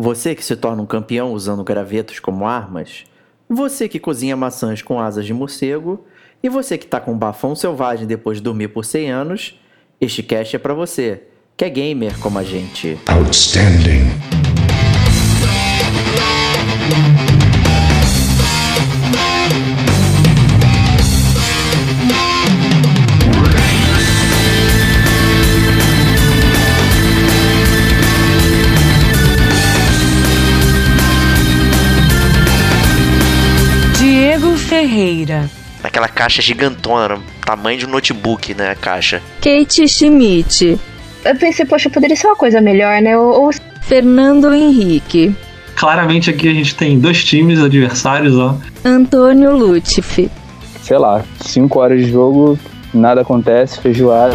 Você que se torna um campeão usando gravetos como armas? Você que cozinha maçãs com asas de morcego? E você que tá com um bafão selvagem depois de dormir por 100 anos? Este cast é para você, que é gamer como a gente. Outstanding. Ferreira. Naquela caixa gigantona, tamanho de um notebook, né? A caixa. Kate Schmidt. Eu pensei, poxa, poderia ser uma coisa melhor, né? Ou, ou Fernando Henrique. Claramente aqui a gente tem dois times adversários, ó. Antônio Lutfi. sei lá, 5 horas de jogo, nada acontece, feijoada.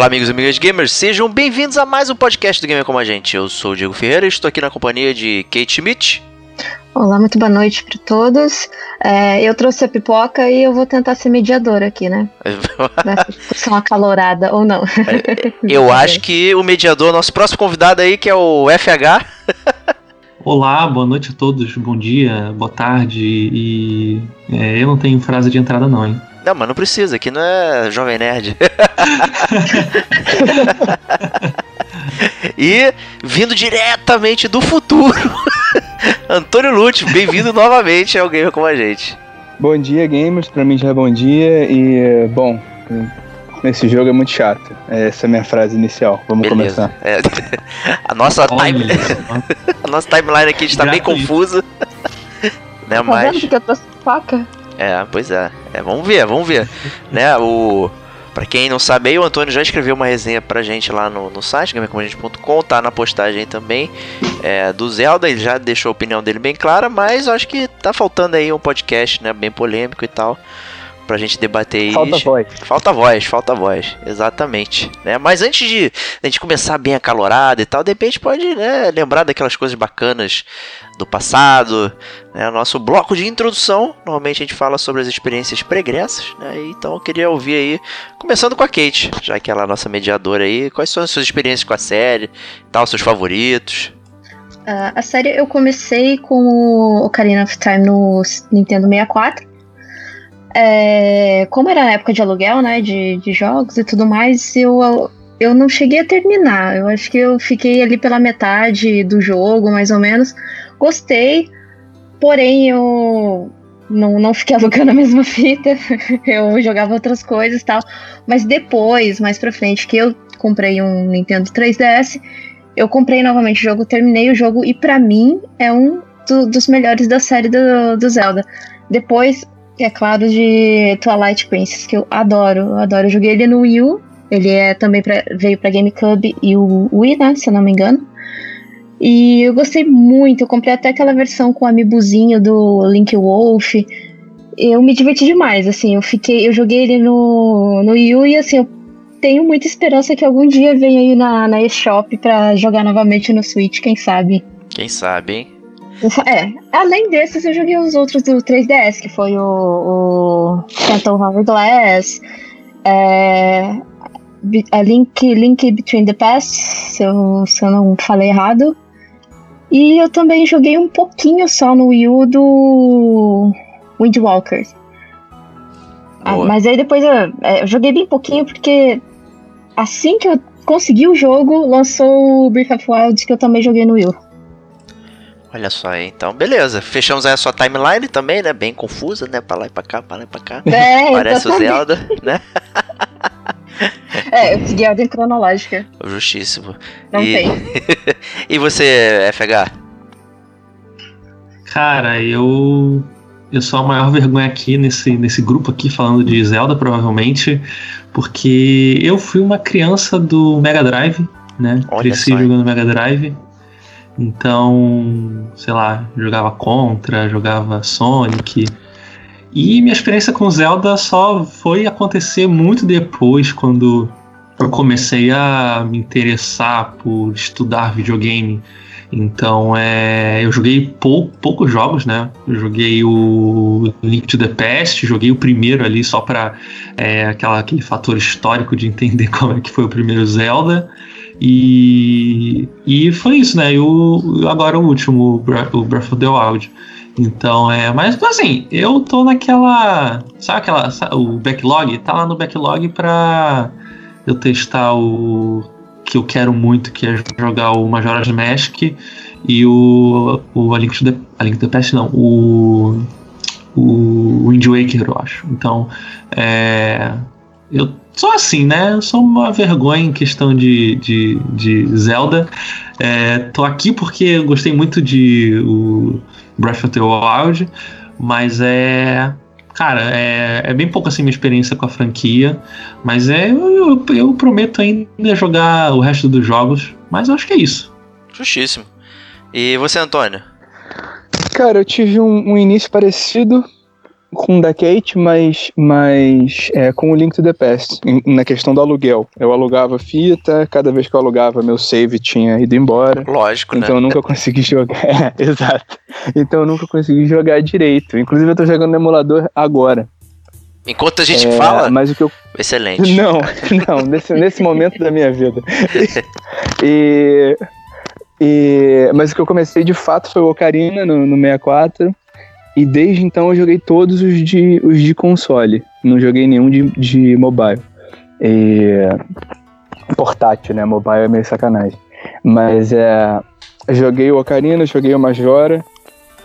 Olá, amigos e amigas gamers, sejam bem-vindos a mais um podcast do Gamer Como a Gente. Eu sou o Diego Ferreira e estou aqui na companhia de Kate Schmidt. Olá, muito boa noite para todos. É, eu trouxe a pipoca e eu vou tentar ser mediadora aqui, né? Nessa discussão acalorada ou não. Eu acho que o mediador, nosso próximo convidado aí, que é o FH. Olá, boa noite a todos, bom dia, boa tarde e. é, eu não tenho frase de entrada, não, hein? Não, mas não precisa, aqui não é Jovem Nerd. e vindo diretamente do futuro, Antônio Lute, bem-vindo novamente ao Gamer Como a Gente. Bom dia, gamers, pra mim já é bom dia e, bom, esse jogo é muito chato. Essa é a minha frase inicial. Vamos Beleza. começar. É, a, nossa time, a nossa timeline aqui está bem confusa. né, Tá mas... vendo que eu trouxe pipoca? É, pois é. É, vamos ver, vamos ver. né, o... Pra quem não sabe aí, o Antônio já escreveu uma resenha pra gente lá no, no site, gamercomagente.com, tá na postagem também, é, do Zelda, ele já deixou a opinião dele bem clara, mas eu acho que tá faltando aí um podcast, né, bem polêmico e tal, pra gente debater aí. Falta voz. Falta voz, falta voz, exatamente. Né? Mas antes de a gente começar bem acalorado e tal, de repente pode né, lembrar daquelas coisas bacanas do passado, né? Nosso bloco de introdução, normalmente a gente fala sobre as experiências pregressas, né? Então eu queria ouvir aí, começando com a Kate, já que ela é a nossa mediadora aí, quais são as suas experiências com a série, tal, seus favoritos? Ah, a série eu comecei com o Ocarina of Time no Nintendo 64. É, como era época de aluguel, né, de, de jogos e tudo mais, eu, eu não cheguei a terminar. Eu acho que eu fiquei ali pela metade do jogo, mais ou menos. Gostei, porém eu não, não fiquei alugando a mesma fita. eu jogava outras coisas e tal. Mas depois, mais pra frente, que eu comprei um Nintendo 3DS, eu comprei novamente o jogo, terminei o jogo e pra mim é um do- dos melhores da série do, do Zelda. Depois, é claro, de Twilight Princess, que eu adoro, eu adoro. Eu joguei ele no Wii U, ele é também pra, veio pra GameCube e o Wii, né, se eu não me engano. E eu gostei muito, eu comprei até aquela versão com o amiibozinho do Link Wolf. Eu me diverti demais, assim, eu fiquei, eu joguei ele no, no Wii U e assim, eu tenho muita esperança que algum dia venha aí na, na eShop pra jogar novamente no Switch, quem sabe. Quem sabe, hein? É, além desses, eu joguei os outros do 3DS, que foi o, o Phantom Hourglass, é, a Link, Link Between the Past, se eu, se eu não falei errado. E eu também joguei um pouquinho só no Wii U do Windwalker. Ah, mas aí depois eu, é, eu joguei bem pouquinho porque assim que eu consegui o jogo, lançou o Breath of Wild que eu também joguei no Wii U. Olha só, hein? então beleza. Fechamos aí a sua timeline também, né? Bem confusa, né? Pra lá e pra cá, pra lá e pra cá. É, Parece o. Zelda, né? É, eu segui a ordem cronológica. Justíssimo. Não e... tem. e você, FH? Cara, eu eu sou a maior vergonha aqui nesse, nesse grupo aqui falando de Zelda, provavelmente, porque eu fui uma criança do Mega Drive, né? Olha Cresci só, jogando Mega Drive. Então, sei lá, jogava Contra, jogava Sonic. E minha experiência com Zelda só foi acontecer muito depois, quando eu comecei a me interessar por estudar videogame. Então, é, eu joguei pou, poucos jogos, né? Eu joguei o Link to the Past, joguei o primeiro ali só para é, aquela, aquele fator histórico de entender como é que foi o primeiro Zelda. E, e foi isso, né? E o, agora o último, o Bre- o Breath of the Wild. Então, é. Mas, assim, eu tô naquela. Sabe aquela. sabe o backlog? Tá lá no backlog pra eu testar o. Que eu quero muito, que é jogar o Majora's Mask e o. O A Link to the, A Link to the Past, não. O. O Wind Waker, eu acho. Então, é. Eu sou assim, né? Eu sou uma vergonha em questão de, de, de Zelda. É, tô aqui porque eu gostei muito de o Breath of the Wild, mas é. Cara, é, é bem pouco assim minha experiência com a franquia, mas é eu, eu, eu prometo ainda jogar o resto dos jogos, mas eu acho que é isso. Justíssimo. E você, Antônio? Cara, eu tive um, um início parecido com o da Kate, mas, mas é, com o Link to the Past, na questão do aluguel. Eu alugava fita, cada vez que eu alugava, meu save tinha ido embora. Lógico, Então eu né? nunca consegui jogar. É, exato. Então eu nunca consegui jogar direito. Inclusive eu tô jogando no emulador agora. Enquanto a gente É, fala, Mas o que eu excelente. não, não, nesse, nesse momento da minha vida. E, e- mas o que eu comecei de fato foi o Ocarina no, no 64. E desde então eu joguei todos os de, os de console. Não joguei nenhum de, de mobile. E, portátil, né? Mobile é meio sacanagem. Mas é. Joguei o Ocarina, joguei o Majora.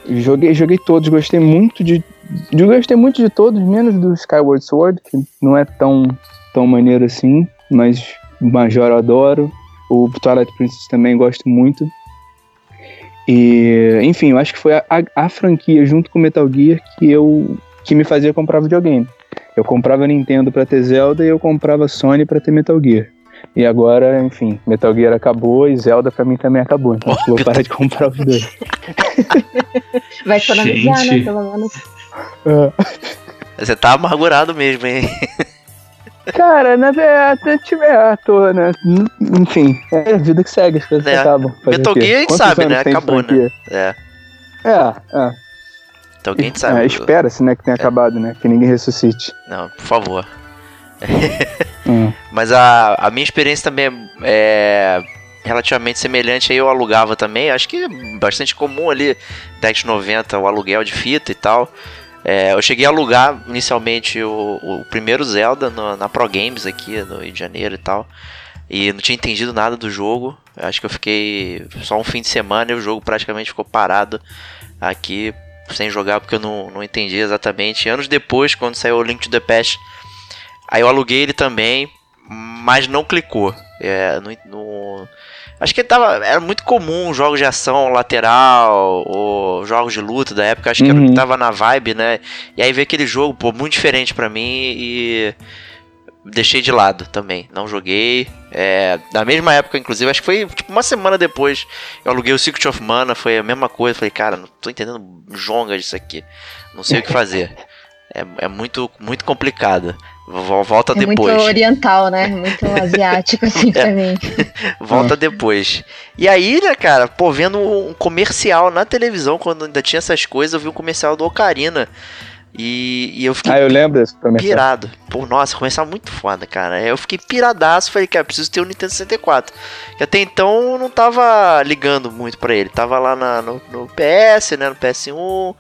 Joguei, joguei todos, gostei muito de. Eu gostei muito de todos, menos do Skyward Sword, que não é tão, tão maneiro assim, mas o Major eu adoro. O Twilight Princess também gosto muito. E, enfim, eu acho que foi a, a, a franquia junto com Metal Gear que eu que me fazia comprar videogame. Eu comprava Nintendo pra ter Zelda e eu comprava Sony pra ter Metal Gear. E agora, enfim, Metal Gear acabou e Zelda pra mim também acabou. Então Oh, vou parar de comprar os dois. Vai economizar, né? Pelo menos. Você tá amargurado mesmo, hein? Cara, na verdade, até tiver à toa, né? Enfim, é a vida que segue, as coisas É. acabam. Metal? Gear a gente sabe, né? Acabou, né? É. É, é. Então quem sabe. É, Espera-se, né, que tenha acabado, né? Que ninguém ressuscite. Não, por favor. Hum. Mas a, a minha experiência também é relativamente semelhante. Aí eu alugava também. Acho que é bastante comum ali, 10,90 o aluguel de fita e tal. É, eu cheguei a alugar inicialmente o, o primeiro Zelda no- na Pro Games aqui no Rio de Janeiro e tal. E não tinha entendido nada do jogo. Eu Acho que eu fiquei só um fim de semana e o jogo praticamente ficou parado aqui sem jogar porque eu não, não entendi exatamente. Anos depois, quando saiu o Link to the Past, aí eu aluguei ele também, mas não clicou. É, no, no- acho que tava, era muito comum jogos de ação lateral ou jogos de luta da época. Acho que era o que Uhum. tava na vibe, né? E aí veio aquele jogo, pô, muito diferente pra mim e deixei de lado também. Não joguei. É, na mesma época, inclusive, acho que foi tipo uma semana depois. Eu aluguei o Secret of Mana, foi a mesma coisa. Falei, cara, não tô entendendo jonga disso aqui. Não sei o que fazer. É, é muito, muito complicado. Vol- Volta É muito depois. oriental, né? Muito asiático, assim, pra mim. Volta depois. E aí, né, cara, pô, vendo um comercial na televisão, quando ainda tinha essas coisas, eu vi um comercial do Ocarina. E, e eu fiquei Ah, eu lembro desse comercial. pirado. Pô, nossa, começar muito foda, cara. Eu fiquei piradaço, falei, cara, preciso ter um Nintendo 64. Que até então eu não tava ligando muito pra ele. Tava lá na- no, no PS, né, no PS1.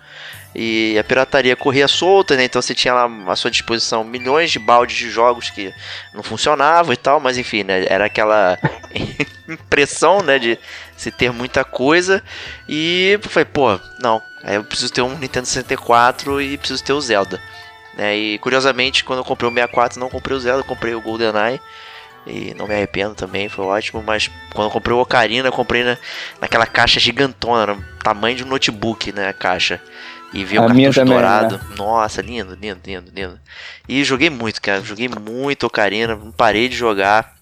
E a pirataria corria solta, né? Então você tinha lá à sua disposição milhões de baldes de jogos que não funcionavam e tal, mas enfim, né? Era aquela impressão, né, de se ter muita coisa. E eu falei, pô, não, eu preciso ter um Nintendo 64 e preciso ter o Zelda. Né? E curiosamente, quando eu comprei o 64, não comprei o Zelda, comprei o GoldenEye. E não me arrependo também, foi ótimo. Mas quando eu comprei o Ocarina, eu comprei na, naquela caixa gigantona, tamanho de um notebook, né? A caixa. E ver o minha cartucho também, dourado. Nossa, lindo, lindo, lindo, lindo. E joguei muito, cara. Joguei muito Ocarina. Não parei de jogar.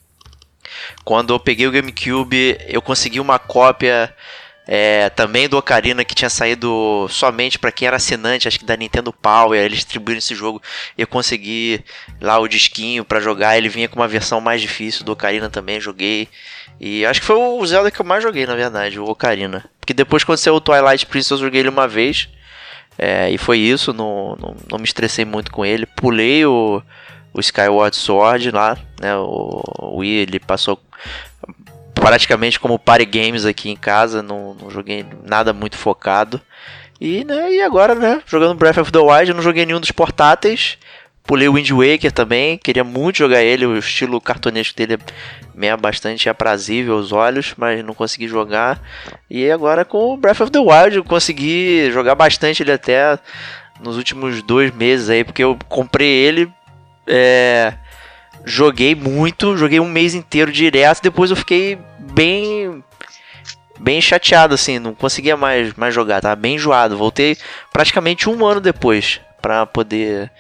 Quando eu peguei o GameCube, eu consegui uma cópia é, também do Ocarina que tinha saído somente para quem era assinante, acho que da Nintendo Power. Eles distribuíram esse jogo eu consegui lá o disquinho para jogar. Ele vinha com uma versão mais difícil do Ocarina também, joguei. E acho que foi o Zelda que eu mais joguei, na verdade, o Ocarina. Porque depois, quando saiu o Twilight Princess, eu joguei ele uma vez. É, e foi isso, não, não, não me estressei muito com ele. Pulei o, o Skyward Sword lá, né? O, o Wii ele passou praticamente como party games aqui em casa, não, não joguei nada muito focado. E, né, e agora, né, jogando Breath of the Wild, não joguei nenhum dos portáteis. Pulei o Wind Waker também, queria muito jogar ele, o estilo cartunesco dele é bastante aprazível aos olhos, mas não consegui jogar. E agora com o Breath of the Wild eu consegui jogar bastante ele até nos últimos dois meses aí, porque eu comprei ele, é, joguei muito, joguei um mês inteiro direto, depois eu fiquei bem bem chateado assim, não conseguia mais, mais jogar, tava bem enjoado. Voltei praticamente um ano depois para poder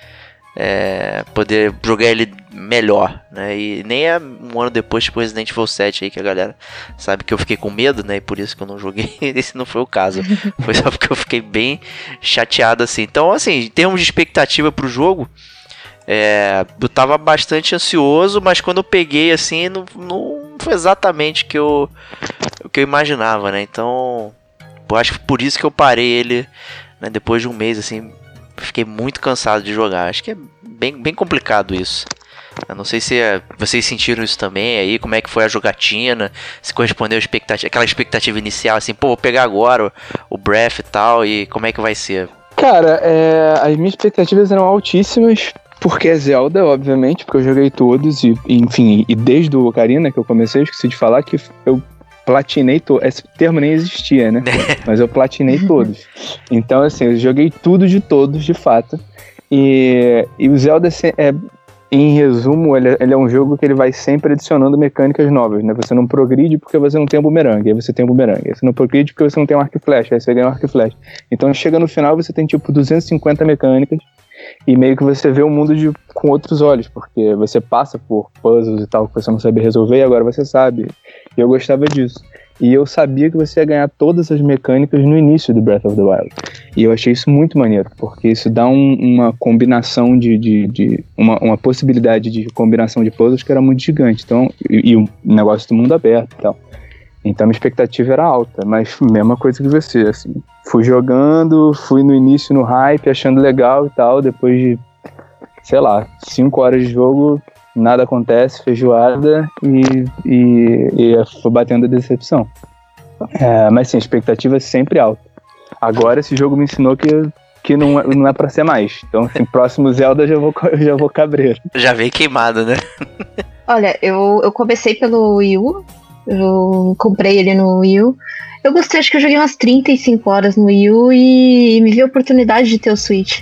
é, poder jogar ele melhor, né? E nem é um ano depois tipo Resident Evil 7 aí que a galera sabe que eu fiquei com medo, né? E por isso que eu não joguei. Esse não foi o caso. Foi só porque eu fiquei bem chateado assim. Então, assim, em termos de expectativa pro jogo, é, eu tava bastante ansioso, mas quando eu peguei assim, não, não foi exatamente o que eu, o que eu imaginava, né? Então, eu acho que por isso que eu parei ele né, depois de um mês, assim, fiquei muito cansado de jogar. Acho que é bem, bem complicado isso. Eu não sei se é- vocês sentiram isso também aí, como é que foi a jogatina, se correspondeu à expectativa, aquela expectativa inicial, assim, pô, vou pegar agora o, o Breath e tal, e como é que vai ser? Cara, é, as minhas expectativas eram altíssimas, porque é Zelda, obviamente, porque eu joguei todos, e enfim, e desde o Ocarina que eu comecei, esqueci de falar que eu platinei todos. Esse termo nem existia, né? Mas eu platinei todos. Então, assim, eu joguei tudo de todos, de fato. E, e o Zelda, é, em resumo, ele, é- ele é um jogo que ele vai sempre adicionando mecânicas novas, né? Você não progride porque você não tem um bumerangue, aí você tem um bumerangue. Aí você não progride porque você não tem um arco e flecha, aí você ganha um arco e flecha. Então chega no final você tem tipo 250 mecânicas e meio que você vê o mundo de, com outros olhos, porque você passa por puzzles e tal que você não sabia resolver e agora você sabe. E eu gostava disso. E eu sabia que você ia ganhar todas as mecânicas no início do Breath of the Wild. E eu achei isso muito maneiro, porque isso dá um- uma combinação de. de, de- uma, uma possibilidade de combinação de puzzles que era muito gigante. Então, e, e um negócio do mundo aberto e tal. Então a minha expectativa era alta, mas mesma coisa que você, assim. Fui jogando, fui no início no hype, achando legal e tal, depois de, sei lá, cinco horas de jogo, nada acontece, feijoada e, e, e foi batendo a decepção. É, mas sim, a expectativa é sempre alta. Agora esse jogo me ensinou que, que não, é- não é pra ser mais. Então, assim, próximo Zelda já vou, já vou cabreiro. Já veio queimado, né? Olha, eu, eu comecei pelo Wii U. Eu comprei ele no Wii U. Eu gostei, acho que eu joguei umas 35 horas no Wii U e me vi a oportunidade de ter o Switch.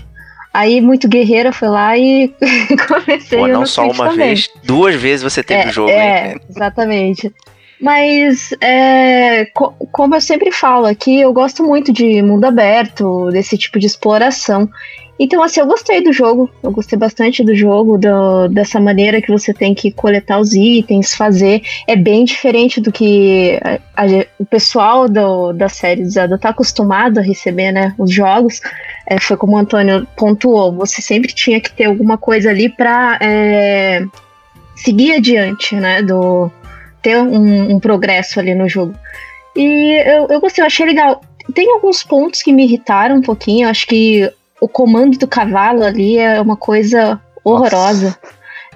Aí, muito guerreira, foi lá e comecei Pô, não só uma também. vez, duas vezes você teve o jogo, é, hein? exatamente. Mas, é, co- como eu sempre falo aqui, eu gosto muito de mundo aberto, desse tipo de exploração. Então, assim, eu gostei do jogo, eu gostei bastante do jogo, do- dessa maneira que você tem que coletar os itens, fazer. É bem diferente do que a- a- o pessoal do- da série Zelda tá acostumado a receber, né? Os jogos. É, foi como o Antônio pontuou, você sempre tinha que ter alguma coisa ali pra é, seguir adiante, né? Do, ter um, um progresso ali no jogo. E eu, eu gostei, eu achei legal. Tem alguns pontos que me irritaram um pouquinho. Acho que o comando do cavalo ali é uma coisa horrorosa.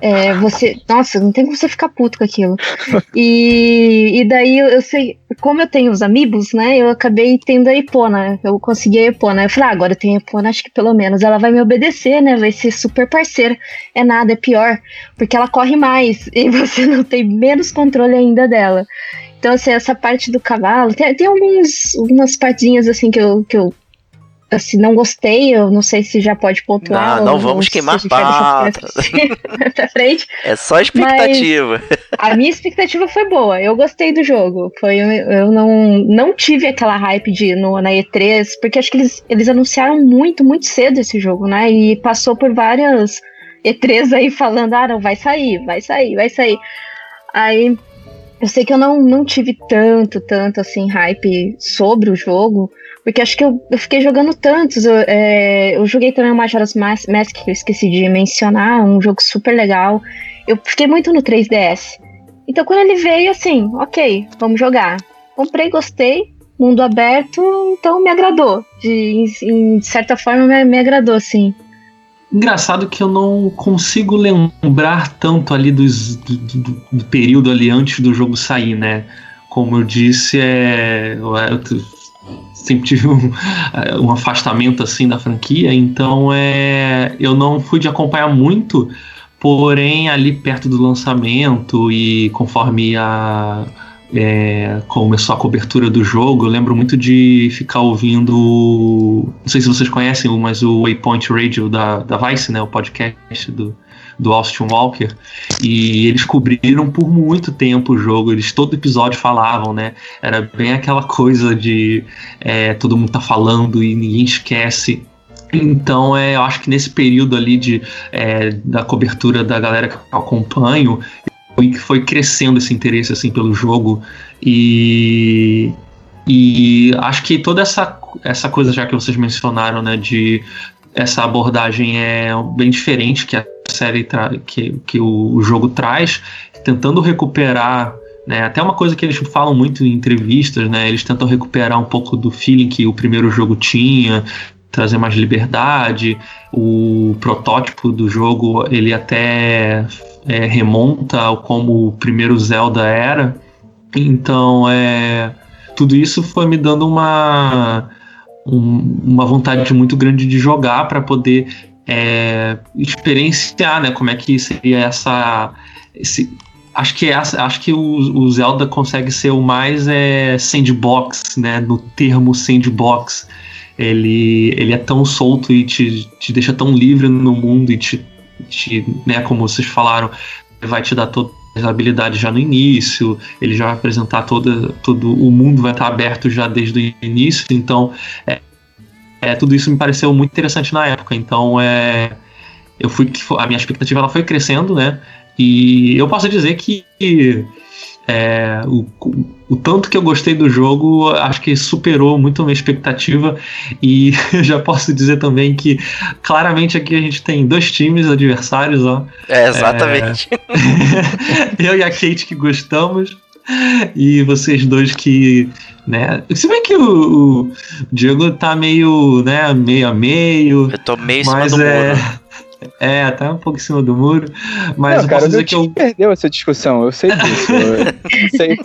É, você, nossa, não tem como você ficar puto com aquilo. E, e daí eu, eu sei, como eu tenho os amigos, né? Eu acabei tendo a Epona. Eu consegui a Epona. Eu falei, ah, agora eu tenho a Epona, acho que pelo menos ela vai me obedecer, né? Vai ser super parceira. É nada, é pior. Porque ela corre mais e você não tem menos controle ainda dela. Então, assim, essa parte do cavalo. Tem, tem alguns, algumas partezinhas assim que eu, que eu se não gostei, eu não sei se já pode pontuar. Não, não vamos queimar pauta. pra- frente. É só expectativa. A minha expectativa foi boa. Eu gostei do jogo. Foi, eu não, não tive aquela hype de no, na E3, porque acho que eles, eles anunciaram muito, muito cedo esse jogo, né? E passou por várias E3 aí falando: ah, não, vai sair, vai sair, vai sair. Aí eu sei que eu não, não tive tanto, tanto assim, hype sobre o jogo. Porque acho que eu, eu fiquei jogando tantos. Eu, é, eu joguei também o Majora's Mas- Mask, que eu esqueci de mencionar, um jogo super legal. Eu fiquei muito no 3DS. Então quando ele veio, assim, ok, vamos jogar. Comprei, gostei, mundo aberto, então me agradou. De, em, de certa forma, me, me agradou, sim. Engraçado que eu não consigo lembrar tanto ali dos, do, do- do período ali antes do jogo sair, né? Como eu disse, é, sempre tive um, um afastamento assim da franquia, então é, eu não fui de acompanhar muito, porém ali perto do lançamento e conforme a é, começou a cobertura do jogo, eu lembro muito de ficar ouvindo. Não sei se vocês conhecem, mas o Waypoint Radio da, da Vice, né? O podcast do, do Austin Walker. E eles cobriram por muito tempo o jogo. Eles todo episódio falavam, né? Era bem aquela coisa de é, todo mundo tá falando e ninguém esquece. Então, é, eu acho que nesse período ali de, é, da cobertura da galera que eu acompanho, que foi crescendo esse interesse assim pelo jogo e e acho que toda essa essa coisa já que vocês mencionaram né de essa abordagem é bem diferente que a série que, que o, o jogo traz tentando recuperar né, até uma coisa que eles falam muito em entrevistas, né, eles tentam recuperar um pouco do feeling que o primeiro jogo tinha, trazer mais liberdade. O protótipo do jogo ele até é, remonta ao como o primeiro Zelda era. Então, é, tudo isso foi me dando uma, um- uma vontade muito grande de jogar para poder é, experienciar né, como é que seria essa. Esse, acho que, essa, acho que o, o Zelda consegue ser o mais é, sandbox, né, no termo sandbox. Ele, ele é tão solto e te, te deixa tão livre no mundo e te, te né, como vocês falaram, vai te dar todas as habilidades já no início, ele já vai apresentar toda, todo o mundo vai estar aberto já desde o início, então é, é, tudo isso me pareceu muito interessante na época, então é, eu fui a minha expectativa ela foi crescendo, né? E eu posso dizer que é, o, o tanto que eu gostei do jogo, acho que superou muito a minha expectativa. E já posso dizer também que claramente aqui a gente tem dois times adversários, ó. É, exatamente. eu e a Kate que gostamos. E vocês dois que, né? Se bem que o, o Diego tá meio, né, meio a meio. Eu tô meio em cima Mas do é. muro. É, tá um pouco em cima do muro. Mas Não, cara, dizer que eu. perdeu essa discussão, eu sei disso. eu sei.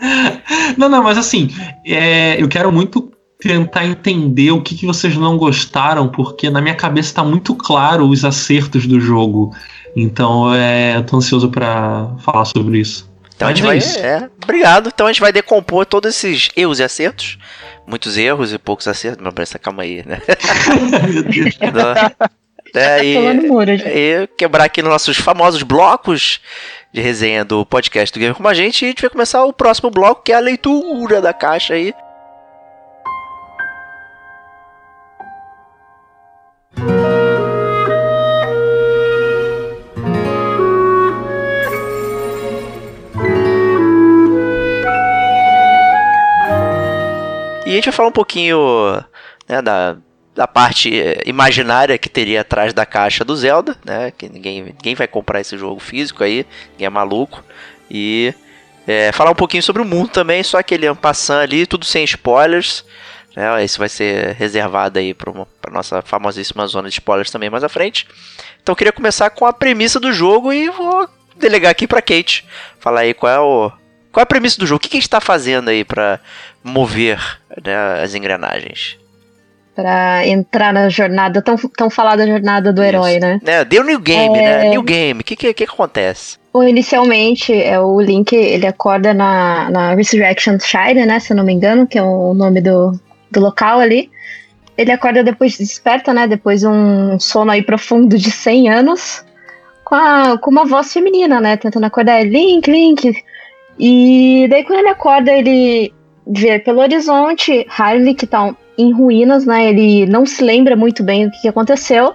Não, não, mas assim, é, eu quero muito tentar entender o que, que vocês não gostaram, porque na minha cabeça tá muito claro os acertos do jogo. Então, é, eu tô ansioso pra falar sobre isso. Então a Mas gente é vai. isso. É, obrigado. Então a gente vai decompor todos esses erros e acertos. Muitos erros e poucos acertos. Não, presta calma aí, né? Meu Deus. é, e, Pulando muro, já. e quebrar aqui nos nossos famosos blocos de resenha do podcast do Game com a gente. E a gente vai começar o próximo bloco, que é a leitura da caixa aí. E a gente vai falar um pouquinho né, da, da parte eh, imaginária que teria atrás da caixa do Zelda, né? Que ninguém, ninguém vai comprar esse jogo físico aí, ninguém é maluco. E é, falar um pouquinho sobre o mundo também, só aquele ampassando ali, tudo sem spoilers. Né? Isso vai ser reservado aí para nossa famosíssima zona de spoilers também mais à frente. Então eu queria começar com a premissa do jogo e vou delegar aqui para Kate. Falar aí qual é o qual é a premissa do jogo? O que, que a gente está fazendo aí para mover né, as engrenagens? Pra entrar na jornada, tão, tão falada jornada do herói, Isso. né? né? Deu new game, É. né? New game. O que, que, que acontece? Bom, inicialmente, é, o Link, ele acorda na, na Resurrection Shire, né, se eu não me engano, que é o nome do, do local ali. Ele acorda depois, desperta, né? Depois de um sono aí profundo de 100 anos, com, a, com uma voz feminina, né? Tentando acordar ele, Link, Link. E daí quando ele acorda, ele vê pelo horizonte Harley, que tá em ruínas, né? Ele não se lembra muito bem do que aconteceu.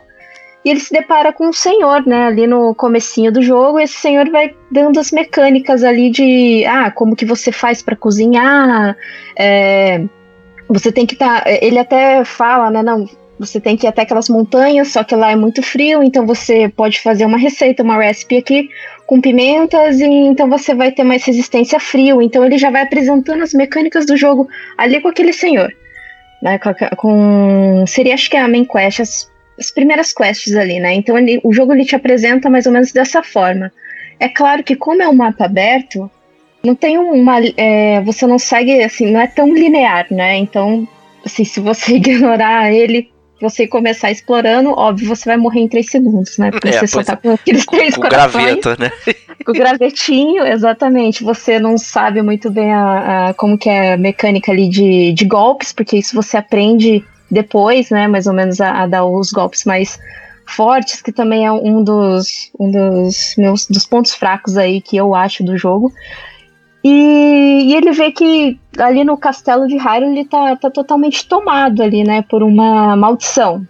E ele se depara com um senhor, né, ali no comecinho do jogo, e esse senhor vai dando as mecânicas ali de, ah, como que você faz para cozinhar, é, você tem que estar, tá, ele até fala, né, não, você tem que ir até aquelas montanhas, só que lá é muito frio, então você pode fazer uma receita, uma recipe aqui com pimentas, e então você vai ter mais resistência a frio. Então ele já vai apresentando as mecânicas do jogo ali com aquele senhor. Né, com, com seria acho que é a main quest, as as primeiras quests ali, né? Então ele, o jogo ele te apresenta mais ou menos dessa forma. É claro que como é um mapa aberto, não tem uma, é, você não segue assim, não é tão linear, né? Então, assim, se você ignorar ele, você começar explorando, óbvio, você vai morrer em 3 segundos, né? Porque é, você só tá com aqueles com, três com graveto, né? Com o gravetinho, exatamente. Você não sabe muito bem a, a, como que é a mecânica ali de, de golpes, porque isso você aprende depois, né, mais ou menos a, a, dar os golpes mais fortes, que também é um dos, um dos meus dos pontos fracos aí que eu acho do jogo. E, e ele vê que ali no castelo de Hyrule ele tá, tá totalmente tomado ali, né, por uma maldição.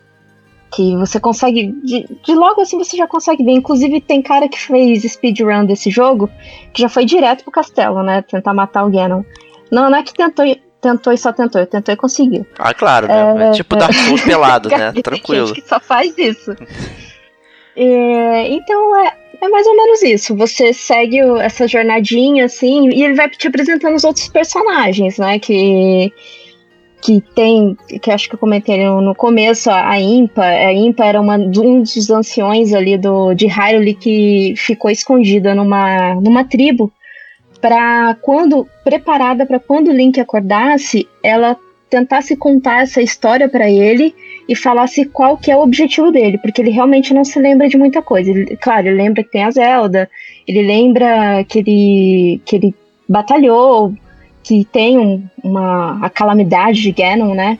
Que você consegue. De, de logo assim você já consegue ver. Inclusive, tem cara que fez speedrun desse jogo que já foi direto pro castelo, né? Tentar matar o Ganon. Não, não é que tentou tentou e só tentou, eu tentou e conseguiu. Ah, claro, né? É, é tipo dar full pelado, né? Tranquilo. Gente que só faz isso. é, então é, é mais ou menos isso. Você segue essa jornadinha, assim, e ele vai te apresentando os outros personagens, né? Que, que tem, que acho que eu comentei no começo, a Impa. A Impa era uma, um dos anciões ali do, de Hyrule que ficou escondida numa, numa tribo para quando preparada para quando o Link acordasse, ela tentasse contar essa história para ele e falasse qual que é o objetivo dele, porque ele realmente não se lembra de muita coisa. Ele, claro, ele lembra que tem a Zelda, ele lembra que ele que ele batalhou, que tem um, uma a calamidade de Ganon, né?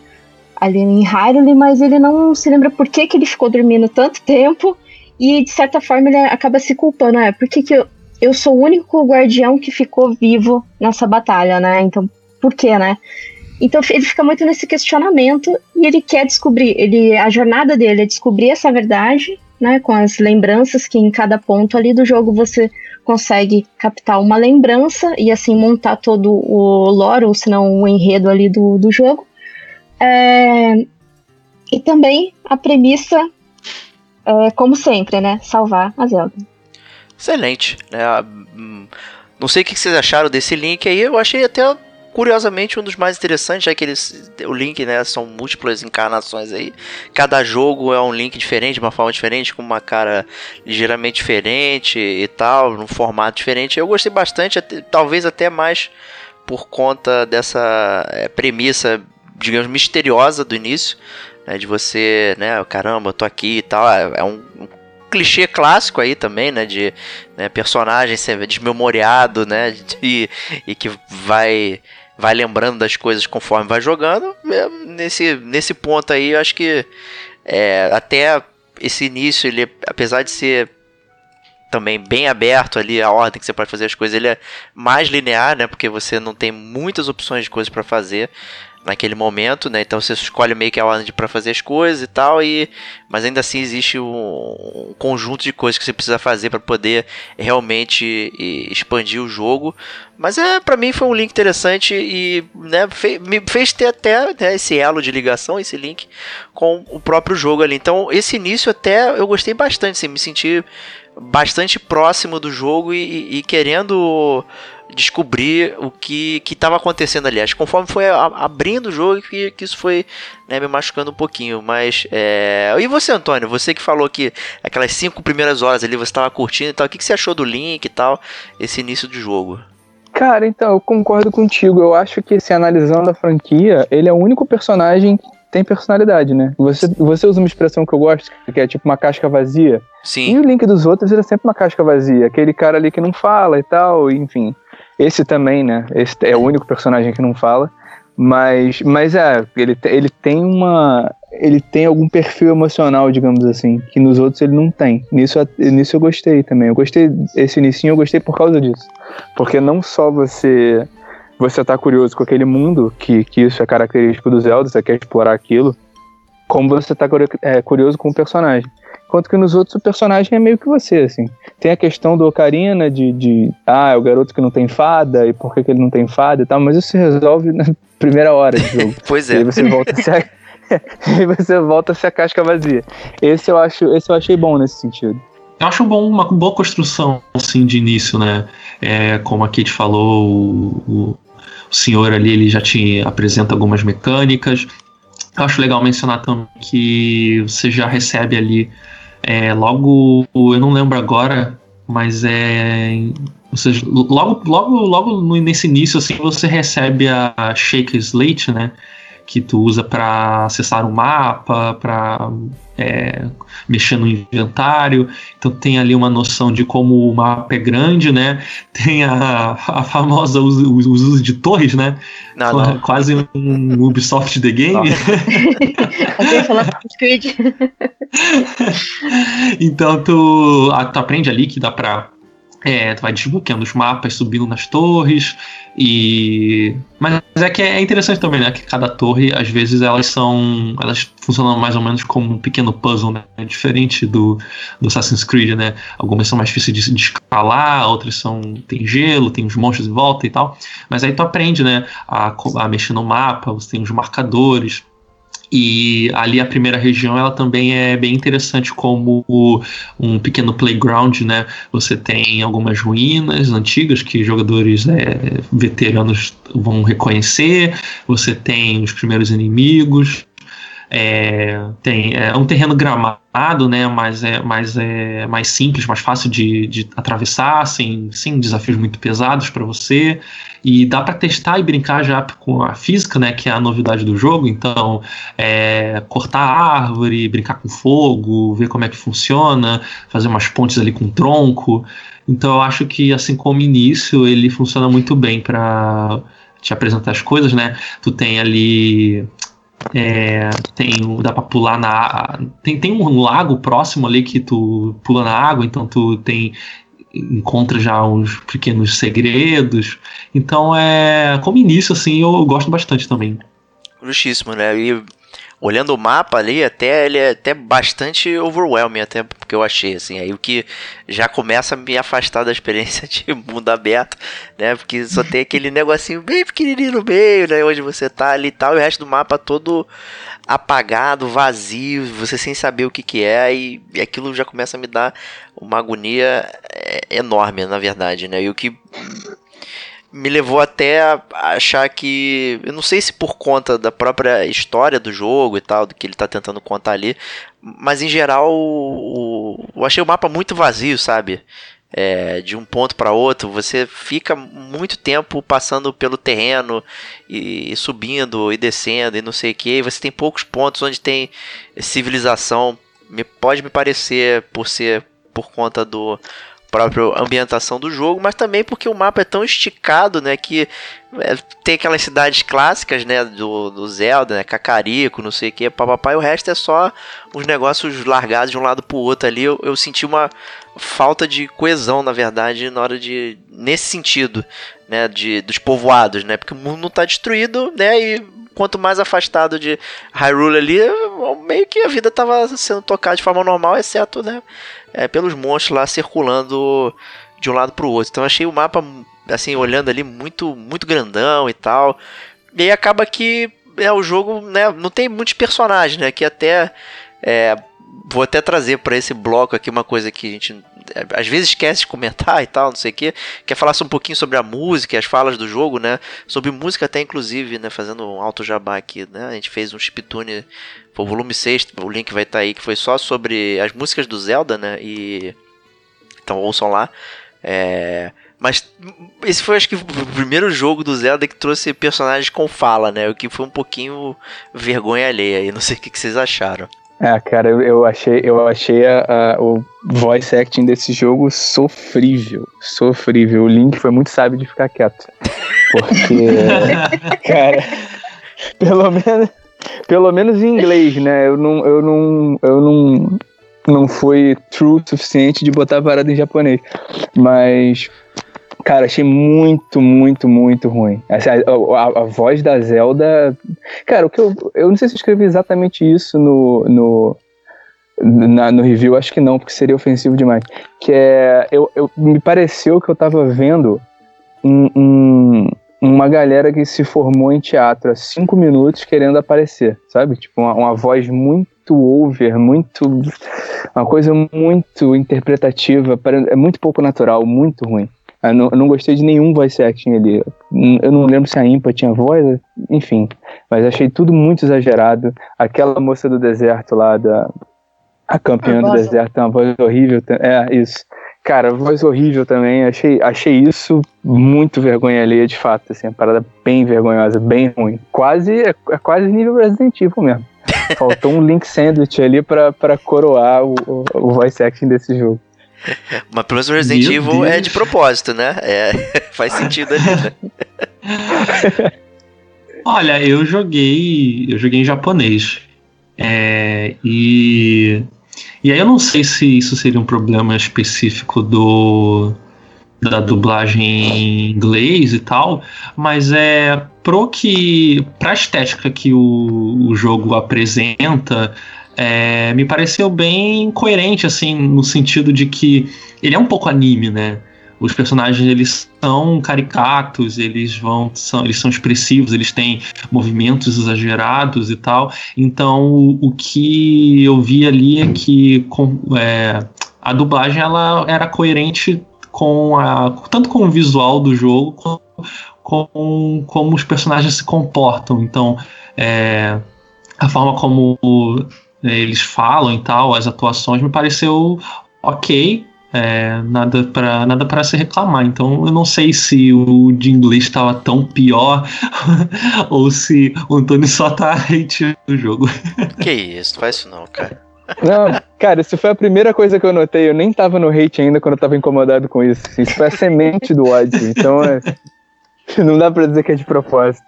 Ali em Hyrule, mas ele não se lembra por que, que ele ficou dormindo tanto tempo e de certa forma ele acaba se culpando, é, por que, que eu, eu sou o único guardião que ficou vivo nessa batalha, né? Então, por quê, né? Então ele fica muito nesse questionamento e ele quer descobrir, ele a jornada dele é descobrir essa verdade, né, com as lembranças que em cada ponto ali do jogo você consegue captar uma lembrança e assim montar todo o lore, ou se não o enredo ali do, do jogo. É, e também a premissa, é, como sempre, né, salvar a Zelda. Excelente. Hum, não sei o que vocês acharam desse link aí, eu achei até curiosamente um dos mais interessantes, já que eles, o link, né, são múltiplas encarnações aí. Cada jogo é um link diferente, de uma forma diferente, com uma cara ligeiramente diferente e tal, num formato diferente. Eu gostei bastante, até, talvez até mais por conta dessa é, premissa, digamos, misteriosa do início, né, de você, né, caramba, eu tô aqui e tal. É, é um, um clichê clássico aí também, né? De né, personagem desmemoriado, né? E, e que vai vai lembrando das coisas conforme vai jogando. É, nesse, nesse ponto aí, eu acho que é, até esse início, ele, apesar de ser também bem aberto ali a ordem que você pode fazer as coisas, ele é mais linear, né? Porque você não tem muitas opções de coisas para fazer naquele momento, né? Então você escolhe meio que a ordem para fazer as coisas e tal, e mas ainda assim existe um, um conjunto de coisas que você precisa fazer para poder realmente expandir o jogo. Mas é para mim foi um link interessante e né, fe, me fez ter até né, esse elo de ligação, esse link com o próprio jogo ali. Então esse início até eu gostei bastante, assim, me senti bastante próximo do jogo e, e, e querendo descobrir o que estava acontecendo ali. Acho que conforme foi abrindo o jogo que, que isso foi né, me machucando um pouquinho. Mas. É... E você, Antônio? Você que falou que aquelas cinco primeiras horas ali você estava curtindo e tal. O que, que você achou do Link e tal? Esse início de jogo? Cara, então, eu concordo contigo. Eu acho que, se analisando a franquia, ele é o único personagem que tem personalidade, né? Você, você usa uma expressão que eu gosto, que é tipo uma casca vazia. Sim. E o Link dos outros era sempre uma casca vazia. Aquele cara ali que não fala e tal, enfim. Esse também, né? Esse é o único personagem que não fala. Mas, mas é, ele, ele tem uma. Ele tem algum perfil emocional, digamos assim, que nos outros ele não tem. Nisso, nisso eu gostei também. Eu gostei, esse inicinho eu gostei por causa disso. Porque não só você você tá curioso com aquele mundo, que, que isso é característico do Zelda, você quer explorar aquilo, como você tá é, curioso com o personagem. Enquanto que nos outros o personagem é meio que você, assim. Tem a questão do Ocarina de, de ah, é o garoto que não tem fada, e por que, que ele não tem fada e tal, mas isso se resolve na primeira hora de jogo. Pois E aí é. você volta a ser a... aí você volta a ser a casca vazia. Esse eu acho, esse eu achei bom nesse sentido. Eu acho bom, uma boa construção assim de início, né? É, como a Kate falou, o, o- o senhor ali ele já te apresenta algumas mecânicas. Eu acho legal mencionar também que você já recebe ali é, logo, eu não lembro agora, mas é, ou seja, logo, logo, logo nesse início assim você recebe a Shake Slate, né? Que tu usa para acessar o mapa, para mexer no inventário. Então tem ali uma noção de como o mapa é grande, né? Tem a, a famosa uso, os usos de torres, né? Não, não. Quase um Ubisoft The Game. Alguém falou Assassin's Creed? então tu, a- tu aprende ali que dá pra. É, tu vai desbloqueando os mapas, subindo nas torres e. Mas é que é interessante também, né? Que cada torre, às vezes, elas são. Elas funcionam mais ou menos como um pequeno puzzle, né? Diferente do, do Assassin's Creed, né? Algumas são mais difíceis de, de escalar, outras são. tem gelo, tem os monstros em volta e tal. Mas aí tu aprende, né? A, a mexer no mapa, você tem os marcadores. E ali a primeira região ela também é bem interessante como um pequeno playground, né? Você tem algumas ruínas antigas que jogadores é, veteranos vão reconhecer. Você tem os primeiros inimigos. É, tem, é um terreno gramado, né? Mas é, mas é mais simples, mais fácil de, de atravessar, sem, sem desafios muito pesados para você. E dá para testar e brincar já com a física, né? Que é a novidade do jogo. Então, é, cortar árvore, brincar com fogo, ver como é que funciona, fazer umas pontes ali com tronco. Então eu acho que assim como início ele funciona muito bem para te apresentar as coisas, né? Tu tem ali é, tem o- dá para pular na tem tem um lago próximo ali que tu pula na água, então tu tem encontra já uns pequenos segredos. Então é como início assim eu gosto bastante também. Justíssimo, né? E olhando o mapa ali, até ele é até bastante overwhelming, até porque eu achei, assim. Aí o que já começa a me afastar da experiência de mundo aberto, né? Porque só tem aquele negocinho bem pequenininho no meio, né? Onde você tá ali e tal, e o resto do mapa todo apagado, vazio, você sem saber o que que é, e, aquilo já começa a me dar uma agonia é, enorme, na verdade, né? E o que me levou até a achar que. Eu não sei se por conta da própria história do jogo e tal, do que ele tá tentando contar ali, mas em geral o- eu achei o mapa muito vazio, sabe? É, de um ponto para outro, você fica muito tempo passando pelo terreno e, e subindo e descendo e não sei o que. Você tem poucos pontos onde tem civilização. Me, pode me parecer por ser por conta do própria ambientação do jogo, mas também porque o mapa é tão esticado, né, que é, tem aquelas cidades clássicas, né, do, do Zelda, né, Cacarico, não sei o que, papapá, e o resto é só uns negócios largados de um lado pro outro ali. Eu, eu senti uma falta de coesão, na verdade, na hora de nesse sentido, né, de dos povoados, né, porque o mundo não tá destruído, né, e quanto mais afastado de Hyrule ali, meio que a vida tava sendo tocada de forma normal, exceto, né, é, pelos monstros lá circulando de um lado pro outro. Então achei o mapa, assim, olhando ali, muito, muito grandão e tal. E aí acaba que é, o jogo, né, não tem muitos personagens, né, que até... é, vou até trazer para esse bloco aqui uma coisa que a gente é, às vezes esquece de comentar e tal, não sei o que. Quer falar um pouquinho sobre a música e as falas do jogo, né? Sobre música até, inclusive, né? Fazendo um alto jabá aqui, né? A gente fez um chiptune, foi o volume 6, o link vai estar aí, que foi só sobre as músicas do Zelda, né? E... Então ouçam lá. É... Mas esse foi, acho que, o primeiro jogo do Zelda que trouxe personagens com fala, né? O que foi um pouquinho vergonha alheia aí. Não sei o que vocês acharam. É, cara, eu, eu achei, eu achei a, a- o voice acting desse jogo sofrível. Sofrível. O Link foi muito sábio de ficar quieto. Porque, cara, pelo menos, pelo menos em inglês, né? Eu não, eu não, eu não, não fui true o suficiente de botar a parada em japonês. Mas, cara, achei muito, muito, muito ruim. Assim, a, a- a voz da Zelda. Cara, o que eu, eu não sei se eu escrevi exatamente isso no, no, na- no review, acho que não, porque seria ofensivo demais. Que é. Eu, eu, me pareceu que eu tava vendo um- um- uma galera que se formou em teatro há cinco minutos querendo aparecer, sabe? Tipo, uma, uma voz muito over, muito. Uma coisa muito interpretativa, é muito pouco natural, muito ruim. Eu não, eu não gostei de nenhum voice acting ali. Eu não lembro se a Impa tinha voz, enfim. Mas achei tudo muito exagerado. Aquela moça do deserto lá, da, a campeã do deserto, uma voz horrível. É, isso. Cara, voz horrível também. Achei, achei isso muito vergonha alheia, de fato. Assim, uma parada bem vergonhosa, bem ruim. Quase, é, é quase nível Resident Evil mesmo. Faltou um Link Sandwich ali pra, pra coroar o, o, o voice acting desse jogo. Mas pelo menos o Resident Meu Evil é Deus. de propósito, né? É, faz sentido ali, né? Olha, eu joguei. Eu joguei em japonês. É, e. E aí eu não sei se isso seria um problema específico do. Da dublagem em inglês e tal, mas é pro que. pra estética que o, o jogo apresenta, é, me pareceu bem coerente, assim, no sentido de que ele é um pouco anime, né? Os personagens eles são caricatos, eles vão são, eles são expressivos, eles têm movimentos exagerados e tal. Então o, o que eu vi ali é que com, é, a dublagem ela era coerente com a tanto com o visual do jogo com, com como os personagens se comportam. Então é, a forma como é, eles falam e tal, as atuações me pareceu ok. É, nada para nada para se reclamar. Então eu não sei se o de inglês estava tão pior ou se o Antônio só tá hateando o jogo. Que isso, não faz isso não, cara. Não, cara, isso foi a primeira coisa que eu notei. Eu nem tava no hate ainda quando eu tava incomodado com isso. Isso foi a semente do ódio. Então, é, não dá pra dizer que é de propósito.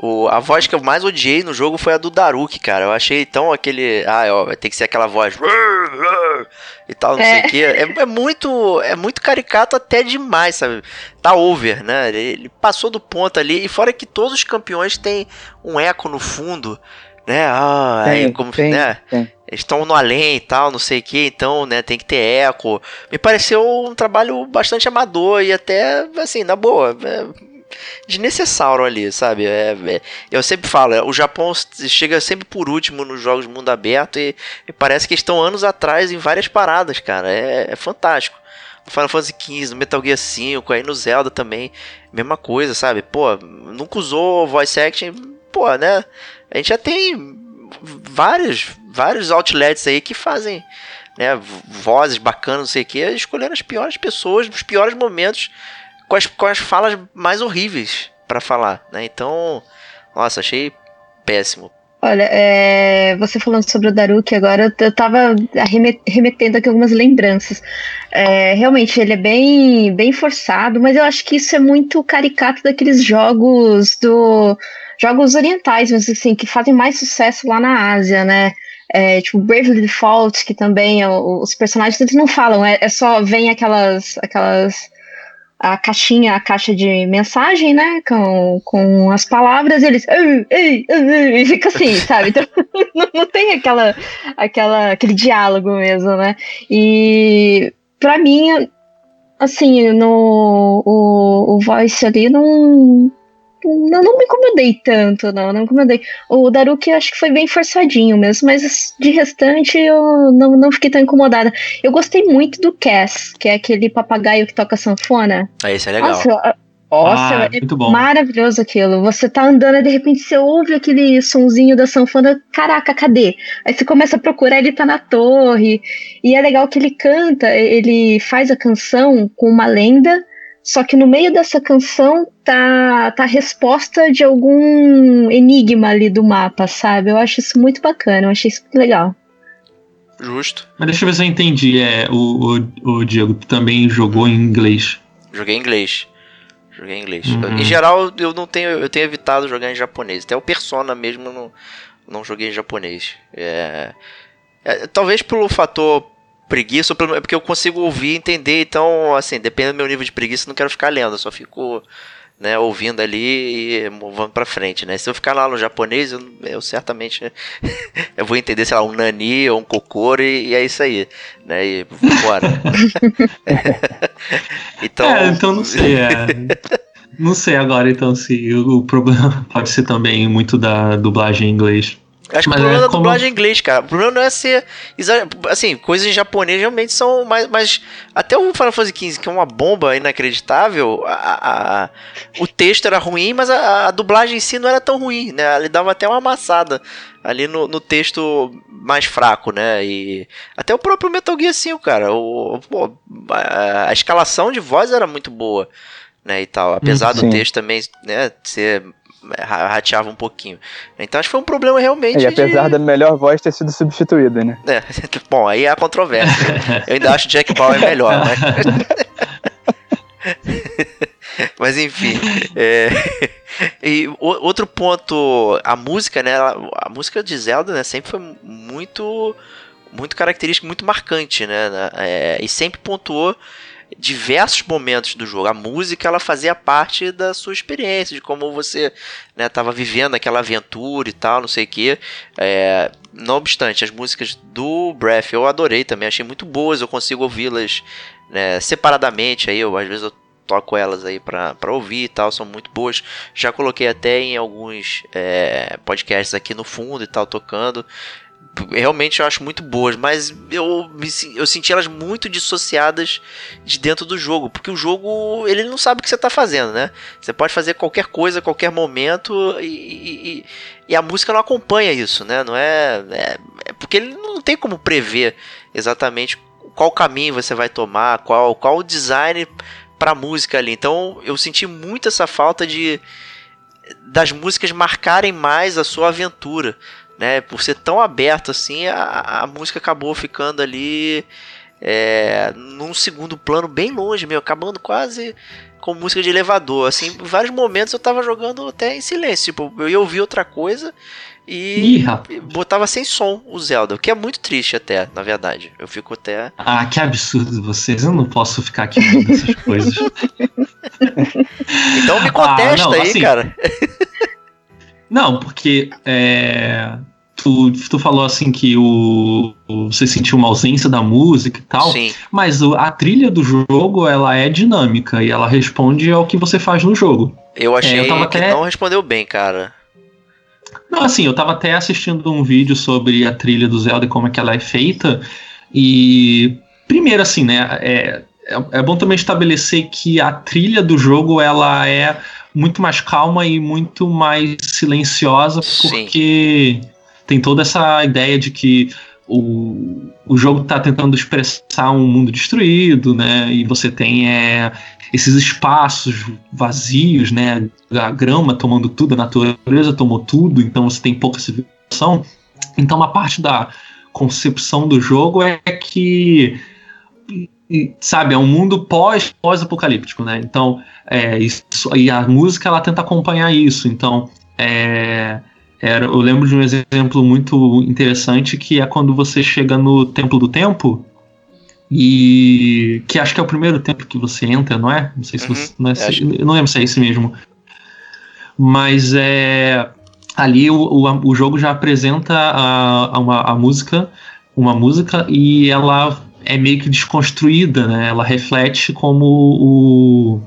O, a voz que eu mais odiei no jogo foi a do Daruki, cara. Eu achei tão aquele. Ah, ó, vai ter que ser aquela voz. E tal, não sei É. o que. É, é muito. É muito caricato até demais, sabe? Tá over, né? Ele, ele passou do ponto ali. E fora que todos os campeões têm um eco no fundo, né? Ah, aí Tem, como. tem, né? tem. Estão no além e tal, não sei o que, então, né, tem que ter eco. Me pareceu um trabalho bastante amador e até, assim, na boa, é, desnecessário ali, sabe? É, é, eu sempre falo, é, o Japão chega sempre por último nos jogos de mundo aberto e, e parece que estão anos atrás em várias paradas, cara. É, é fantástico. No Final Fantasy XV, no Metal Gear V, aí no Zelda também, mesma coisa, sabe? Pô, nunca usou voice acting, pô, né? A gente já tem vários, vários outlets aí que fazem né, vozes bacanas, não sei o que, escolhendo as piores pessoas nos piores momentos com as, com as falas mais horríveis pra falar, né? Então, nossa, achei péssimo. Olha, é, você falando sobre o Daruki agora, eu tava remetendo aqui algumas lembranças. É, realmente, ele é bem, bem forçado, mas eu acho que isso é muito caricato daqueles jogos do jogos orientais, mas assim, que fazem mais sucesso lá na Ásia, né? É, tipo Bravely Default, que também é os personagens eles não falam, é, é só vem aquelas aquelas a caixinha, a caixa de mensagem, né? Com, com as palavras, eles. "Ei, ei, ei", ei", e fica assim, sabe? Então, não, não tem aquela, aquela, aquele diálogo mesmo, né? E pra mim, assim, no, o, o voice ali não. Não, não me incomodei tanto, não, não me incomodei. O Daruki acho que foi bem forçadinho mesmo, mas de restante eu não, não fiquei tão incomodada. Eu gostei muito do Cass, que é aquele papagaio que toca sanfona. Aí, isso é legal. Nossa, eu- nossa, Ah, é muito bom. maravilhoso aquilo. Você tá andando e de repente você ouve aquele sonzinho da sanfona. Caraca, cadê? Aí você começa a procurar, ele tá na torre. E é legal que ele canta, ele faz a canção com uma lenda. Só que no meio dessa canção tá, tá a resposta de algum enigma ali do mapa, sabe? Eu acho isso muito bacana, eu achei isso muito legal. Justo. Mas deixa eu ver se eu entendi. É, o, o, o Diego tu também jogou em inglês. Joguei em inglês. Joguei em inglês. Uhum. Em geral, eu não tenho. Eu tenho evitado jogar em japonês. Até o Persona mesmo eu não, não joguei em japonês. É, é, talvez pelo fator preguiça, é porque eu consigo ouvir e entender, então, assim, dependendo do meu nível de preguiça, não quero ficar lendo, eu só fico né, ouvindo ali e movendo pra frente, né? Se eu ficar lá no japonês, eu, eu certamente eu vou entender, sei lá, um nani ou um kokoro e, e é isso aí, né? E vambora. então, É, então não sei. é. Não sei agora, então, se o problema pode ser também muito da dublagem em inglês. Acho que Mas o problema é da como- dublagem em inglês, cara. O problema não é ser. Assim, coisas em japonês realmente são mais. mais até o Final Fantasy XV, que é uma bomba inacreditável, a, a- o texto era ruim, mas a, a dublagem em si não era tão ruim, né? Ele dava até uma amassada ali no, no texto mais fraco, né? E até o próprio Metal Gear 5, cara. O, pô, a, a escalação de voz era muito boa, né? E tal. Apesar do texto também, né? Ser. Ra- Rateava um pouquinho. Então acho que foi um problema realmente. E apesar de... da melhor voz ter sido substituída, né? É, bom, aí há controvérsia. Eu ainda acho Jack Bauer melhor, mas. mas enfim. é, E outro ponto, a música, né? A música de Zelda, né, sempre foi muito. Muito característica, muito marcante, né? é, e sempre pontuou diversos momentos do jogo. A música ela fazia parte da sua experiência, de como você né, tava vivendo aquela aventura e tal, não sei o que. É, não obstante, as músicas do Breath eu adorei também, achei muito boas, eu consigo ouvi-las né, separadamente, aí eu, às vezes eu toco elas aí pra ouvir e tal, são muito boas. Já coloquei até em alguns é, podcasts aqui no fundo e tal, tocando. Realmente eu acho muito boas, mas eu, eu senti elas muito dissociadas de dentro do jogo, porque o jogo ele não sabe o que você tá fazendo, né? Você pode fazer qualquer coisa, qualquer momento e, e- e- e a música não acompanha isso, né? Não é, é, é porque ele não tem como prever exatamente qual caminho você vai tomar, qual qual o design para música ali. Então eu senti muito essa falta de das músicas marcarem mais a sua aventura, né? Por ser tão aberto assim, a, a música acabou ficando ali é, num segundo plano bem longe, meu, acabando quase com música de elevador. Assim, em vários momentos eu tava jogando até em silêncio, tipo, eu ia ouvir outra coisa e Ih, botava sem som o Zelda, o que é muito triste até, na verdade. Eu fico até Ah, que absurdo vocês. Eu não posso ficar aqui vendo essas coisas. Então me Ah, contesta não, aí, assim, cara. Não, porque é, tu, tu falou assim que o, você sentiu uma ausência da música e tal, Sim. mas a trilha do jogo ela é dinâmica e ela responde ao que você faz no jogo. Eu achei É, eu tava que até- não respondeu bem, cara. Não, assim, eu tava até assistindo um vídeo sobre a trilha do Zelda e como é que ela é feita. E primeiro, assim, né? É, é, é bom também estabelecer que a trilha do jogo ela é muito mais calma e muito mais silenciosa, Sim. porque tem toda essa ideia de que o, o jogo tá tentando expressar um mundo destruído, né? E você tem é, esses espaços vazios, né? A grama tomando tudo, a natureza tomou tudo, então você tem pouca civilização. Então, uma parte da concepção do jogo é que, e, sabe, é um mundo pós, pós-apocalíptico, né? Então, é, isso, e a música ela tenta acompanhar isso. Então, é, era, eu lembro de um exemplo muito interessante que é quando você chega no Templo do Tempo. E que acho que é o primeiro templo que você entra, não é? Não sei se Uhum, você. Não, é, acho. eu não lembro se é esse mesmo. Mas é. Ali o, o, o jogo já apresenta a, a, uma, a música, uma música, e ela é meio que desconstruída, né? Ela reflete como o,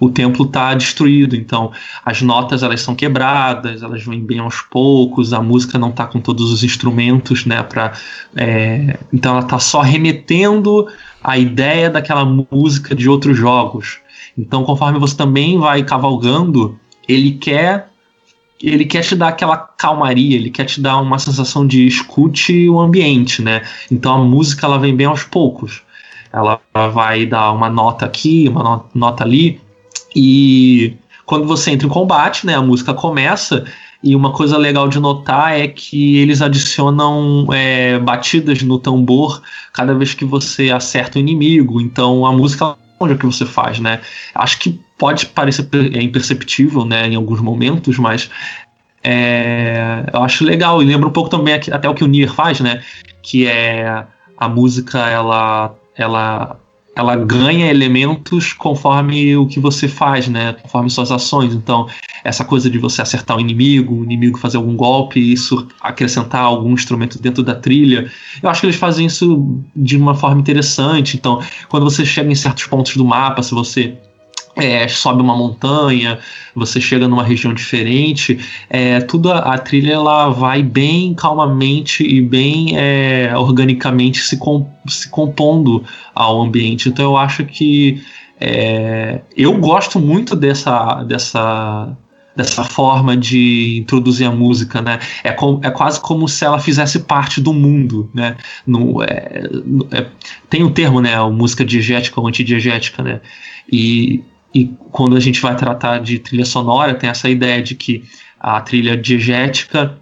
o templo está destruído. Então, as notas elas são quebradas, elas vêm bem aos poucos, a música não está com todos os instrumentos, né? Pra, é, então, ela está só remetendo a ideia daquela música de outros jogos. Então, conforme você também vai cavalgando, ele quer ele quer te dar aquela calmaria, ele quer te dar uma sensação de escute o ambiente, né? Então a música ela vem bem aos poucos. Ela vai dar uma nota aqui, uma no- nota ali, e quando você entra em combate, né, a música começa. E uma coisa legal de notar é que eles adicionam é, batidas no tambor cada vez que você acerta o inimigo. Então a música ao que você faz, né? Acho que pode parecer é imperceptível, né, em alguns momentos, mas é, eu acho legal e lembra um pouco também até o que o Nier faz, né? Que é a música ela ela ela ganha elementos conforme o que você faz, né? Conforme suas ações. Então, essa coisa de você acertar o inimigo, o inimigo fazer algum golpe, isso acrescentar algum instrumento dentro da trilha. Eu acho que eles fazem isso de uma forma interessante. Então, quando você chega em certos pontos do mapa, se você é, sobe uma montanha, você chega numa região diferente, é, tudo a, a, trilha ela vai bem calmamente e bem é, organicamente se, com, se compondo ao ambiente. Então eu acho que é, eu gosto muito dessa, dessa, dessa forma de introduzir a música, né? É, com, é quase como se ela fizesse parte do mundo, né? No, é, é, tem um termo, né? A música diegética ou antidiegética, né? E e quando a gente vai tratar de trilha sonora, tem essa ideia de que a trilha diegética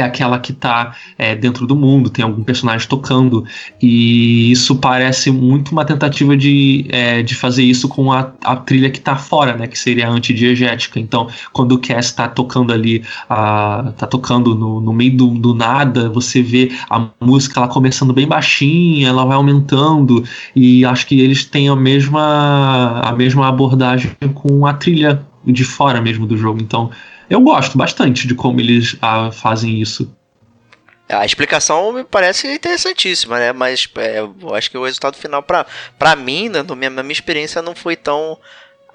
é aquela que está é, dentro do mundo, tem algum personagem tocando, e isso parece muito uma tentativa de, é, de fazer isso com a, a trilha que está fora, né, que seria a antidiegética. Então, quando o Cass está tocando ali, está tocando no, no meio do, do nada, você vê a música ela começando bem baixinha, ela vai aumentando, e acho que eles têm a mesma, a mesma abordagem com a trilha de fora mesmo do jogo. Então, eu gosto bastante de como eles ah, fazem isso. A explicação me parece interessantíssima, né? Mas é, eu acho que o resultado final, pra, pra mim, né, na minha, minha experiência, não foi tão.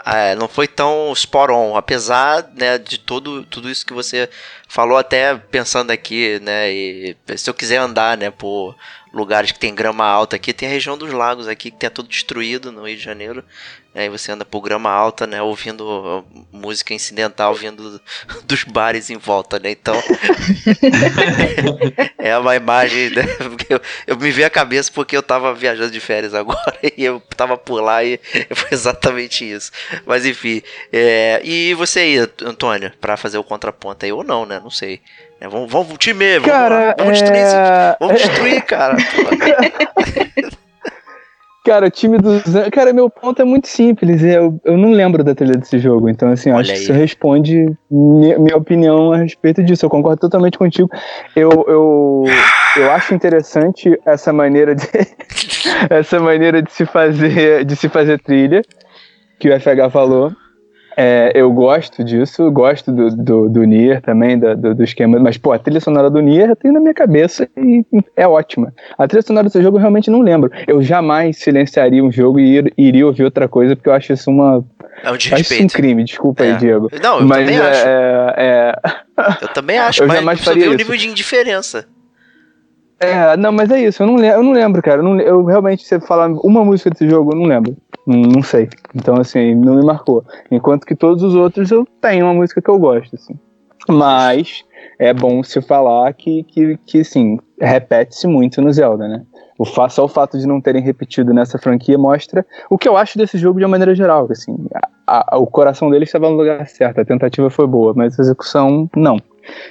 É, não foi tão spot on, apesar né, de tudo, tudo isso que você falou, até pensando aqui, né? E se eu quiser andar, né, por lugares que tem grama alta aqui, tem a região dos lagos aqui que tem tudo destruído no Rio de Janeiro. Aí você anda por grama alta, né? Ouvindo uh, música incidental vindo dos bares em volta, né? Então. é uma imagem. Né? Eu, eu, me vi a cabeça porque eu tava viajando de férias agora e eu tava por lá e foi exatamente isso. Mas enfim. É, e você aí, Antônio, para fazer o contraponto aí ou não, né? Não sei. É, vamos, vamos, time, vamos, cara, vamos destruir, é... vamos destruir, cara. Cara, o time dos. Cara, meu ponto é muito simples. Eu, eu não lembro da trilha desse jogo. Então, assim, Olha acho aí. que isso responde minha, minha, opinião a respeito disso. Eu concordo totalmente contigo. Eu, eu, eu acho interessante essa maneira de. essa maneira de se fazer, de se fazer trilha, que o FH falou. É, eu gosto disso, gosto do, do, do Nier também, do, do, esquema, mas pô, a trilha sonora do Nier eu tenho na minha cabeça e é ótima. A trilha sonora desse jogo eu realmente não lembro. Eu jamais silenciaria um jogo e ir, iria ouvir outra coisa, porque eu acho isso uma. É um acho isso um crime, desculpa é. aí, Diego. Não, eu mas também é, acho. É, eu também acho, eu mas jamais faria vê o nível de indiferença. É, não, mas é isso, eu não, lembro, eu não lembro, cara. Eu, não, eu realmente, você falar uma música desse jogo, eu não lembro. Não, sei. Então, assim, não me marcou. Enquanto que todos os outros eu tenho uma música que eu gosto, assim. Mas é bom se falar que, que, que sim, repete-se muito no Zelda, né? O fa só o fato de não terem repetido nessa franquia mostra o que eu acho desse jogo de uma maneira geral. Assim, a, a, o coração dele estava no lugar certo, a tentativa foi boa, mas a execução não.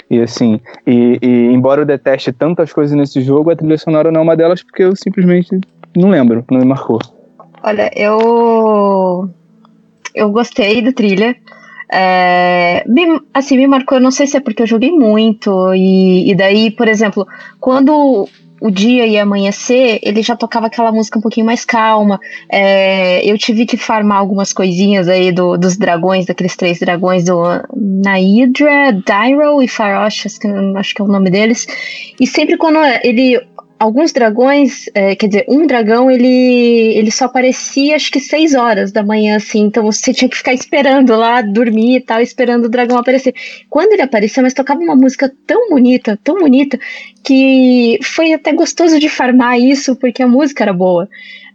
E assim, e, e, embora eu deteste tantas coisas nesse jogo, a trilha sonora não é uma delas porque eu simplesmente não lembro, não me marcou. Olha, eu eu gostei da trilha. É, me, assim, me marcou, eu não sei se é porque eu joguei muito, e, e daí, por exemplo, quando o dia ia amanhecer, ele já tocava aquela música um pouquinho mais calma. É, eu tive que farmar algumas coisinhas aí do, dos dragões, daqueles três dragões do Naidra, Dyro e Farosh, acho que, acho que é o nome deles. E sempre quando ele alguns dragões, é, quer dizer, um dragão, ele, ele só aparecia acho que seis horas da manhã, assim, então você tinha que ficar esperando lá, dormir e tal, esperando o dragão aparecer. Quando ele apareceu, mas tocava uma música tão bonita, tão bonita, que foi até gostoso de farmar isso, porque a música era boa.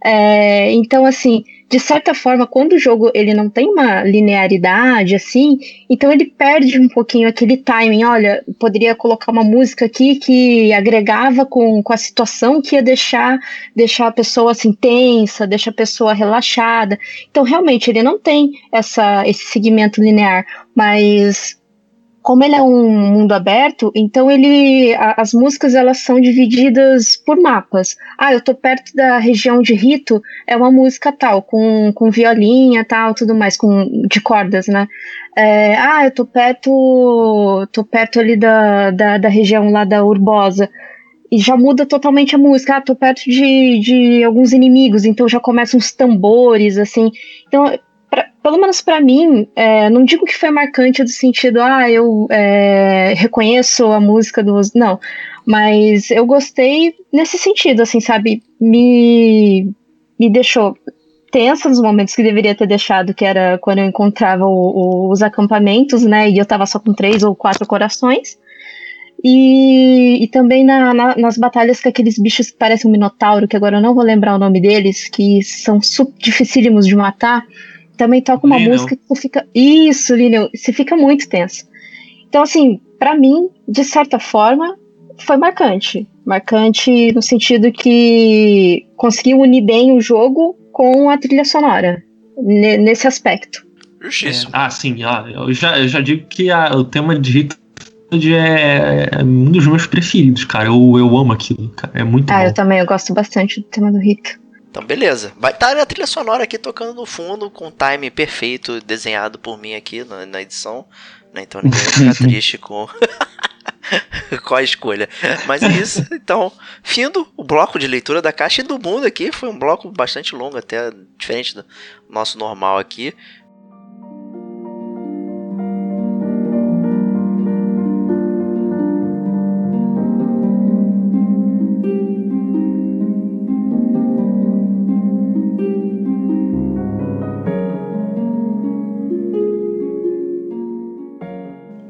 É, então, assim, de certa forma, quando o jogo ele não tem uma linearidade assim, então ele perde um pouquinho aquele timing. Olha, poderia colocar uma música aqui que agregava com, com a situação que ia deixar, deixar a pessoa assim tensa, deixar a pessoa relaxada. Então, realmente, ele não tem essa, esse segmento linear, mas como ele é um mundo aberto, então ele a- as músicas elas são divididas por mapas. Ah, eu tô perto da região de Rito, é uma música tal, com, com violinha tal, tudo mais, com de cordas, né? É, ah, eu tô perto, tô perto ali da, da, da região lá da Urbosa. E já muda totalmente a música. Ah, tô perto de, de alguns inimigos, então já começam os tambores, assim. Então, pelo menos pra mim, é, não digo que foi marcante do sentido, ah, eu é, reconheço a música dos. Não. Mas eu gostei nesse sentido, assim, sabe? Me, me deixou tensa nos momentos que deveria ter deixado, que era quando eu encontrava o- o- os acampamentos, né? E eu tava só com três ou quatro corações. E, e também na- na- nas batalhas com aqueles bichos que parecem um minotauro, que agora eu não vou lembrar o nome deles, que são dificílimos de matar. Também toca uma Lilian. música que tu fica. Isso, Lilian, você fica muito tenso. Então, assim, pra mim, de certa forma, foi marcante. Marcante no sentido que conseguiu unir bem o jogo com a trilha sonora. ne- nesse aspecto. Justíssimo. Ah, sim, ah, eu, já, eu já digo que a- o tema de Rito é, é um dos meus preferidos, cara. Eu, eu amo aquilo, cara. É muito Ah, bom. eu também, eu gosto bastante do tema do Rito. Então, beleza. Vai estar a trilha sonora aqui tocando no fundo, com o time perfeito, desenhado por mim aqui na, na edição. né? Então ninguém vai ficar triste com, com a escolha. Mas é isso. Então, findo o bloco de leitura da caixa e do mundo aqui. Foi um bloco bastante longo, até diferente do nosso normal aqui.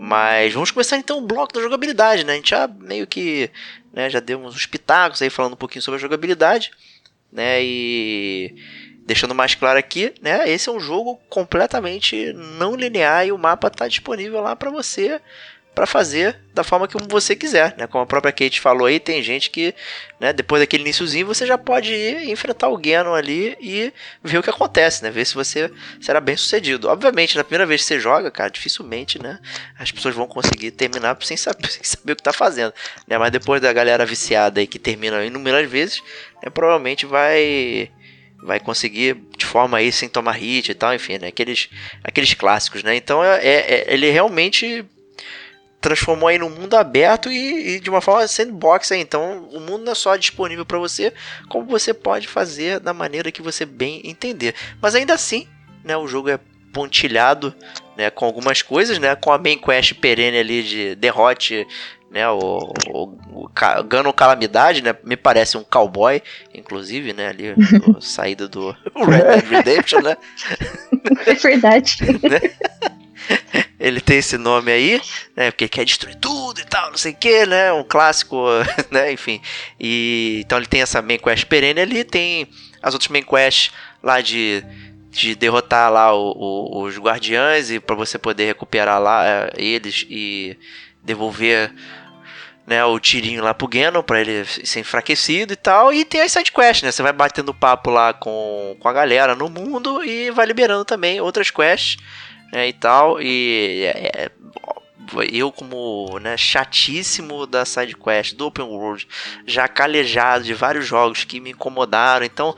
Mas vamos começar então o bloco da jogabilidade, né? A gente já meio que né, já deu uns pitacos aí falando um pouquinho sobre a jogabilidade, né? E deixando mais claro aqui, né? Esse é um jogo completamente não linear e o mapa está disponível lá para você para fazer da forma que você quiser, né? Como a própria Kate falou aí, tem gente que, né, depois daquele iniciozinho, você já pode ir enfrentar o Ganon ali e ver o que acontece, né? Ver se você será bem sucedido. Obviamente, na primeira vez que você joga, cara, dificilmente, né, as pessoas vão conseguir terminar sem saber, sem saber o que tá fazendo, né? Mas depois da galera viciada aí que termina inúmeras vezes, né, provavelmente vai vai conseguir de forma aí sem tomar hit e tal, enfim, né? Aqueles, aqueles clássicos, né? Então é, é- ele realmente transformou aí num mundo aberto e, e de uma forma sandbox aí. Então o mundo não é só disponível para você, como você pode fazer da maneira que você bem entender. Mas ainda assim, né, o jogo é pontilhado, né, com algumas coisas, né, com a main quest perene ali de derrote, né, o, o, o Ganon Calamidade, né, me parece um cowboy, inclusive, né, ali, saída do Red Dead Redemption, né, É verdade. ele tem esse nome aí, né? Porque quer destruir tudo e tal, não sei o que, né? Um clássico, né? Enfim. E então ele tem essa main quest perene ali, tem as outras main quests lá de, de derrotar lá o- o- os guardiães e para você poder recuperar lá é, eles e devolver né, o tirinho lá pro Ganon pra ele ser enfraquecido e tal. E tem as side quests, né? Você vai batendo papo lá com, com a galera no mundo e vai liberando também outras quests né, e tal. E é, é, eu, como né, chatíssimo da side quest do Open World, já calejado de vários jogos que me incomodaram, então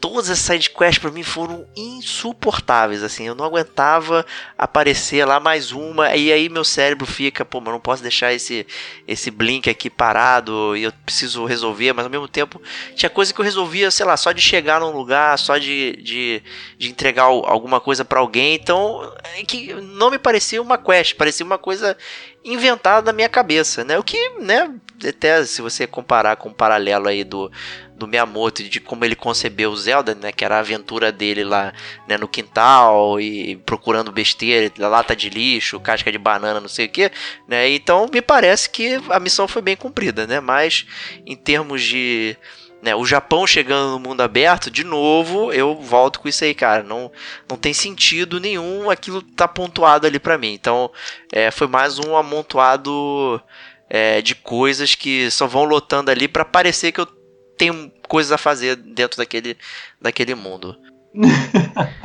todas as side quests pra mim foram insuportáveis. Assim, eu não aguentava aparecer lá mais uma, e aí meu cérebro fica, pô, mas não posso deixar esse, esse blink aqui parado e eu preciso resolver, mas ao mesmo tempo tinha coisa que eu resolvia, sei lá, só de chegar num lugar, só de, de, de entregar al- alguma coisa pra alguém, então é que não me parecia uma quest, parecia uma coisa inventada na minha cabeça, né? O que, né, até se você comparar com o paralelo aí do do Miyamoto de como ele concebeu o Zelda, né, que era a aventura dele lá, né, no quintal e procurando besteira, lata de lixo, casca de banana, não sei o que, né? Então me parece que a missão foi bem cumprida, né? Mas em termos de né, o Japão chegando no mundo aberto, de novo, eu volto com isso aí, cara. Não, não tem sentido nenhum aquilo tá pontuado ali pra mim. Então, é, foi mais um amontoado é, de coisas que só vão lotando ali pra parecer que eu tenho coisas a fazer dentro daquele, daquele mundo.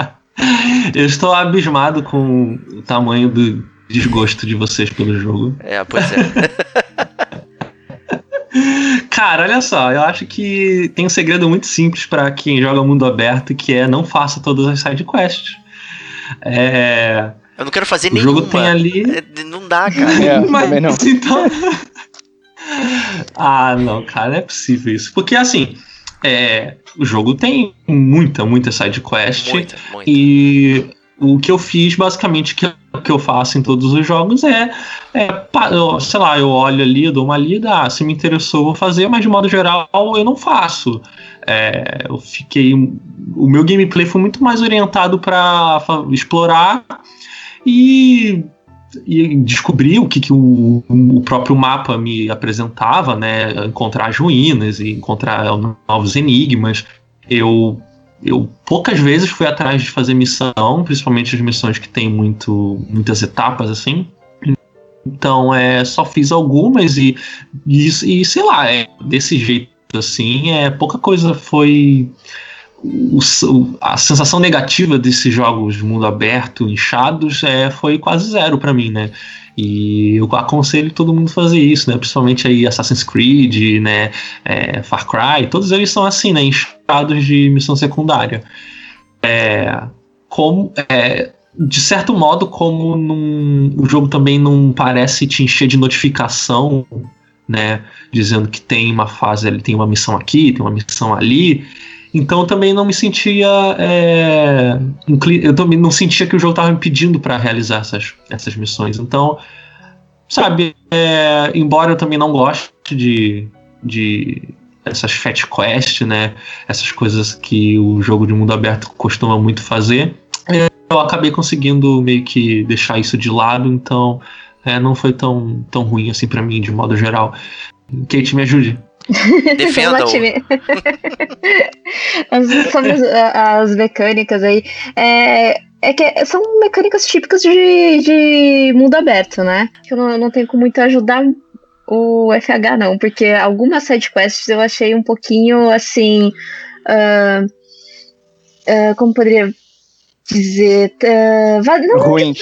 Eu estou abismado com o tamanho do, desgosto de vocês pelo jogo. É, pois é. Cara, olha só, eu acho que tem um segredo muito simples pra quem joga mundo aberto, que é não faça todas as side quests. É, Eu não quero fazer o nenhuma. jogo tem ali. É, Não dá, cara. É, Mas também não. então. Ah, não, cara, não é possível isso. Porque assim, é, o jogo tem muita, muita side quest. Muita, muita. E o que eu fiz, basicamente, que, que eu faço em todos os jogos é, é sei lá, eu olho ali, eu dou uma lida, ah, se me interessou, eu vou fazer, mas de modo geral eu não faço. É, eu fiquei. O meu gameplay foi muito mais orientado para explorar e, e descobrir o que, que o, o próprio mapa me apresentava, né? Encontrar as ruínas e encontrar novos enigmas. Eu eu poucas vezes fui atrás de fazer missão, principalmente as missões que tem muito, muitas etapas assim. Então, é, só fiz algumas e, e, e sei lá, é, desse jeito assim, é, pouca coisa foi. O- a sensação negativa desses jogos de mundo aberto, inchados, é, foi quase zero pra mim, né? E eu aconselho todo mundo fazer isso, né? Principalmente aí Assassin's Creed, né? É, Far Cry, todos eles são assim, né? Inchados de missão secundária. É, como, é, de certo modo, como num- o jogo também não parece te encher de notificação, né? Dizendo que tem uma fase, ali, tem uma missão aqui, tem uma missão ali. Então também não me sentia. é, eu também não sentia que o jogo estava me pedindo para realizar essas, essas missões. Então, sabe, é, embora eu também não goste de, de essas fat quest, né? Essas coisas que o jogo de mundo aberto costuma muito fazer, eu acabei conseguindo meio que deixar isso de lado, então é, não foi tão, tão ruim assim para mim de modo geral. Kate, me ajude. Defenda Vamos o. time. As- Sobre as, as mecânicas aí. É, é que são mecânicas típicas de, de mundo aberto, né? Que eu não, eu não tenho como muito ajudar o FH, não, porque algumas sidequests eu achei um pouquinho assim. ah, ah, como poderia dizer? não Ruim.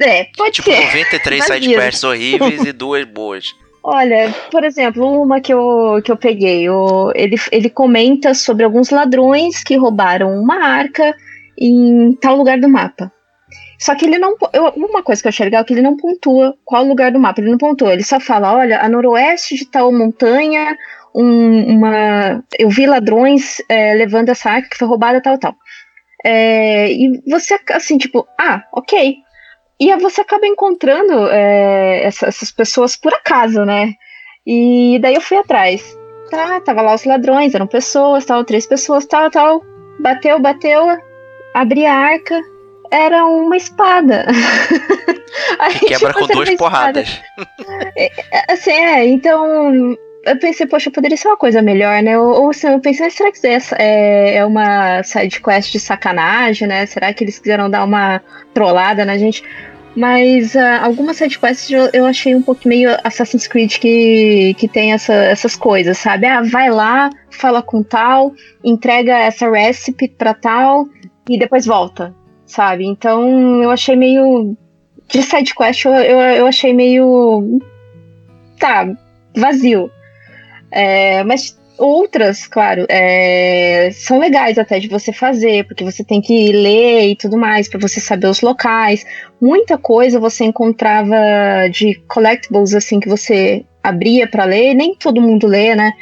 É, pode Tipo, ser. 93 Vazias. sidequests horríveis e duas boas. Olha, por exemplo, uma que eu, que eu peguei, o, ele, ele comenta sobre alguns ladrões que roubaram uma arca em tal lugar do mapa. Só que ele não. eu- uma coisa que eu achei legal é que ele não pontua qual lugar do mapa, ele não pontua. Ele só fala: olha, a noroeste de tal montanha, um- uma. Eu vi ladrões é, levando essa arca que foi roubada, tal, tal. É, e você, assim, tipo, ah, ok. E aí você acaba encontrando é, essa- essas pessoas por acaso, né? E daí eu fui atrás. Tá, tava lá os ladrões, eram pessoas, tal, três pessoas, tal, tal. Bateu, bateu, abri a arca, era uma espada. Aí, Que quebra tipo, com duas uma espada. porradas. Assim, é, então. Eu pensei, poxa, poderia ser uma coisa melhor, né? Ou, ou assim, eu pensei, será que essa é, é uma side quest de sacanagem, né? Será que eles quiseram dar uma trollada na gente? Mas ah, algumas side quests eu, eu achei um pouco meio Assassin's Creed que, que tem essa- essas coisas, sabe? Ah, vai lá, fala com tal, entrega essa recipe pra tal e depois volta, sabe? Então eu achei meio. De side quest eu, eu, eu achei meio. Tá, vazio. É, mas outras, claro, é, são legais até de você fazer, porque você tem que ler e tudo mais, para você saber os locais. Muita coisa você encontrava de collectibles, assim, que você abria para ler, nem todo mundo lê, né?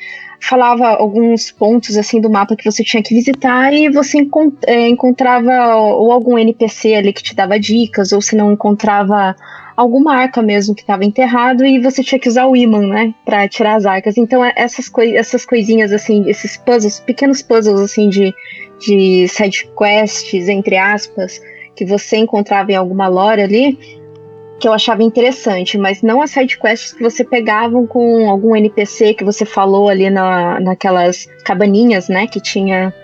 Falava alguns pontos, assim, do mapa que você tinha que visitar e você encont- é, encontrava ou algum NPC ali que te dava dicas, ou se não encontrava alguma arca mesmo que estava enterrado e você tinha que usar o imã, né, para tirar as arcas. Então é- essas, coi essas coisinhas assim, esses puzzles, pequenos puzzles assim de, de side quests entre aspas que você encontrava em alguma lore ali, que eu achava interessante, mas não as side quests que você pegavam com algum NPC que você falou ali na, naquelas cabaninhas, né, que tinha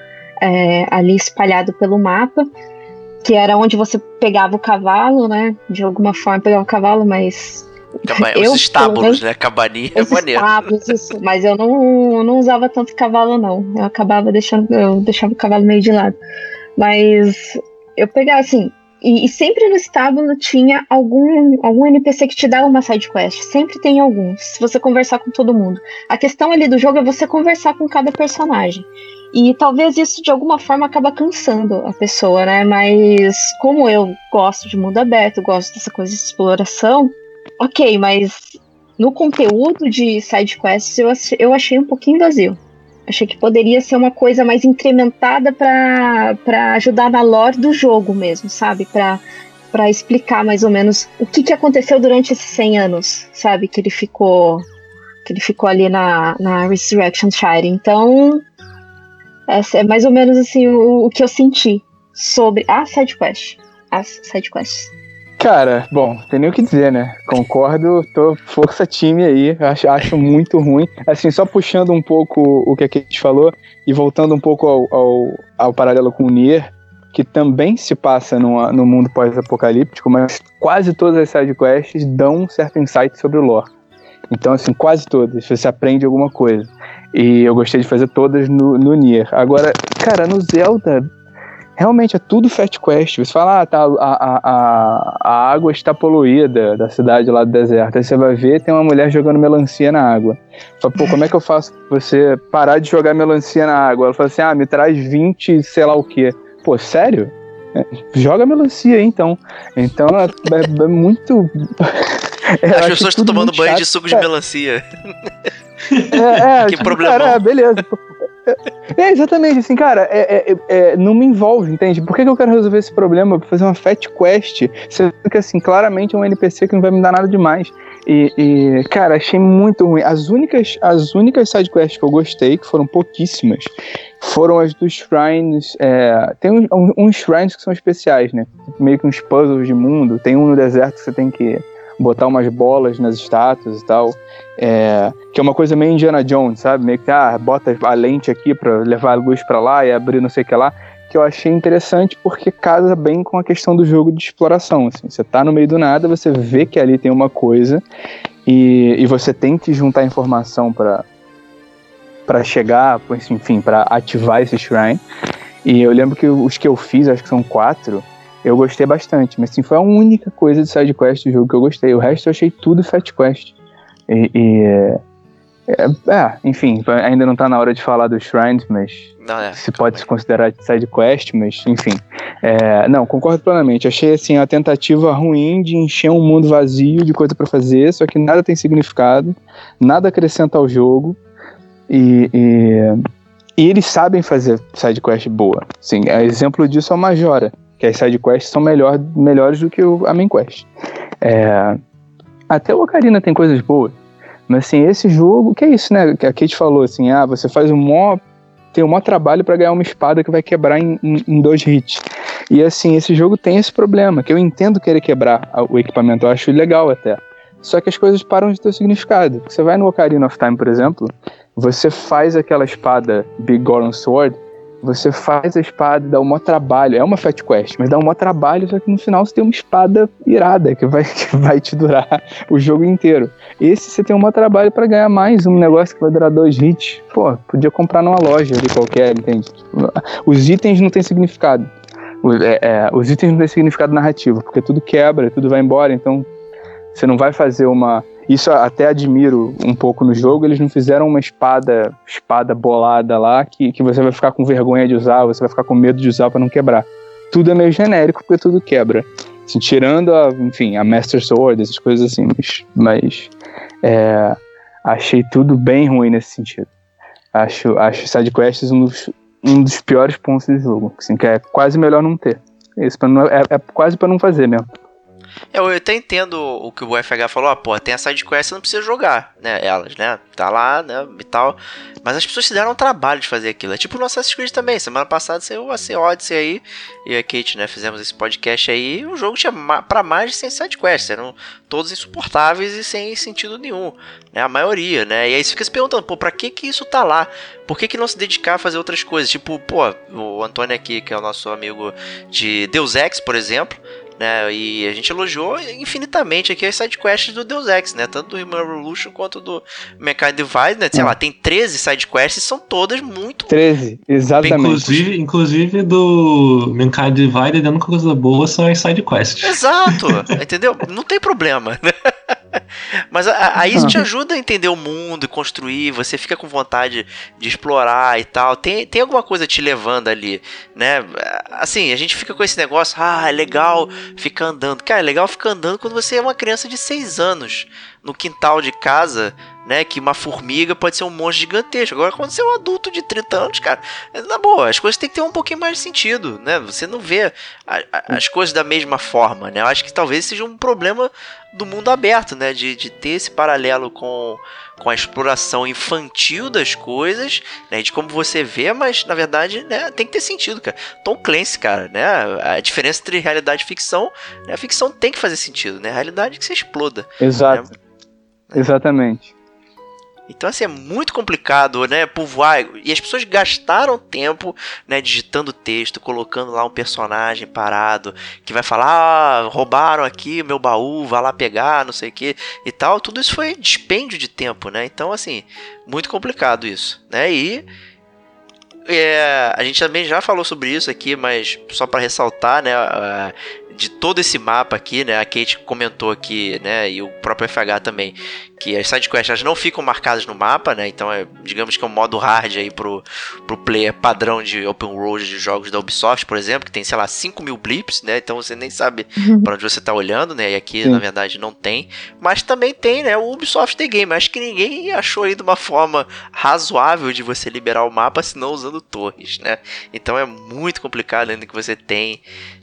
é, ali espalhado pelo mapa que era onde você pegava o cavalo, né? De alguma forma pegava o cavalo, mas. Caba- eu, Os estábulos, menos, né? Cabaninha é maneiro. estábulos, isso. Mas eu não, eu não usava tanto cavalo, não. Eu acabava deixando. Eu deixava o cavalo meio de lado. Mas eu pegava assim. E, e sempre no estábulo tinha algum, algum NPC que te dá uma side quest. Sempre tem algum, se você conversar com todo mundo. A questão ali do jogo é você conversar com cada personagem. E talvez isso de alguma forma acaba cansando a pessoa, né? Mas como eu gosto de mundo aberto, gosto dessa coisa de exploração, ok, mas no conteúdo de side quests eu, eu achei um pouquinho vazio. Achei que poderia ser uma coisa mais incrementada para ajudar na lore do jogo mesmo, sabe? Para para explicar mais ou menos o que, que aconteceu durante esses 100 anos, sabe? Que ele ficou que ele ficou ali na, na Resurrection Shire. Então, essa é mais ou menos assim o, o que eu senti sobre a side quest. As side quests. Cara, bom, tem nem o que dizer, né? Concordo, tô força time aí, acho, acho muito ruim. Assim, só puxando um pouco o que a Kate falou e voltando um pouco ao, ao, ao paralelo com o Nier, que também se passa numa, no mundo pós-apocalíptico, mas quase todas as sidequests dão um certo insight sobre o lore. Então, assim, quase todas, você aprende alguma coisa. E eu gostei de fazer todas no, no Nier. Agora, cara, no Zelda, realmente é tudo fast quest. Você fala, ah, tá, a, a, a, água está poluída da cidade lá do deserto. Aí você vai ver, tem uma mulher jogando melancia na água. Fala, pô, como é que eu faço você parar de jogar melancia na água? Ela fala assim, ah, me traz 20, sei lá o quê. Pô, sério? É, joga melancia aí, então. Então é, é- é muito. As pessoas estão tomando banho chato. de suco de Cara, melancia. é, é, Que tipo, problemão. Cara, é, beleza. É, exatamente, assim, cara, é, é- é- não me envolve, entende? Por que, que eu quero resolver esse problema? Pra fazer uma fat quest, sendo que, assim, claramente é um NPC que não vai me dar nada demais. E, e, cara, achei muito ruim. As únicas, as únicas side quests que eu gostei, que foram pouquíssimas, foram as dos shrines. é, tem uns, uns- uns shrines que são especiais, né? Meio que uns puzzles de mundo. Tem um no deserto que você tem que botar umas bolas nas estátuas e tal. É, que é uma coisa meio Indiana Jones, sabe? Meio que, ah, bota a lente aqui pra levar a luz pra lá e abrir não sei o que lá. Que eu achei interessante porque casa bem com a questão do jogo de exploração. Assim. Você tá no meio do nada, você vê que ali tem uma coisa e, e você tem que juntar informação pra para chegar, enfim, para ativar esse shrine. E eu lembro que os que eu fiz, acho que são quatro, eu gostei bastante. Mas assim, foi a única coisa de side quest do jogo que eu gostei. O resto eu achei tudo fat quest. E, e, é, é, enfim, ainda não tá na hora de falar dos shrines, mas Não, é. se pode se considerar side quest, mas enfim. É, não, concordo plenamente. Achei assim a tentativa ruim de encher um mundo vazio de coisa pra fazer, só que nada tem significado, nada acrescenta ao jogo. E, e, e eles sabem fazer side quest boa. Sim, é exemplo disso é o Majora, que as side quests são melhor, melhores do que o, a main quest. É, até o Ocarina tem coisas boas. Mas assim, esse jogo, que é isso, né? Que a Kate falou assim: ah, você faz um mó. Tem um maior trabalho para ganhar uma espada que vai quebrar em, em- em dois hits. E assim, esse jogo tem esse problema, que eu entendo querer quebrar o equipamento, eu acho legal até. Só que as coisas param de ter significado. Você vai no Ocarina of Time, por exemplo, você faz aquela espada Big Goron Sword, você faz a espada e dá um maior trabalho. É uma fat quest, mas dá um maior trabalho, só que no final você tem uma espada irada que vai, que vai te durar o jogo inteiro. Esse você tem um maior trabalho pra ganhar mais um negócio que vai durar dois hits. Pô, podia comprar numa loja ali qualquer, entende? Os itens não têm significado. É, é, os itens não têm significado narrativo, porque tudo quebra, tudo vai embora, então você não vai fazer uma. Isso até admiro um pouco no jogo, eles não fizeram uma espada espada bolada lá que, que você vai ficar com vergonha de usar, você vai ficar com medo de usar pra não quebrar. Tudo é meio genérico porque tudo quebra. Assim, tirando a, enfim, a Master Sword, essas coisas assim, mas, mas é, achei tudo bem ruim nesse sentido. Acho, acho sidequests um dos, um dos piores pontos do jogo, assim, que é quase melhor não ter. Isso pra não, é, é quase pra não fazer mesmo. Eu até entendo o que o FH falou, ah, pô, tem a side quest, você não precisa jogar, né, elas, né, tá lá, né, e tal, mas as pessoas se deram o trabalho de fazer aquilo, é tipo no Assassin's Creed também, semana passada saiu o AC Odyssey aí, e a Kate, né, fizemos esse podcast aí, o jogo tinha ma pra mais de 100 side quests, eram todos insuportáveis e sem sentido nenhum, né, a maioria, né, e aí você fica se perguntando, pô, pra que que isso tá lá? Por que que não se dedicar a fazer outras coisas? Tipo, pô, o Antônio aqui, que é o nosso amigo de Deus Ex, por exemplo, né? E a gente elogiou infinitamente aqui as sidequests do Deus Ex, né? Tanto do Human Revolution quanto do Mankind Divide, né? Sei lá, tem 13 sidequests e são todas muito 13, exatamente. Inclusive, inclusive do Mankind Divided, a única coisa boa são as sidequests. Exato, entendeu? Não tem problema. né? Mas aí isso te ajuda a entender o mundo e construir, você fica com vontade de explorar e tal. Tem, tem alguma coisa te levando ali, né? Assim, a gente fica com esse negócio, ah, é legal ficar andando. Cara, é legal ficar andando quando você é uma criança de 6 anos no quintal de casa, né? Que uma formiga pode ser um monstro gigantesco. Agora, quando você é um adulto de 30 anos, cara, na boa, as coisas têm que ter um pouquinho mais de sentido, né? Você não vê a- a- as coisas da mesma forma, né? Eu acho que talvez seja um problema do mundo aberto, né? De, de ter esse paralelo com, com a exploração infantil das coisas, né? De como você vê, mas na verdade, né? Tem que ter sentido, cara. Tom Clancy, cara, né? A diferença entre realidade e ficção, né? A ficção tem que fazer sentido, né? A realidade é que você exploda. Exato. Exatamente. Então, assim, é muito complicado, né, povoar. E as pessoas gastaram tempo, né, digitando texto, colocando lá um personagem parado, que vai falar, ah, roubaram aqui o meu baú, vai lá pegar, não sei o que e tal. Tudo isso foi dispêndio de tempo, né? Então, assim, muito complicado isso, né? E é, a gente também já falou sobre isso aqui, mas só para ressaltar, né, de todo esse mapa aqui, né, a Kate comentou aqui, né, e o próprio FH também, que as sidequests elas não ficam marcadas no mapa, né, então é, digamos que é um modo hard aí pro, pro player padrão de open world de jogos da Ubisoft, por exemplo, que tem, sei lá, 5 mil blips, né, então você nem sabe para onde você tá olhando, né, e aqui, Sim. na verdade, não tem, mas também tem, né, o Ubisoft The Game, acho que ninguém achou aí de uma forma razoável de você liberar o mapa se não usando torres, né, então é muito complicado ainda que você tem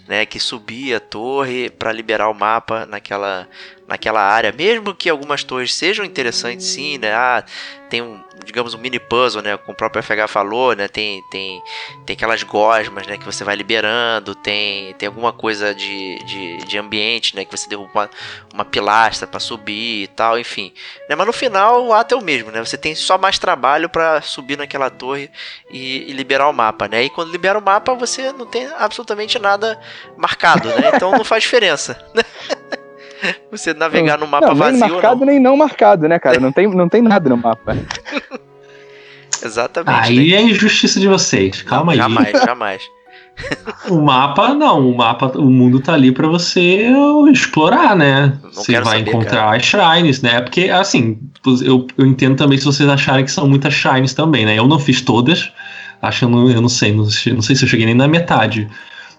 né, que subir a torre para liberar o mapa naquela, naquela área, mesmo que algumas torres sejam interessantes sim, né? Ah, tem um, digamos um mini puzzle, né, como o próprio FH falou, né? Tem tem tem aquelas gosmas, né, que você vai liberando, tem tem alguma coisa de, de, de ambiente, né, que você derruba uma, uma pilastra para subir e tal, enfim. Né, mas no final o ato é o mesmo, né? Você tem só mais trabalho para subir naquela torre e, e liberar o mapa, né? E quando libera o mapa, você não tem absolutamente nada marcado, né? Então não faz diferença. né? você navegar no mapa não, nem vazio marcado não. nem não marcado, né, cara? Não tem, não tem nada no mapa. Exatamente. né? Aí é injustiça de vocês. Calma aí. Jamais, jamais. O mapa, não. O mapa, o mundo tá ali pra você explorar, né? Não você vai saber, encontrar as shrines, né? Porque, assim, eu, eu entendo também se vocês acharem que são muitas shrines também, né? Eu não fiz todas. Acho que eu não, eu não sei, não, sei- não sei se eu cheguei nem na metade.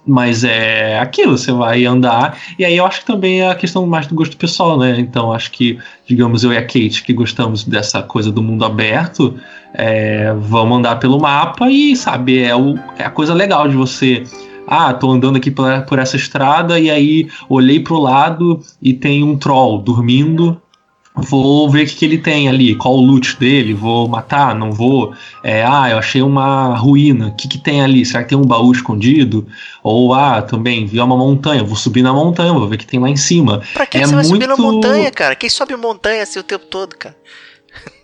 Mas é aquilo, você vai andar. E aí eu acho que também é a questão mais do gosto pessoal, né? Então acho que, digamos, eu e a Kate, que gostamos dessa coisa do mundo aberto, é, vamos andar pelo mapa e, sabe, é, o, é a coisa legal de você. Ah, tô andando aqui por, por essa estrada e aí olhei pro lado e tem um troll dormindo. Vou ver o que, que ele tem ali, qual o loot dele, vou matar, não vou. É, ah, eu achei uma ruína, o que, que tem ali? Será que tem um baú escondido? Ou, ah, também vi uma montanha, vou subir na montanha, vou ver o que tem lá em cima. Pra que, É que você vai subir na muito- montanha, cara? Quem sobe montanha assim o tempo todo, cara?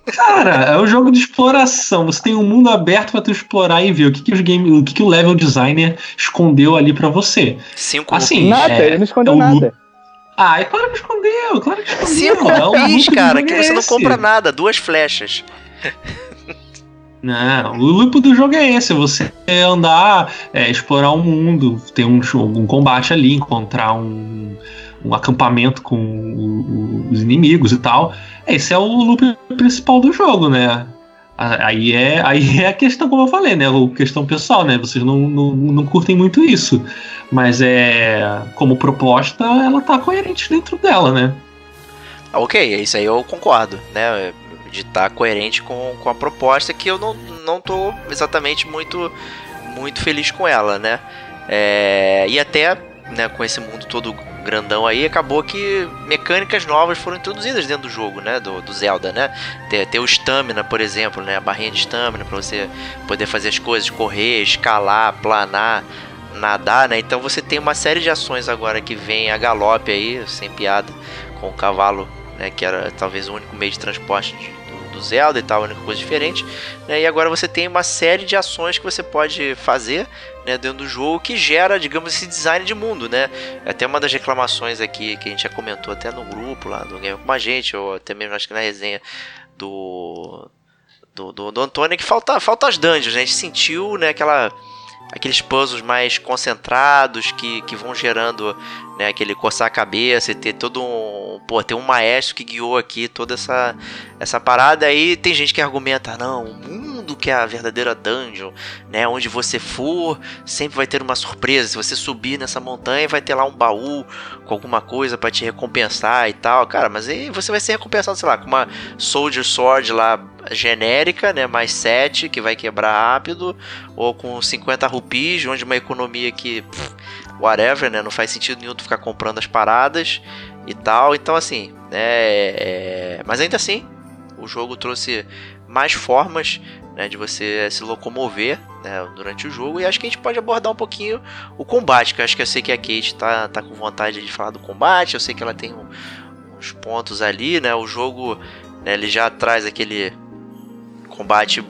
Cara, é um jogo de exploração. Você tem um mundo aberto pra tu explorar e ver o que, que os game, o que, que o level designer escondeu ali pra você. Cinco Assim, Nada, é- ele não escondeu é nada. Ah, é claro que escondeu, claro que escondeu. Cinco É lucro cara, que você não compra nada, duas flechas. Não, o lucro do jogo é esse, você andar, é, explorar o mundo, ter um, um combate ali, encontrar um, um acampamento com o- o- os inimigos e tal. Esse é o loop principal do jogo, né? Aí é, aí é a questão, como eu falei, né? A questão pessoal, né? Vocês não, não, não curtem muito isso. Mas é. Como proposta, ela tá coerente dentro dela, né? Ok, isso aí eu concordo, né? De estar coerente com, com a proposta que eu não, não tô exatamente muito, muito feliz com ela, né? É, e até né, com esse mundo todo grandão aí, acabou que mecânicas novas foram introduzidas dentro do jogo, né? Do, do Zelda, né? Ter, ter o stamina, por exemplo, né? A barrinha de stamina para você poder fazer as coisas, correr, escalar, planar, nadar, né? Então você tem uma série de ações agora que vem a galope aí, sem piada, com o cavalo, né? Que era talvez o único meio de transporte de- do, Zelda e tal, a única coisa diferente. Né? E agora você tem uma série de ações que você pode fazer né, dentro do jogo que gera, digamos, esse design de mundo, né? Até uma das reclamações aqui que a gente já comentou até no grupo lá do Game com a gente, ou até mesmo acho que na resenha do do, do, do Antônio, que falta, falta as dungeons, né? A gente sentiu, né, aquela aqueles puzzles mais concentrados que, que vão gerando né, aquele coçar a cabeça e ter todo um. Pô, ter um maestro que guiou aqui toda essa, essa parada. Aí tem gente que argumenta: não, o mundo que é a verdadeira dungeon, né? Onde você for, sempre vai ter uma surpresa. Se você subir nessa montanha, vai ter lá um baú com alguma coisa para te recompensar e tal. Cara, mas aí você vai ser recompensado, sei lá, com uma Soldier Sword lá genérica, né? Mais 7, que vai quebrar rápido. Ou com 50 rupees, onde uma economia que. Pff, whatever, né? Não faz sentido nenhum tu ficar comprando as paradas e tal. Então, assim, é, é... mas ainda assim, o jogo trouxe mais formas né, de você se locomover né, durante o jogo. E acho que a gente pode abordar um pouquinho o combate, que eu acho que eu sei que a Kate tá, tá com vontade de falar do combate. Eu sei que ela tem um, uns pontos ali, né? O jogo né, ele já traz aquele combate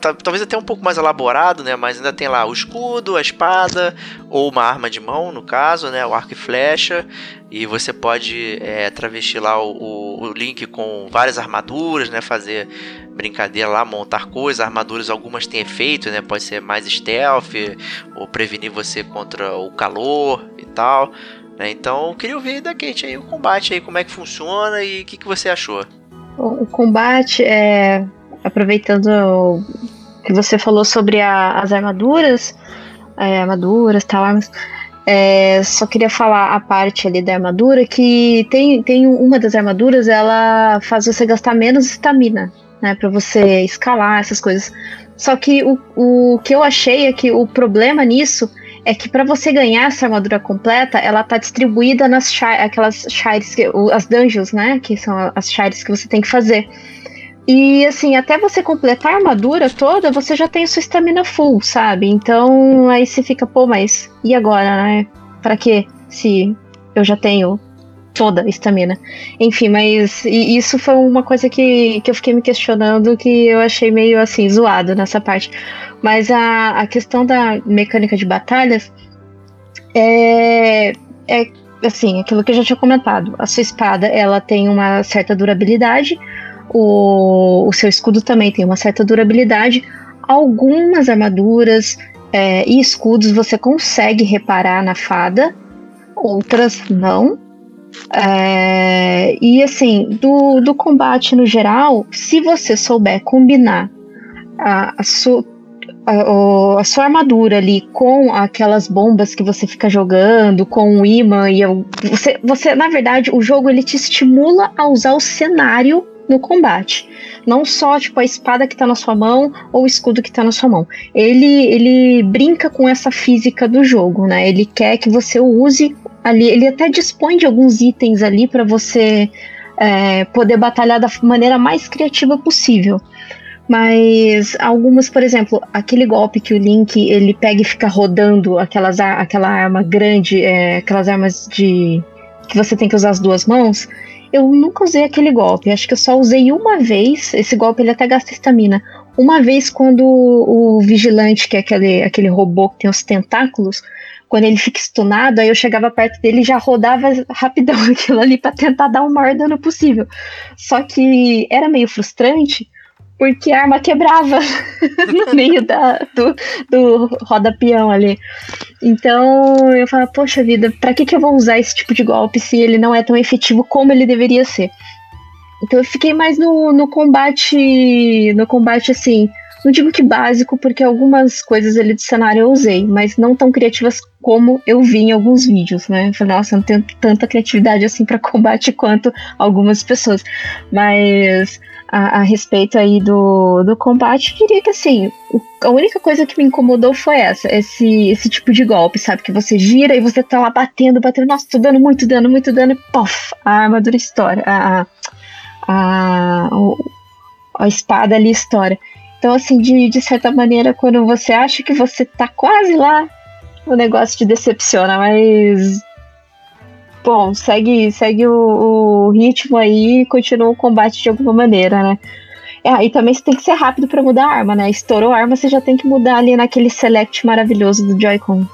talvez até um pouco mais elaborado, né? Mas ainda tem lá o escudo, a espada, ou uma arma de mão, no caso, né? O arco e flecha. E você pode é, travestir lá o, o, o, Link com várias armaduras, né? Fazer brincadeira lá, montar coisas. Armaduras, algumas têm efeito, né? Pode ser mais stealth, ou prevenir você contra o calor e tal. Né? Então, eu queria ouvir da Kate aí o combate aí, como é que funciona e o que, que você achou. O combate é aproveitando que você falou sobre a, as armaduras, é, armaduras, tal, armas. É, só queria falar a parte ali da armadura que tem, tem uma das armaduras, ela faz você gastar menos estamina, né, para você escalar essas coisas. Só que o, o que eu achei é que o problema nisso é que para você ganhar essa armadura completa, ela tá distribuída nas aquelas shires, que, as dungeons, né, que são as shires que você tem que fazer. E assim, até você completar a armadura toda, você já tem sua estamina full, sabe? Então aí você fica, pô, mas e agora, né? Pra quê? Se eu já tenho toda a estamina. Enfim, mas isso foi uma coisa que, que eu fiquei me questionando que eu achei meio assim, zoado nessa parte. Mas a, a questão da mecânica de batalhas é, é assim, aquilo que eu já tinha comentado. A sua espada ela tem uma certa durabilidade o, o seu escudo também tem uma certa durabilidade. Algumas armaduras é, e escudos você consegue reparar na fada, outras não. É, e assim, do, do combate no geral, se você souber combinar a, a, su, a, a, sua armadura ali com aquelas bombas que você fica jogando, com o imã, e eu, você, você, na verdade, o jogo ele te estimula a usar o cenário no combate. Não só tipo a espada que tá na sua mão ou o escudo que tá na sua mão. Ele ele brinca com essa física do jogo, né? Ele quer que você use ali, ele até dispõe de alguns itens ali para você é, poder batalhar da maneira mais criativa possível. Mas algumas, por exemplo, aquele golpe que o Link ele pega e fica rodando aquelas, aquela arma grande, é, aquelas armas de que você tem que usar as duas mãos, eu nunca usei aquele golpe. Acho que eu só usei uma vez. Esse golpe ele até gasta estamina. Uma vez quando o vigilante, que é aquele, aquele robô que tem os tentáculos, quando ele fica stunado, aí eu chegava perto dele e já rodava rapidão aquilo ali para tentar dar o maior dano possível. Só que era meio frustrante, porque a arma quebrava no meio da, do, do roda-peão ali. Então eu falo, poxa vida, pra que, que eu vou usar esse tipo de golpe se ele não é tão efetivo como ele deveria ser? Então eu fiquei mais no, no combate. No combate assim. Não digo que básico, porque algumas coisas ali do cenário eu usei, mas não tão criativas como eu vi em alguns vídeos, né? Eu falei, nossa, eu não tenho tanta criatividade assim para combate quanto algumas pessoas. Mas a, a, respeito aí do, do combate, queria que assim, a única coisa que me incomodou foi essa, esse, esse tipo de golpe, sabe? Que você gira e você tá lá batendo, batendo, nossa, tô dando muito dano, muito dano, e pof, a armadura estoura, a, a, a, a espada ali estoura. Então, assim, de, de certa maneira, quando você acha que você tá quase lá, o negócio te decepciona, mas bom, segue, segue o, o ritmo aí e continua o combate de alguma maneira, né? É, aí também você tem que ser rápido pra mudar a arma, né? Estourou a arma, você já tem que mudar ali naquele select maravilhoso do Joy-Con.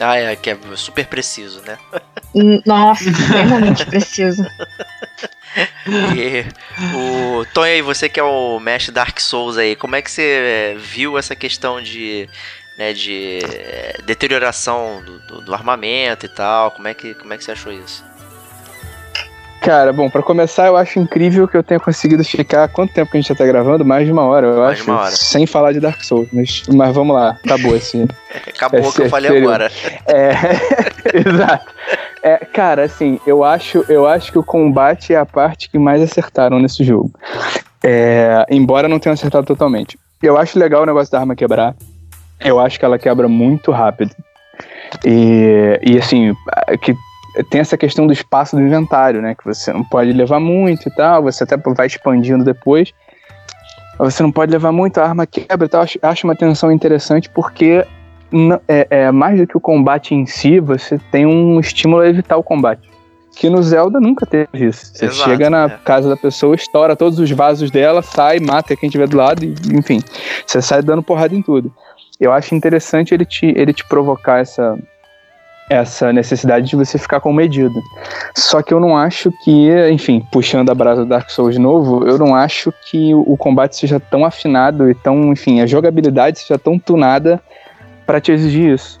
Ah, é, que é super preciso, né? Hum, Nossa, extremamente preciso. E o Tonho aí, você que é o mestre Dark Souls aí, como é que você eh, viu essa questão de, né, de eh, deterioração do, do- do armamento e tal? Como é que, como é que você achou isso? Cara, bom, pra começar, eu acho incrível que eu tenha conseguido ficar. Quanto tempo que a gente já tá gravando? Mais de uma hora, eu Mais acho. uma hora. Sem falar de Dark Souls. Mas, mas vamos lá, acabou assim. Acabou o que eu falei seria- agora. É, exato. É, cara, assim, eu acho, eu acho que o combate é a parte que mais acertaram nesse jogo. É, embora não tenham acertado totalmente. Eu acho legal o negócio da arma quebrar. Eu acho que ela quebra muito rápido. E, e assim, que tem essa questão do espaço do inventário, né? Que você não pode levar muito e tal, você até vai expandindo depois. Você não pode levar muito, a arma quebra e tal. Acho, acho uma tensão interessante porque é, é, mais do que o combate em si, você tem um estímulo a evitar o combate. Que no Zelda nunca teve isso. Você Exato, chega na é. casa da pessoa, estoura todos os vasos dela, sai, mata quem tiver do lado, e, enfim, você sai dando porrada em tudo. Eu acho interessante ele te, ele te provocar essa, essa necessidade de você ficar com medida. Só que eu não acho que, enfim, puxando a brasa do Dark Souls de novo, eu não acho que o combate seja tão afinado e tão, enfim, a jogabilidade seja tão tunada pra te exigir isso.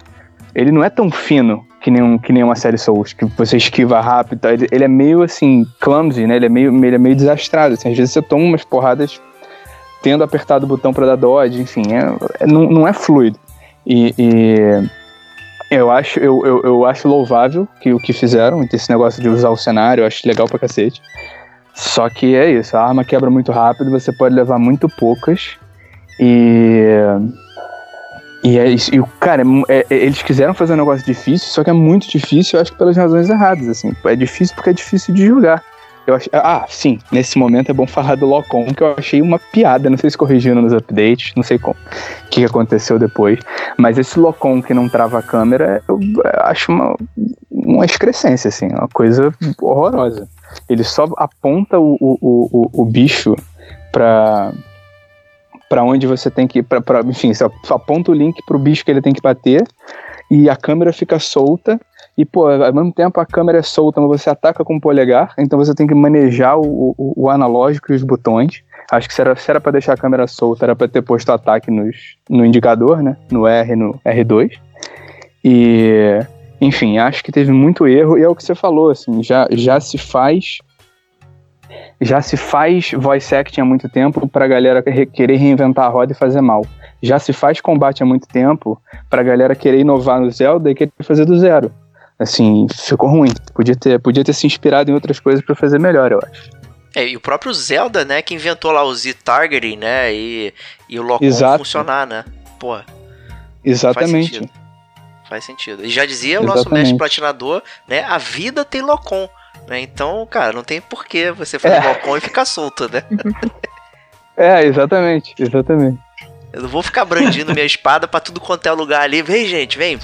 Ele não é tão fino que nem, um, que nem uma série Souls, que você esquiva rápido. Ele, ele é meio assim, clumsy, né? Ele é meio, ele é meio desastrado. assim. Às vezes você toma umas porradas tendo apertado o botão pra dar dodge, enfim, é, é- não, não é fluido. E, e eu, acho, eu, eu, eu acho louvável que o que fizeram, esse negócio de usar o cenário, eu acho legal pra cacete. Só que é isso, a arma quebra muito rápido, você pode levar muito poucas. E. E, é isso, e cara, é é- eles quiseram fazer um negócio difícil, só que é muito difícil, eu acho que pelas razões erradas, assim. É difícil porque é difícil de jogar. Eu acho, ah, sim, nesse momento é bom falar do Locom, que eu achei uma piada, não sei se corrigiram nos updates, não sei como, o que aconteceu depois, mas esse Locom que não trava a câmera, eu acho uma, uma excrescência, assim, uma coisa horrorosa. Ele só aponta o, o, o, o bicho pra, pra onde você tem que pra, pra, enfim, você aponta o link pro bicho que ele tem que bater, e a câmera fica solta, e, pô, ao mesmo tempo a câmera é solta, mas você ataca com o polegar, então você tem que manejar o, o, o analógico e os botões. Acho que se era, se era pra deixar a câmera solta, era pra ter posto ataque nos, no indicador, né? No R no R2. E, enfim, acho que teve muito erro, e é o que você falou, assim, já, já se faz. Já se faz voice acting há muito tempo pra galera re- querer reinventar a roda e fazer mal. Já se faz combate há muito tempo pra galera querer inovar no Zelda e querer fazer do zero assim, ficou ruim. Podia ter, podia ter se inspirado em outras coisas pra fazer melhor, eu acho. É, e o próprio Zelda, né, que inventou lá o Z-Targeting, né, e, e o Locom Exato. funcionar, né? Pô, faz Exatamente. sentido. Faz sentido. E já dizia o nosso Exatamente. mestre platinador, né, a vida tem Locom. Né? Então, cara, não tem porquê você fazer É. Locom e ficar solto, né? É, exatamente, exatamente. Eu não vou ficar brandindo minha espada pra tudo quanto é lugar ali. Vem, gente, vem.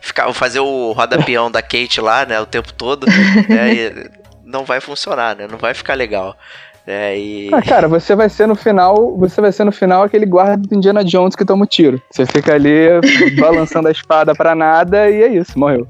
Ficar, vou fazer o roda-peão da Kate lá, né, o tempo todo. né, não vai funcionar, né? Não vai ficar legal. É, e... Ah, cara, você vai ser no final, você vai ser no final aquele guarda do Indiana Jones que toma o tiro. Você fica ali balançando a espada pra nada e é isso, morreu.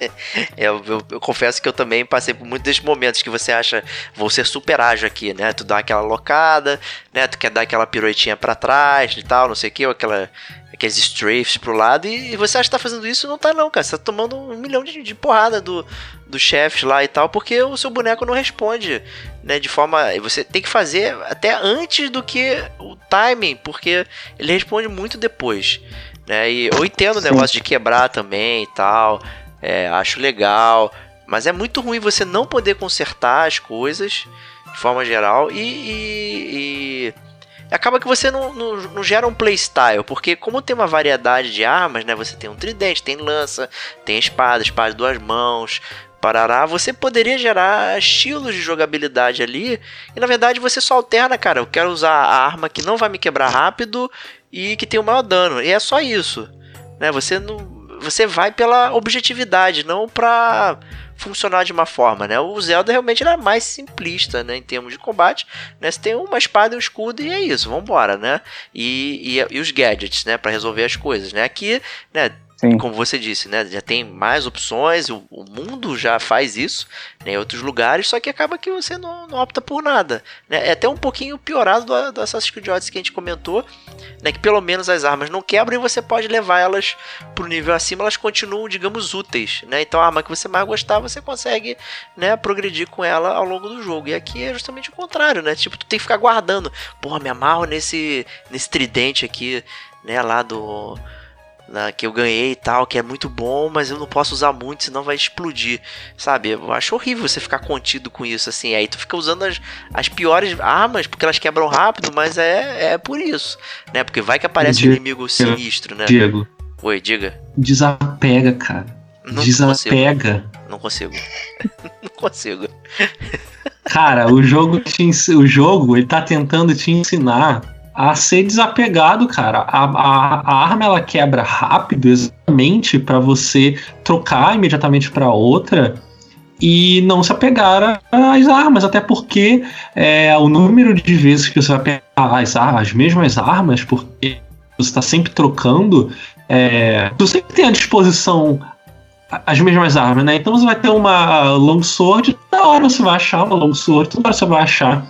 É, eu, eu- eu confesso que eu também passei por muitos desses momentos que você acha, vou ser super ágil aqui, né? Tu dá aquela locada, né? Tu quer dar aquela piruetinha pra trás e tal, não sei o que, ou aquela, aqueles strafes pro lado, e, e você acha que tá fazendo isso não tá não, cara. Você tá tomando um milhão de, de porrada do, do chefe lá e tal, porque o seu boneco não responde, né? De forma. Você tem que fazer até antes do que o timing, porque ele responde muito depois. Né? E eu entendo o negócio de quebrar também e tal. É, acho legal. Mas é muito ruim você não poder consertar as coisas de forma geral e. e- e acaba que você não, não, não gera um playstyle, porque como tem uma variedade de armas, né? Você tem um tridente, tem lança, tem espada, espada de duas mãos, parará, você poderia gerar estilos de jogabilidade ali, e na verdade você só alterna, cara, eu quero usar a arma que não vai me quebrar rápido e que tem o maior dano, e é só isso, né? Você não você vai pela objetividade, não pra funcionar de uma forma, né? O Zelda realmente era mais simplista, né? Em termos de combate, né? Você tem uma espada e um escudo e é isso, vambora, né? E, e, e os gadgets, né? Para resolver as coisas, né? Aqui, né? Sim. Como você disse, né? Já tem mais opções, o, o mundo já faz isso né, em outros lugares, só que acaba que você não, não opta por nada. Né? É até um pouquinho piorado do, do Assassin's Creed Odyssey que a gente comentou, né? Que pelo menos as armas não quebram e você pode levar elas pro nível acima, elas continuam, digamos, úteis. Né? Então a arma que você mais gostar, você consegue né, progredir com ela ao longo do jogo. E aqui é justamente o contrário, né? Tipo, tu tem que ficar guardando. Porra, me amarro nesse, nesse tridente aqui, né? Lá do né, que eu ganhei e tal, que é muito bom, mas eu não posso usar muito, senão vai explodir, sabe? Eu acho horrível você ficar contido com isso, assim. Aí tu fica usando as, as piores armas, porque elas quebram rápido, mas é, é por isso, né? Porque vai que aparece Diego, um inimigo sinistro, né? Diego, Oi, diga. desapega, cara. Não desapega. Não consigo. não consigo. Cara, o jogo, te ens- o jogo, ele tá tentando te ensinar a ser desapegado, cara. A, a, a arma ela quebra rápido, exatamente para você trocar imediatamente para outra e não se apegar às armas, até porque é, o número de vezes que você vai pegar as, ar- as mesmas armas, porque você está sempre trocando, é, você sempre tem à disposição as mesmas armas, né? Então você vai ter uma longsword, toda hora você vai achar uma longsword, toda hora você vai achar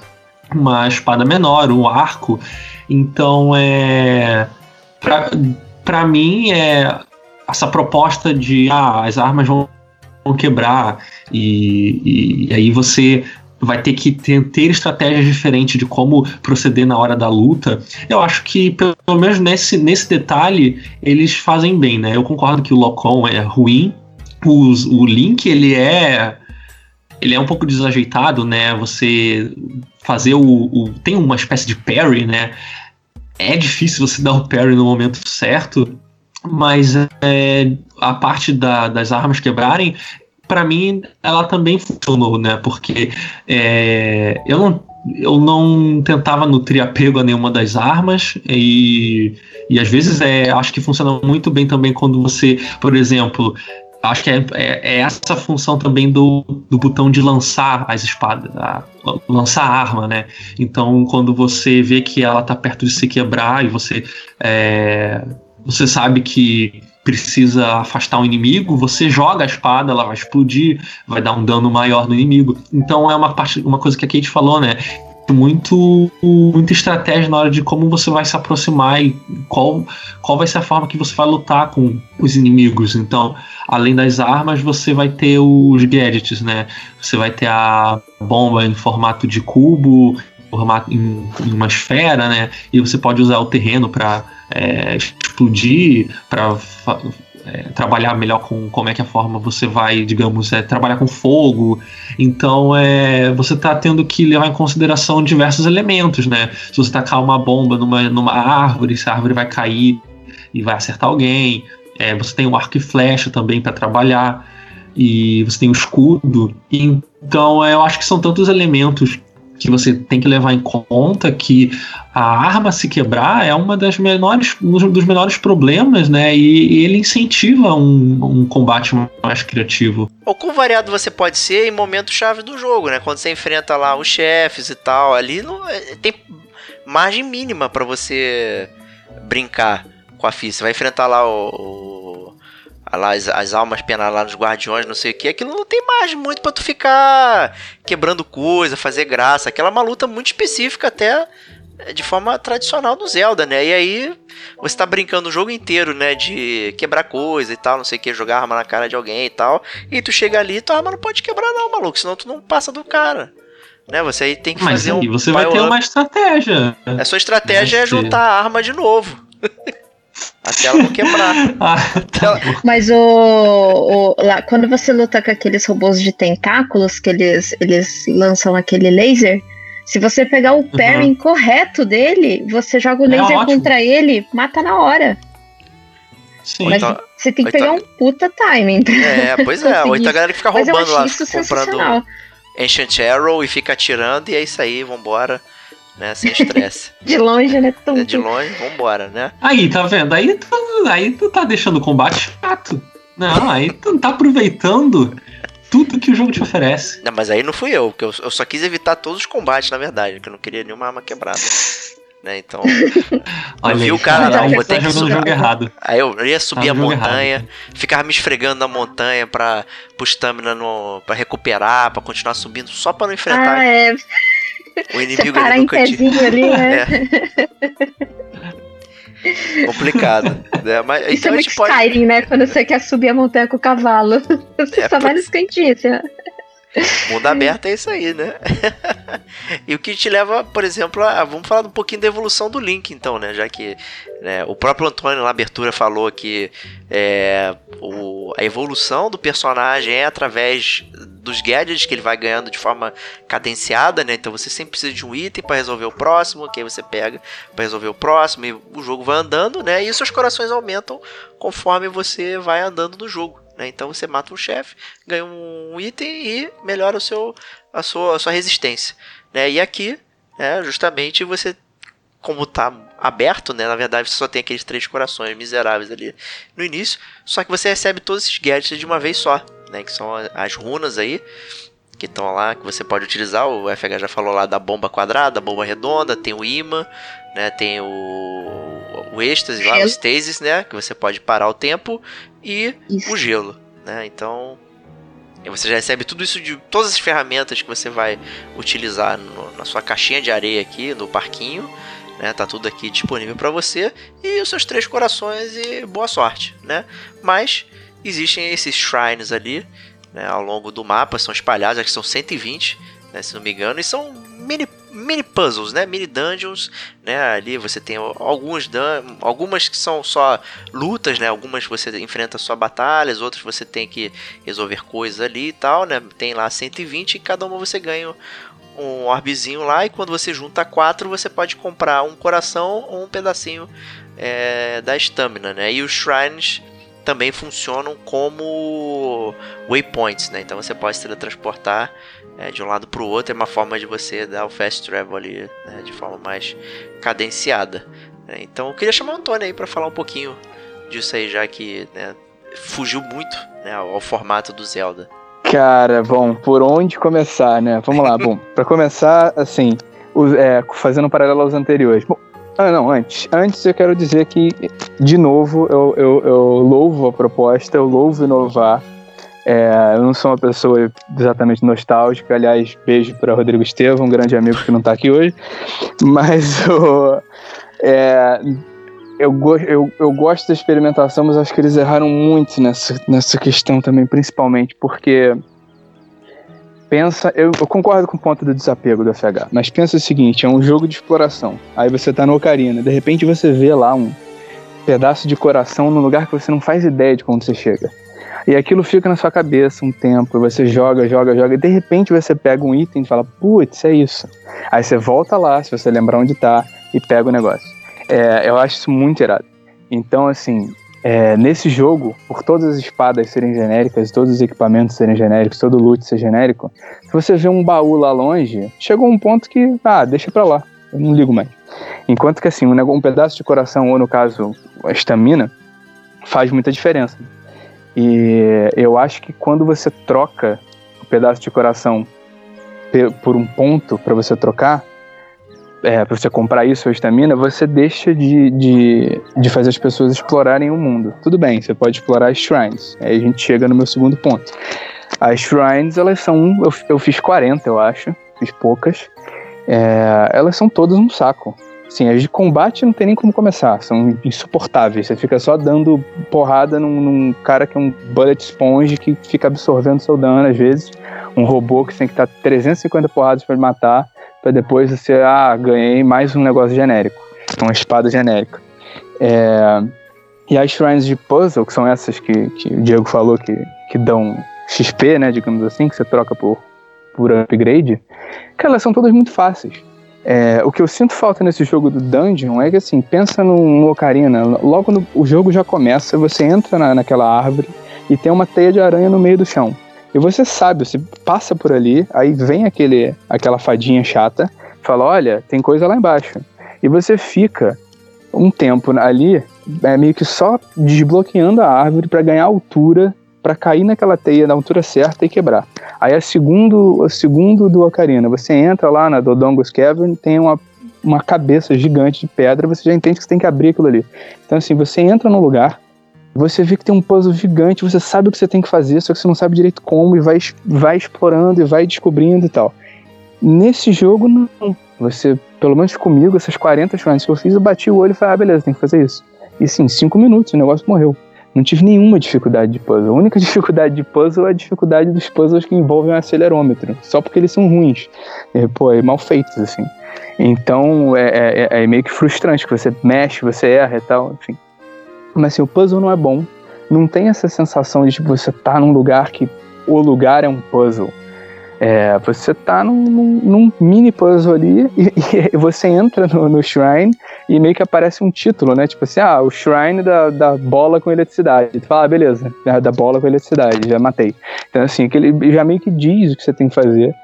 uma espada menor, um arco. Então é. Pra mim é. Essa proposta de ah, as armas vão, vão quebrar e, e aí você vai ter que ter, ter estratégias diferentes de como proceder na hora da luta. Eu acho que, pelo menos nesse, nesse detalhe, eles fazem bem, né? Eu concordo que o Locom é ruim, o, o Link, ele é. Ele é um pouco desajeitado, né? Você fazer o, o- Tem uma espécie de parry, né? É difícil você dar o parry no momento certo, mas é, a parte da- das armas quebrarem, pra mim, ela também funcionou, né? Porque é, eu não. Eu não tentava nutrir apego a nenhuma das armas e, e às vezes é, acho que funciona muito bem também quando você, por exemplo, Acho que é, é- é essa função também do, do botão de lançar as espadas, a- lançar a arma, né? Então, quando você vê que ela tá perto de se quebrar e você, é, você sabe que precisa afastar um inimigo, você joga a espada, ela vai explodir, vai dar um dano maior no inimigo. Então, é uma parte, uma coisa que a Kate falou, né? Muito, muita estratégia na hora de como você vai se aproximar e qual, qual vai ser a forma que você vai lutar com os inimigos. Então, além das armas, você vai ter os gadgets, né? Você vai ter a bomba em formato de cubo, em, em uma esfera, né? E você pode usar o terreno para explodir, para trabalhar melhor com como é que a forma você vai, digamos, é, trabalhar com fogo. Então, é, você está tendo que levar em consideração diversos elementos, né? Se você tacar uma bomba numa, numa árvore, se a árvore vai cair e vai acertar alguém. É, você tem o arco e flecha também para trabalhar e você tem o escudo. Então é, eu acho que são tantos elementos que você tem que levar em conta que a arma se quebrar é uma das menores, um dos menores problemas, né? E, e ele incentiva um, um combate mais criativo. Ou quão variado você pode ser em momentos chave do jogo, né? Quando você enfrenta lá os chefes e tal, ali não, é, tem margem mínima para você brincar com a ficha. Você vai enfrentar lá o, o lá as, as, almas lá nos guardiões, não sei o que, aquilo não tem mais muito para tu ficar quebrando coisa, fazer graça. Aquela é uma luta muito específica até de forma tradicional no Zelda, né? E aí você tá brincando o jogo inteiro, né? De quebrar coisa e tal, não sei o que, jogar arma na cara de alguém e tal. E tu chega ali e tua arma não pode quebrar, não, maluco, senão tu não passa do cara. Né? Você aí tem que Mas fazer aí um. você vai ter uma estratégia. A sua estratégia é juntar a arma de novo. Até ela não quebrar. ah, tá Mas o, o, lá, quando você luta com aqueles robôs de tentáculos, que eles, eles lançam aquele laser, se você pegar o parry uhum. correto dele, você joga o laser é contra ele, mata na hora. Sim. Mas então, você tem que pegar então, um puta timing. É, pois é. Ou então a galera que fica roubando lá, isso comprando Ancient Arrow e fica atirando, e é isso aí, vambora. Né? Sem estresse. De longe, né? Tum, É de longe, vambora, né? Aí, tá vendo? Aí tu, aí tu tá deixando o combate chato. Não, aí tu não tá aproveitando tudo que o jogo te oferece. Não, mas aí não fui eu, porque eu, eu só quis evitar todos os combates, na verdade, porque eu não queria nenhuma arma quebrada. Né, então. Olha vi aí, o cara tá vou ter que subir. jogo errado. Aí eu ia subir Tá a montanha, ficava me esfregando na montanha pra, pro stamina no, pra recuperar, pra continuar subindo, só pra não enfrentar Ah, é. O inimigo parar ali em ali, né? É. Complicado. Né? Mas, Isso é então a muito gente pode. Skyrim, né? Quando você quer subir a montanha com o cavalo. Você É, só vai nos cantinhos. Mundo aberto é isso aí, né? e o que te leva, por exemplo, a. Vamos falar um pouquinho da evolução do Link, então, né? Já que né, o próprio Antônio na abertura falou que é, o- a evolução do personagem é através dos gadgets que ele vai ganhando de forma cadenciada, né? Então você sempre precisa de um item para resolver o próximo, que aí você pega para resolver o próximo, e o jogo vai andando, né? E seus corações aumentam conforme você vai andando no jogo. Né? Então você mata um chefe, ganha um item e melhora o seu, a, sua, a sua resistência. Né? E aqui, né, justamente, você, como tá aberto, né? Na verdade, você só tem aqueles três corações miseráveis ali no início. Só que você recebe todos esses gadgets de uma vez só. Né? Que são as runas aí. Que estão lá, que você pode utilizar. O FH já falou lá da bomba quadrada, da bomba redonda, tem o imã, né? Tem o, o êxtase lá, o Gelo. stasis, né? Que você pode parar o tempo. E Isso. o gelo, né? Então, você já recebe tudo isso de todas as ferramentas que você vai utilizar no- na sua caixinha de areia aqui no parquinho, né? Tá tudo aqui disponível para você e os seus três corações e boa sorte, né? Mas existem esses shrines ali, né, ao longo do mapa, são espalhados, acho que são 120, né, se não me engano, e são mini mini puzzles, né, mini dungeons, né, ali você tem alguns algumas que são só lutas, né, algumas você enfrenta só batalhas, outras você tem que resolver coisas ali e tal, né, tem lá 120 e cada uma você ganha um orbezinho lá e quando você junta quatro você pode comprar um coração ou um pedacinho é, da estamina, né, e os shrines também funcionam como waypoints, né? Então você pode se teletransportar é, de um lado para o outro, é uma forma de você dar o fast travel ali né, de forma mais cadenciada. né? Então eu queria chamar o Antônio aí para falar um pouquinho disso aí, já que né, fugiu muito né, ao, ao formato do Zelda. Cara, bom, por onde começar, né? Vamos lá, bom, pra começar, assim, é, fazendo um paralelo aos anteriores. Bom, ah, não, antes. Antes eu quero dizer que, de novo, eu, eu, eu louvo a proposta, eu louvo inovar. É, eu não sou uma pessoa exatamente nostálgica, aliás, beijo para Rodrigo Estevam, um grande amigo que não tá aqui hoje. Mas o, é, eu, eu, eu gosto da experimentação, mas acho que eles erraram muito nessa, nessa questão também, principalmente, porque pensa, eu, eu concordo com o ponto do desapego do FH, mas pensa o seguinte, é um jogo de exploração. Aí você tá no Ocarina, de repente você vê lá um pedaço de coração num lugar que você não faz ideia de quando você chega. E aquilo fica na sua cabeça um tempo, você joga, joga, joga, e de repente você pega um item e fala, putz, é isso. Aí você volta lá, se você lembrar onde tá, e pega o negócio. É, eu acho isso muito irado. Então, assim, é, nesse jogo, por todas as espadas serem genéricas, todos os equipamentos serem genéricos, todo loot ser genérico, se você vê um baú lá longe, chegou um ponto que, ah, deixa pra lá, eu não ligo mais. Enquanto que, assim, um, um pedaço de coração, ou no caso, a estamina, faz muita diferença. E eu acho que quando você troca o pedaço de coração por um ponto para você trocar, é, para você comprar isso ou estamina, você deixa de, de, de fazer as pessoas explorarem o mundo. Tudo bem, você pode explorar as shrines. Aí a gente chega no meu segundo ponto. As shrines, elas são. Eu, eu fiz 40, eu acho. Fiz poucas. É, elas são todas um saco. Sim, as de combate não tem nem como começar, são insuportáveis. Você fica só dando porrada num, num cara que é um bullet sponge que fica absorvendo seu dano às vezes. Um robô que tem que dar 350 porradas para matar, para depois você, ah, ganhei mais um negócio genérico, uma espada genérica. É, e as shrines de puzzle, que são essas que, que o Diego falou que, que dão XP, né, digamos assim, que você troca por, por upgrade, elas são todas muito fáceis. É, o que eu sinto falta nesse jogo do Dungeon é que, assim, pensa no Ocarina, logo no, o jogo já começa, você entra na, naquela árvore e tem uma teia de aranha no meio do chão. E você sabe, você passa por ali, aí vem aquele, aquela fadinha chata, fala: olha, tem coisa lá embaixo. E você fica um tempo ali, é, meio que só desbloqueando a árvore para ganhar altura, para cair naquela teia na altura certa e quebrar. Aí a segundo, a segundo do Ocarina, você entra lá na Dodongo's Cavern, tem uma, uma cabeça gigante de pedra, você já entende que você tem que abrir aquilo ali. Então assim, você entra num lugar, você vê que tem um puzzle gigante, você sabe o que você tem que fazer, só que você não sabe direito como, e vai, vai explorando e vai descobrindo e tal. Nesse jogo, não. Você, pelo menos comigo, essas 40 shrines que eu fiz, eu bati o olho e falei, ah, beleza, tem que fazer isso. E sim, 5 minutos, o negócio morreu. Não tive nenhuma dificuldade de puzzle. A única dificuldade de puzzle é a dificuldade dos puzzles que envolvem o acelerômetro. Só porque eles são ruins. É, pô, é mal feitos, assim. Então é, é, é, meio que frustrante, que você mexe, você erra e tal, enfim. Mas assim, o puzzle não é bom. Não tem essa sensação de tipo, você tá num lugar que o lugar é um puzzle. É, você tá num, num, num, mini puzzle ali e, e você entra no, no, shrine e meio que aparece um título, né? Tipo assim, ah, o shrine da, da bola com eletricidade. Tu fala, ah, beleza, da bola com eletricidade, já matei. Então, assim, ele já meio que diz o que você tem que fazer.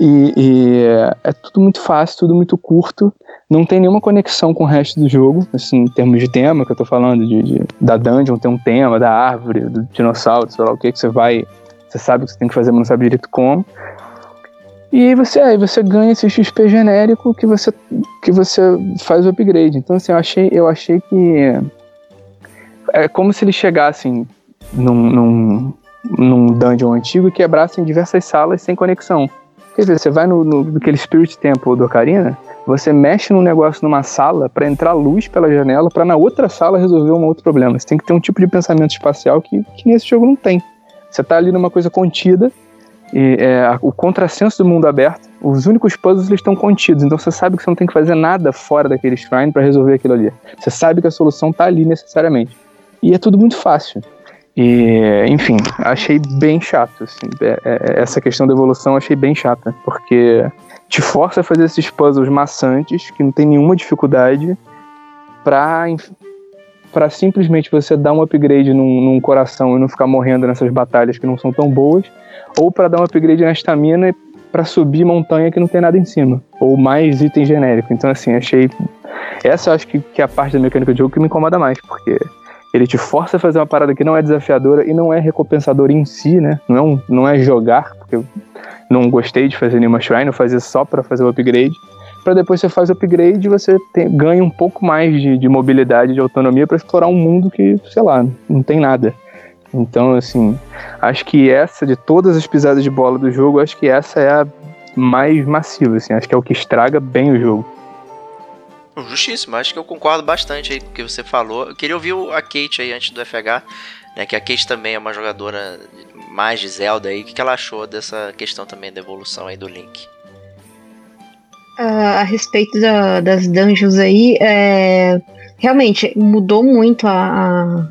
E, e é tudo muito fácil, tudo muito curto não tem nenhuma conexão com o resto do jogo, assim, em termos de tema que eu tô falando, de, de da dungeon tem um tema, da árvore, do dinossauro, sei lá o que, que você vai. Você sabe o que você tem que fazer, mas não sabe direito como. E aí você, aí você ganha esse XP genérico que você, que você faz o upgrade. Então, assim, eu achei, eu achei que. É como se eles chegassem num, num, num dungeon antigo e quebrassem diversas salas sem conexão. Quer dizer, você vai no, no naquele Spirit Temple do Ocarina, você mexe num negócio numa sala para entrar luz pela janela para na outra sala resolver um outro problema. Você tem que ter um tipo de pensamento espacial que, que nesse jogo não tem. Você tá ali numa coisa contida e é, o contrassenso do mundo aberto, os únicos puzzles estão contidos, então você sabe que você não tem que fazer nada fora daquele shrine para resolver aquilo ali. Você sabe que a solução tá ali necessariamente. E é tudo muito fácil. E, enfim, achei bem chato. Assim, é, é, essa questão da evolução achei bem chata, porque te força a fazer esses puzzles maçantes, que não tem nenhuma dificuldade, pra, pra simplesmente você dar um upgrade num, num coração e não ficar morrendo nessas batalhas que não são tão boas, ou para dar um upgrade na estamina para subir montanha que não tem nada em cima, ou mais item genérico. Então, assim, achei. Essa eu acho que, que é a parte da mecânica de jogo que me incomoda mais, porque ele te força a fazer uma parada que não é desafiadora e não é recompensadora em si, né? Não é, não é jogar, porque não gostei de fazer nenhuma shrine, eu fazia só para fazer o upgrade. Para depois você faz o upgrade e você tem, ganha um pouco mais de, de mobilidade, de autonomia para explorar um mundo que, sei lá, não tem nada. Então, assim, acho que essa, de todas as pisadas de bola do jogo, acho que essa é a mais massiva, assim, acho que é o que estraga bem o jogo. Justíssimo, acho que eu concordo bastante aí com o que você falou. Eu queria ouvir a Kate aí antes do FH, né, que a Kate também é uma jogadora mais de Zelda aí. O que ela achou dessa questão também da evolução aí do Link? Uh, a respeito da, das dungeons aí, é, realmente mudou muito a,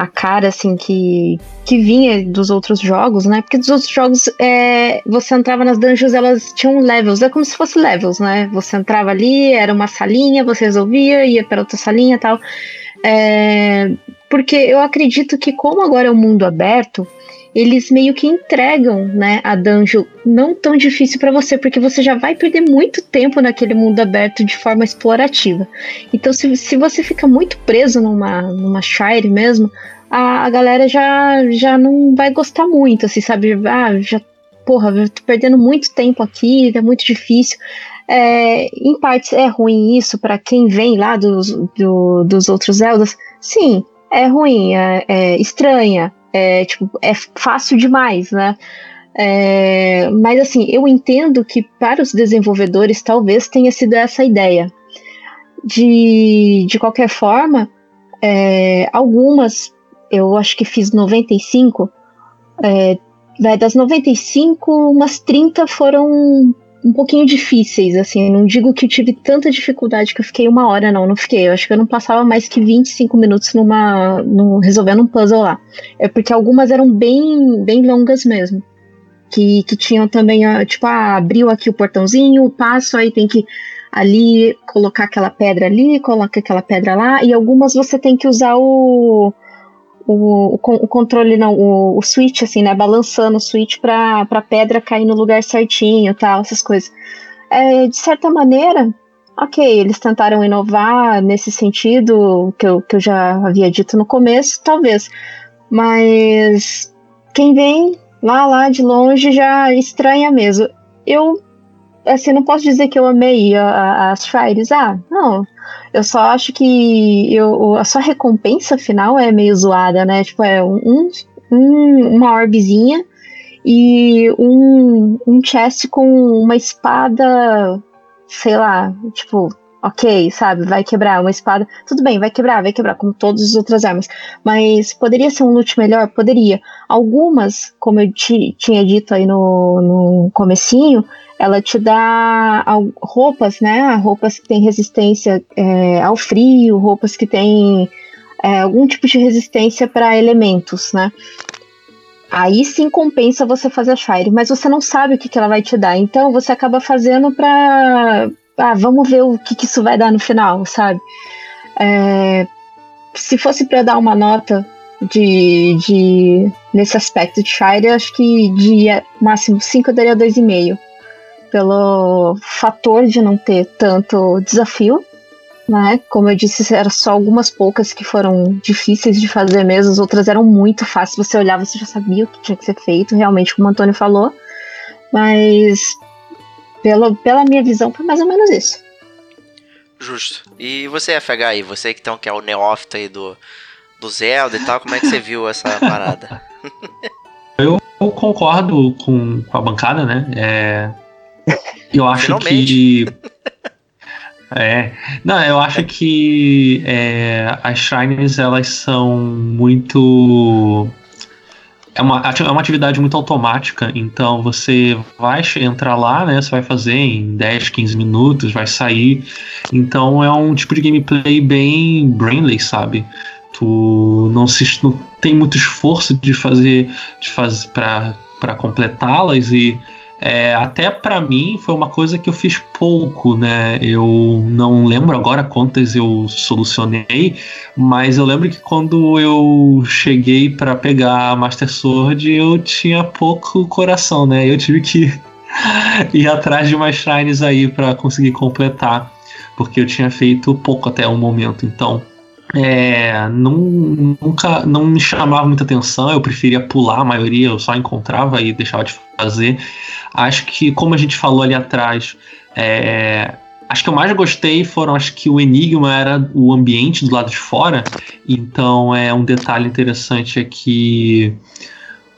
a, cara assim que, que vinha dos outros jogos, né? Porque dos outros jogos é, você entrava nas dungeons, elas tinham levels, é como se fosse levels, né? Você entrava ali, era uma salinha, você resolvia, ia para outra salinha tal. É, porque eu acredito que como agora é um mundo aberto, eles meio que entregam, né, a dungeon não tão difícil para você, porque você já vai perder muito tempo naquele mundo aberto de forma explorativa. Então, se, se você fica muito preso numa, numa Shire mesmo, a, a galera já, já não vai gostar muito, assim, sabe? Ah, já, porra, eu tô perdendo muito tempo aqui, é muito difícil. É, em partes é ruim isso para quem vem lá dos, do, dos outros Zeldas. Sim, é ruim, é, é estranha, é, tipo, é fácil demais, né? É, mas assim, eu entendo que para os desenvolvedores talvez tenha sido essa ideia. De, de qualquer forma, é, algumas, eu acho que fiz 95, é, das 95, umas 30 foram um pouquinho difíceis, assim. Não digo que tive tanta dificuldade que eu fiquei uma hora, não. Não fiquei. Eu acho que eu não passava mais que 25 minutos numa. No, resolvendo um puzzle lá. É porque algumas eram bem, bem longas mesmo. Que, que tinham também, tipo, ah, abriu aqui o portãozinho, passo, aí tem que ali colocar aquela pedra ali, coloca aquela pedra lá, e algumas você tem que usar o, o, o, controle, não, o, o switch, assim, né? Balançando o switch pra, pra pedra cair no lugar certinho tal, essas coisas. é, de certa maneira, ok, eles tentaram inovar nesse sentido que eu, que eu já havia dito no começo, talvez. Mas quem vem lá, lá de longe já estranha mesmo. Eu, assim, não posso dizer que eu amei a, a, as Shires. Ah, não. Eu só acho que eu, a sua recompensa final é meio zoada, né? Tipo, é um, um uma orbezinha e um, um chest com uma espada, sei lá, tipo, ok, sabe, vai quebrar uma espada. Tudo bem, vai quebrar, vai quebrar, como todas as outras armas. Mas poderia ser um loot melhor? Poderia. Algumas, como eu tinha dito aí no, no comecinho, ela te dá roupas, né? Roupas que têm resistência é, ao frio, roupas que têm é, algum tipo de resistência para elementos, né? Aí sim compensa você fazer a Shire, mas você não sabe o que, que ela vai te dar. Então você acaba fazendo pra. Ah, vamos ver o que, que isso vai dar no final, sabe? É, se fosse para dar uma nota de, de nesse aspecto de Shire, acho que de máximo 5 eu daria 2,5. Pelo fator de não ter tanto desafio né? Como eu disse, eram só algumas poucas que foram difíceis de fazer mesmo, as outras eram muito fáceis. Você olhava, você já sabia o que tinha que ser feito, realmente, como o Antônio falou. Mas, pela, pela minha visão, foi mais ou menos isso. Justo. E você, FH, aí, você que, então, que é o neófito aí do, do Zelda e tal, como é que você viu essa parada? eu, eu concordo com, com a bancada, né? É, eu acho Finalmente. que É, não, eu acho que é, as shrines elas são muito é uma, é uma atividade muito automática, então você vai entrar lá, né? Você vai fazer em 10, 15 minutos, vai sair. Então é um tipo de gameplay bem brainly, sabe? Tu não, se, não tem muito esforço de fazer, de fazer para completá-las e é, até para mim foi uma coisa que eu fiz pouco, né? Eu não lembro agora quantas eu solucionei, mas eu lembro que quando eu cheguei para pegar a Master Sword, eu tinha pouco coração, né? Eu tive que ir atrás de umas shrines aí para conseguir completar, porque eu tinha feito pouco até o momento. Então, é, não, nunca não me chamava muita atenção, eu preferia pular a maioria, eu só encontrava e deixava de fazer. Acho que, como a gente falou ali atrás, é, acho que eu mais gostei foram, acho que o enigma era o ambiente do lado de fora, então é um detalhe interessante é que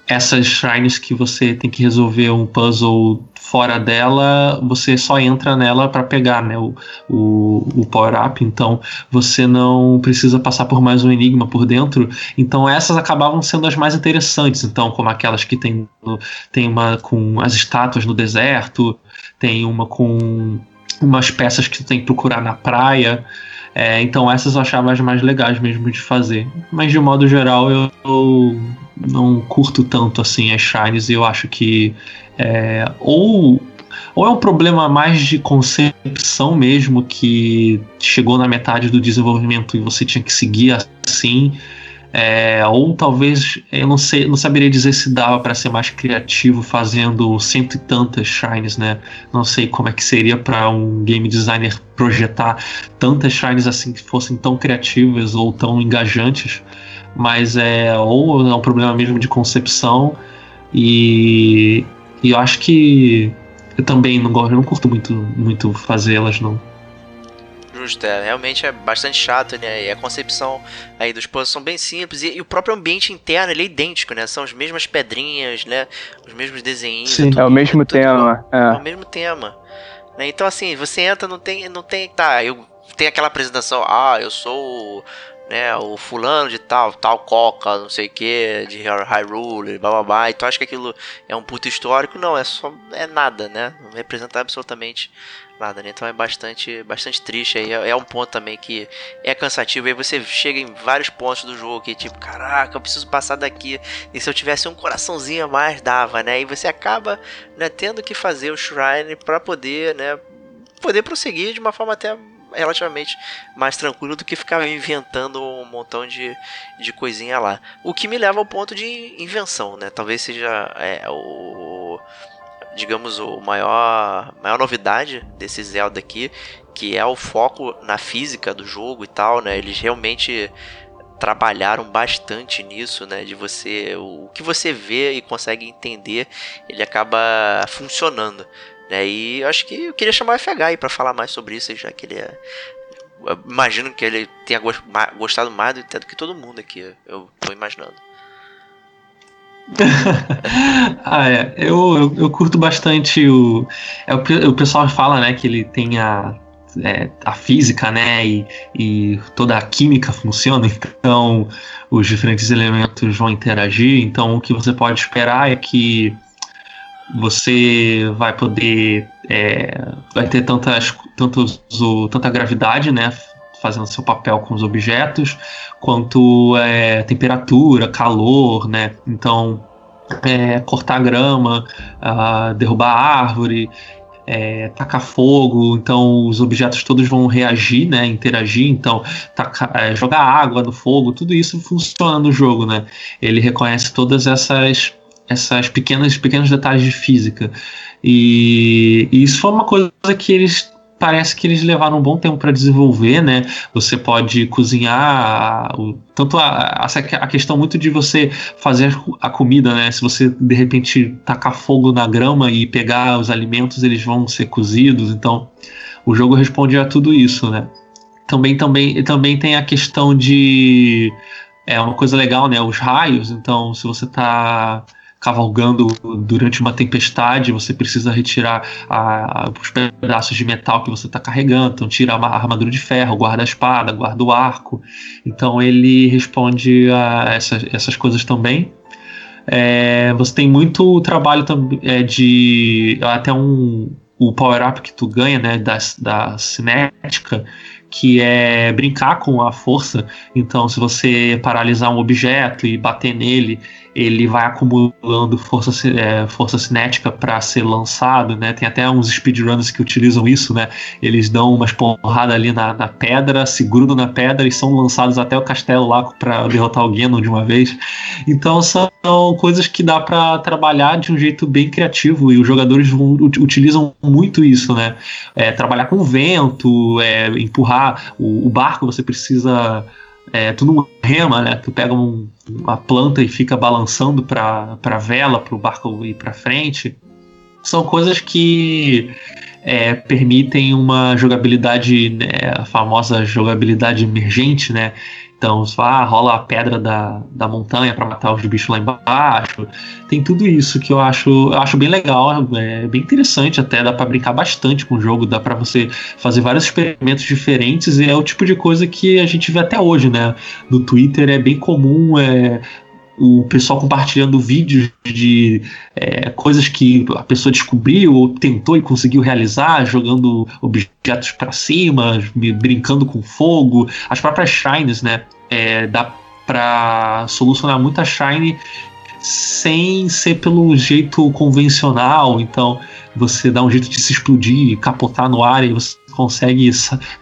essas shrines que você tem que resolver um puzzle fora dela, você só entra nela para pegar né, o, o, o power-up, então você não precisa passar por mais um enigma por dentro. Então essas acabavam sendo as mais interessantes, então como aquelas que tem, tem uma com as estátuas no deserto, tem uma com umas peças que você tem que procurar na praia. É, então essas eu achava as mais legais mesmo de fazer. Mas de modo geral eu, eu não curto tanto assim as shines e eu acho que é, ou, ou é um problema mais de concepção mesmo, que chegou na metade do desenvolvimento e você tinha que seguir assim. É, ou talvez eu não sei, não saberia dizer se dava para ser mais criativo fazendo cento e tantas shines, né? Não sei como é que seria para um game designer projetar tantas shines assim que fossem tão criativas ou tão engajantes, mas é ou é um problema mesmo de concepção e e eu acho que eu também não gosto, eu não curto muito, muito fazê-las, não. Justo, é, realmente é bastante chato, né? E a concepção aí dos puzzles são bem simples. E, e, o próprio ambiente interno ele é idêntico, né? São as mesmas pedrinhas, né? Os mesmos desenhos. Sim, é, tudo, é o mesmo tema. É. é. o mesmo tema. Né? Então, assim, você entra, não tem. Não tem. Tá, eu tem aquela apresentação, ah, eu sou né, o fulano de tal, tal coca, não sei o que, de Hyrule, blá blá blá, então acho que aquilo é um puto histórico, não, é só, é nada, né, não representa absolutamente nada, né, então é bastante, bastante triste aí, é, é um ponto também que é cansativo, aí você chega em vários pontos do jogo que tipo, caraca, eu preciso passar daqui, e se eu tivesse um coraçãozinho a mais, dava, né, e você acaba, né, tendo que fazer o Shrine para poder, né, poder prosseguir de uma forma até relativamente mais tranquilo do que ficar inventando um montão de, de coisinha lá. O que me leva ao ponto de invenção, né? Talvez seja é, o digamos, o maior, maior novidade desse Zelda aqui, que é o foco na física do jogo e tal, né? Eles realmente trabalharam bastante nisso, né? De você. O que você vê e consegue entender, ele acaba funcionando. E eu acho que eu queria chamar o FH aí pra falar mais sobre isso, já que ele é. imagino que ele tenha gostado mais do do que todo mundo aqui. Eu tô imaginando. ah, é. Eu, eu, eu curto bastante o. É, o, o pessoal fala, né, que ele tem a, é, a física, né, e, e toda a química funciona, então os diferentes elementos vão interagir. Então o que você pode esperar é que você vai poder. é, vai ter tantas, tantos, tanta gravidade, né? Fazendo seu papel com os objetos, quanto é, temperatura, calor, né? Então, é, cortar grama, ah, derrubar árvore, é, tacar fogo, então os objetos todos vão reagir, né, interagir, então é, jogar água no fogo, tudo isso funciona no jogo, né? Ele reconhece todas essas essas pequenas pequenos detalhes de física e, e isso foi uma coisa que eles parece que eles levaram um bom tempo para desenvolver, né? Você pode cozinhar o- tanto a, essa a questão muito de você fazer a comida, né? Se você de repente tacar fogo na grama e pegar os alimentos, eles vão ser cozidos. Então, o jogo responde a tudo isso, né? Também, também, também tem a questão de é uma coisa legal, né? Os raios. Então, se você tá cavalgando durante uma tempestade, você precisa retirar a- a- os pedaços de metal que você está carregando. Então, tira a armadura de ferro, guarda a espada, guarda o arco. Então, ele responde a essas, essas coisas também. É, você tem muito trabalho é, de até um o power up que tu ganha né da, da cinética que é brincar com a força então se você paralisar um objeto e bater nele ele vai acumulando força, é, força cinética para ser lançado, né? Tem até uns speedrunners que utilizam isso, né? Eles dão umas porradas ali na, na pedra, se grudam na pedra e são lançados até o castelo lá para derrotar o Ganon de uma vez. Então são coisas que dá para trabalhar de um jeito bem criativo e os jogadores vão- ut- utilizam muito isso, né? É, trabalhar com vento, é, empurrar o, o barco, você precisa é, tu não rema, né? Tu pega um- uma planta e fica balançando para a vela, para o barco ir para frente. São coisas que é, permitem uma jogabilidade, né, a famosa jogabilidade emergente, né? Então, fala, ah, rola a pedra da, da montanha para matar os bichos lá embaixo. Tem tudo isso que eu acho, eu acho bem legal, é bem interessante até, dá para brincar bastante com o jogo, dá para você fazer vários experimentos diferentes e é o tipo de coisa que a gente vê até hoje, né? No Twitter é bem comum é, o pessoal compartilhando vídeos de é, coisas que a pessoa descobriu ou tentou e conseguiu realizar, jogando objetos para cima, brincando com fogo, as próprias shrines, né? É, dá para solucionar muita shrine sem ser pelo jeito convencional, então você dá um jeito de se explodir, capotar no ar e você consegue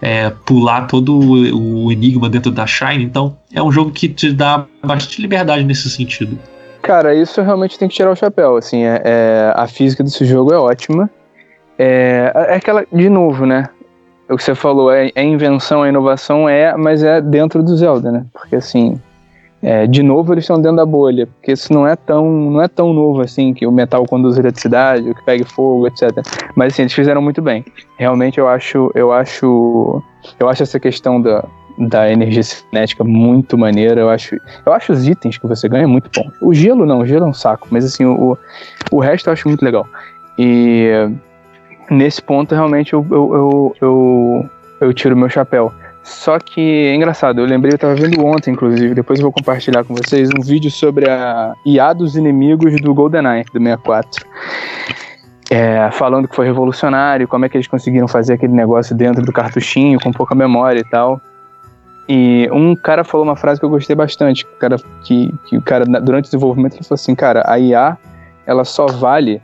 é, pular todo o enigma dentro da Shine. Então é um jogo que te dá bastante liberdade nesse sentido. Cara, isso realmente tem que tirar o chapéu. Assim, é, é- a física desse jogo é ótima. É, é aquela, de novo, né? O que você falou, é, é invenção, é inovação, é, mas é dentro do Zelda, né? Porque assim, é, de novo eles estão dentro da bolha, porque isso não é tão, não é tão novo assim, que o metal conduz eletricidade, o que pegue fogo, etc. Mas assim, eles fizeram muito bem. Realmente eu acho, eu acho, eu acho essa questão da, da energia cinética muito maneira. Eu acho, eu acho os itens que você ganha muito bom. O gelo não, o gelo é um saco, mas assim, o, o resto eu acho muito legal. E nesse ponto realmente eu, eu, eu, eu, eu tiro meu chapéu. Só que é engraçado, eu lembrei, eu tava vendo ontem, inclusive, depois eu vou compartilhar com vocês, um vídeo sobre a IA dos inimigos do GoldenEye, do 64. É, falando que foi revolucionário, como é que eles conseguiram fazer aquele negócio dentro do cartuchinho, com pouca memória e tal. E um cara falou uma frase que eu gostei bastante, que o cara, que, que o cara durante o desenvolvimento, ele falou assim, cara, a IA, ela só vale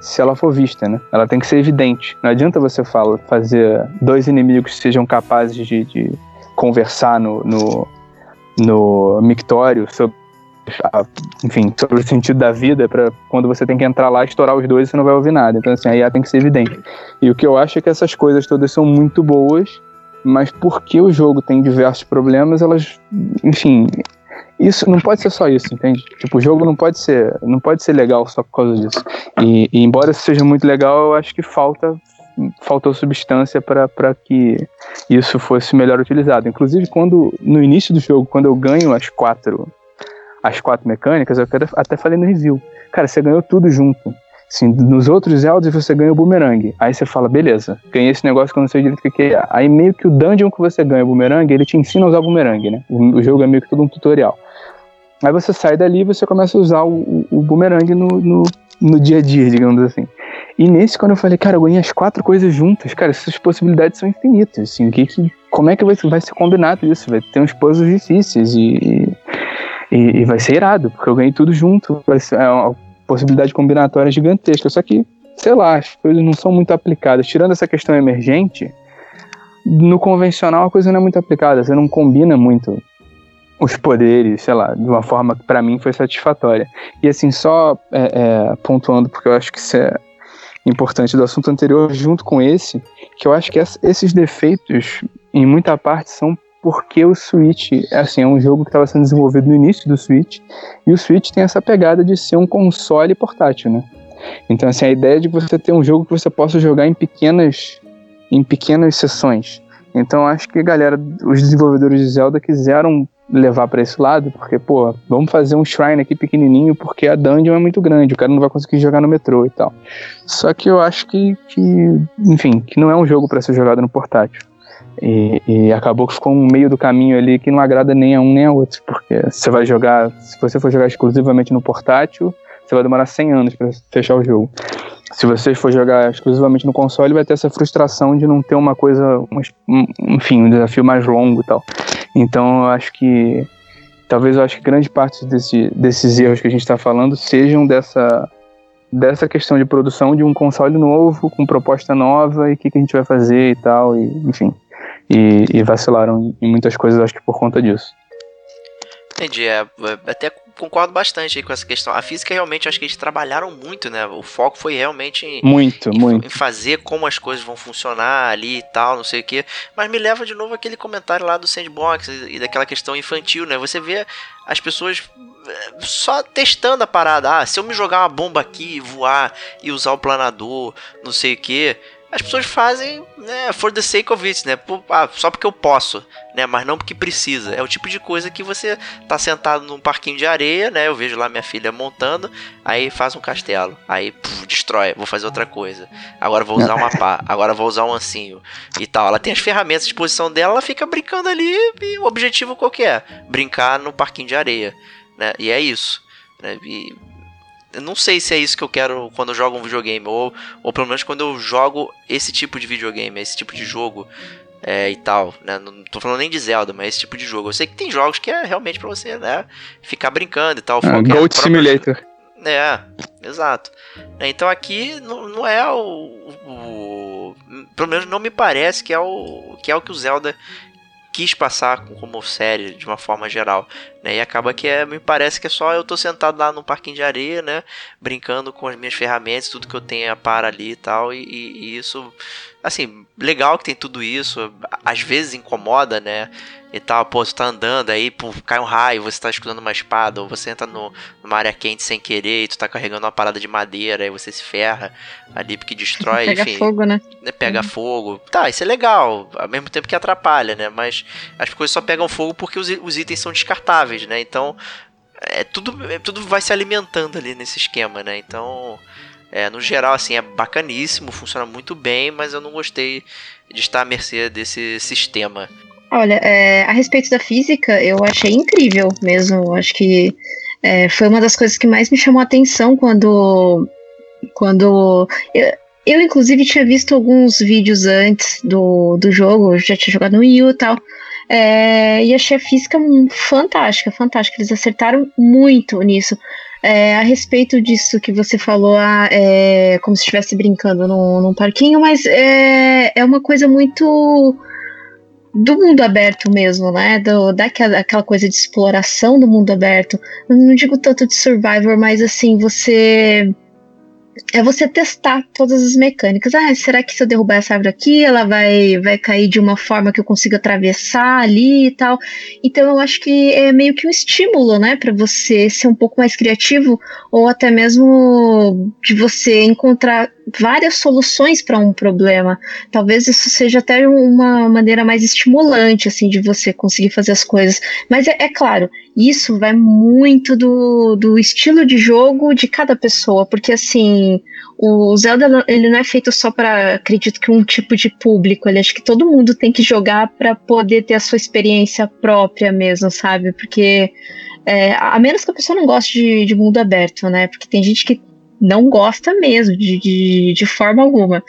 se ela for vista, né? Ela tem que ser evidente. Não adianta você fala, fazer dois inimigos que sejam capazes de, de conversar no, no, no mictório sobre enfim, sobre o sentido da vida, para quando você tem que entrar lá, estourar os dois, você não vai ouvir nada. Então, assim, a IA tem que ser evidente. E o que eu acho é que essas coisas todas são muito boas, mas porque o jogo tem diversos problemas, elas, enfim, isso não pode ser só isso, entende? Tipo, o jogo não pode ser, não pode ser legal só por causa disso. E, e embora isso seja muito legal, eu acho que falta faltou substância para que isso fosse melhor utilizado. Inclusive, quando no início do jogo, quando eu ganho as quatro as quatro mecânicas, eu até- falei no review. Cara, você ganhou tudo junto. Assim, nos outros Zeldas você ganha o boomerang. Aí você fala, beleza, ganhei esse negócio que eu não sei direito o que é. Aí meio que o dungeon que você ganha o boomerang, ele te ensina a usar o boomerang, né? O jogo é meio que todo um tutorial. Aí você sai dali e você começa a usar o, o, boomerang no, no, no dia a dia, digamos assim. E nesse, quando eu falei, cara, eu ganhei as quatro coisas juntas, cara, essas possibilidades são infinitas. Assim, que- como é que vai, vai ser combinado isso? Vai ter uns puzzles difíceis e, e, e vai ser irado, porque eu ganhei tudo junto. Vai ser é uma possibilidade combinatória gigantesca. Só que, sei lá, as coisas não são muito aplicadas. Tirando essa questão emergente, no convencional a coisa não é muito aplicada. Você não combina muito os poderes, sei lá, de uma forma que pra mim foi satisfatória. E assim, só é, é, pontuando, porque eu acho que isso é importante do assunto anterior, junto com esse, que eu acho que ess- esses defeitos, em muita parte, são porque o Switch, assim, é um jogo que estava sendo desenvolvido no início do Switch, e o Switch tem essa pegada de ser um console portátil, né? Então, assim, a ideia de você ter um jogo que você possa jogar em pequenas, em pequenas sessões. Então, acho que, galera, os desenvolvedores de Zelda quiseram levar para esse lado, porque, pô, vamos fazer um shrine aqui pequenininho, porque a dungeon é muito grande, o cara não vai conseguir jogar no metrô e tal. Só que eu acho que, que enfim, que não é um jogo para ser jogado no portátil. E, e acabou que ficou um meio do caminho ali que não agrada nem a um nem a outro, porque você vai jogar, se você for jogar exclusivamente no portátil, você vai demorar 100 anos para fechar o jogo. Se você for jogar exclusivamente no console, vai ter essa frustração de não ter uma coisa, uma- um- enfim, um desafio mais longo e tal. Então eu acho que talvez eu acho que grande parte desse, desses erros que a gente está falando sejam dessa dessa questão de produção de um console novo com proposta nova e o que, que a gente vai fazer e tal e enfim. E, e vacilaram em- muitas coisas acho que por conta disso Entendi, é, é, até concordo bastante aí com essa questão. A física realmente acho que eles trabalharam muito, né? O foco foi realmente em, muito em, muito em fazer como as coisas vão funcionar ali e tal, não sei o que. Mas me leva de novo aquele comentário lá do sandbox e e daquela questão infantil, né? Você vê as pessoas eh, só testando a parada. Ah, se eu me jogar uma bomba aqui, voar e usar o planador, não sei o que. As pessoas fazem, né, for the sake of it, né? Ah, só porque eu posso, né? Mas não porque precisa. É o tipo de coisa que você tá sentado num parquinho de areia, né? Eu vejo lá minha filha montando, aí faz um castelo, aí puf, destrói, vou fazer outra coisa. Agora vou usar uma pá, agora vou usar um ancinho e tal. Ela tem as ferramentas à disposição dela, ela fica brincando ali e o objetivo qual que é? Brincar no parquinho de areia, né? E é isso, né? E eu não sei se é isso que eu quero quando eu jogo um videogame, ou, ou pelo menos quando eu jogo esse tipo de videogame, esse tipo de jogo é, e tal, né? Não tô falando nem de Zelda, mas esse tipo de jogo. Eu sei que tem jogos que é realmente pra você, né? Ficar brincando e tal. Ah, é própria- Simulator é, exato. Então aqui não, não é o, o- Pelo menos não me parece que é o que é o que o Zelda quis passar com- como série de uma forma geral, né? E acaba que é, me parece que é só eu tô sentado lá no parquinho de areia, né? Brincando com as minhas ferramentas, tudo que eu tenho a par ali e tal, e, e- e isso, assim, legal que tem tudo isso, às vezes incomoda, né? E tal, pô, você tá andando aí, pô, cai um raio, você tá escutando uma espada, ou você entra no, numa área quente sem querer e tu tá carregando uma parada de madeira, aí você se ferra ali porque destrói, Pega enfim fogo, né? né, pega fogo. Tá, isso é legal, ao mesmo tempo que atrapalha, né? Mas as coisas só pegam fogo porque os, os itens são descartáveis, né? Então, é tudo, é, tudo vai se alimentando ali nesse esquema, né? Então, é, no geral, assim, é bacaníssimo, funciona muito bem, mas eu não gostei de estar à mercê desse sistema. Olha, é, a respeito da física, eu achei incrível mesmo. Acho que é, foi uma das coisas que mais me chamou a atenção quando. quando eu, eu, inclusive, tinha visto alguns vídeos antes do, do jogo, já tinha jogado no Wii U e tal. é, e achei a física fantástica, fantástica. Eles acertaram muito nisso. É, a respeito disso que você falou, ah, é, como se estivesse brincando num, num parquinho, mas é, é uma coisa muito do mundo aberto mesmo, né? Do, daquela aquela coisa de exploração do mundo aberto. Eu não digo tanto de survivor, mas assim, você é você testar todas as mecânicas. Ah, será que se eu derrubar essa árvore aqui, ela vai, vai cair de uma forma que eu consiga atravessar ali e tal? Então eu acho que é meio que um estímulo, né, para você ser um pouco mais criativo ou até mesmo de você encontrar várias soluções para um problema. Talvez isso seja até uma maneira mais estimulante, assim, de você conseguir fazer as coisas. Mas é, é claro, isso vai muito do, do estilo de jogo de cada pessoa, porque assim, o Zelda ele não é feito só para, acredito que um tipo de público, ele acho que todo mundo tem que jogar para poder ter a sua experiência própria mesmo, sabe? Porque é, a menos que a pessoa não goste de, de mundo aberto, né? Porque tem gente que não gosta mesmo, de, de, de forma alguma.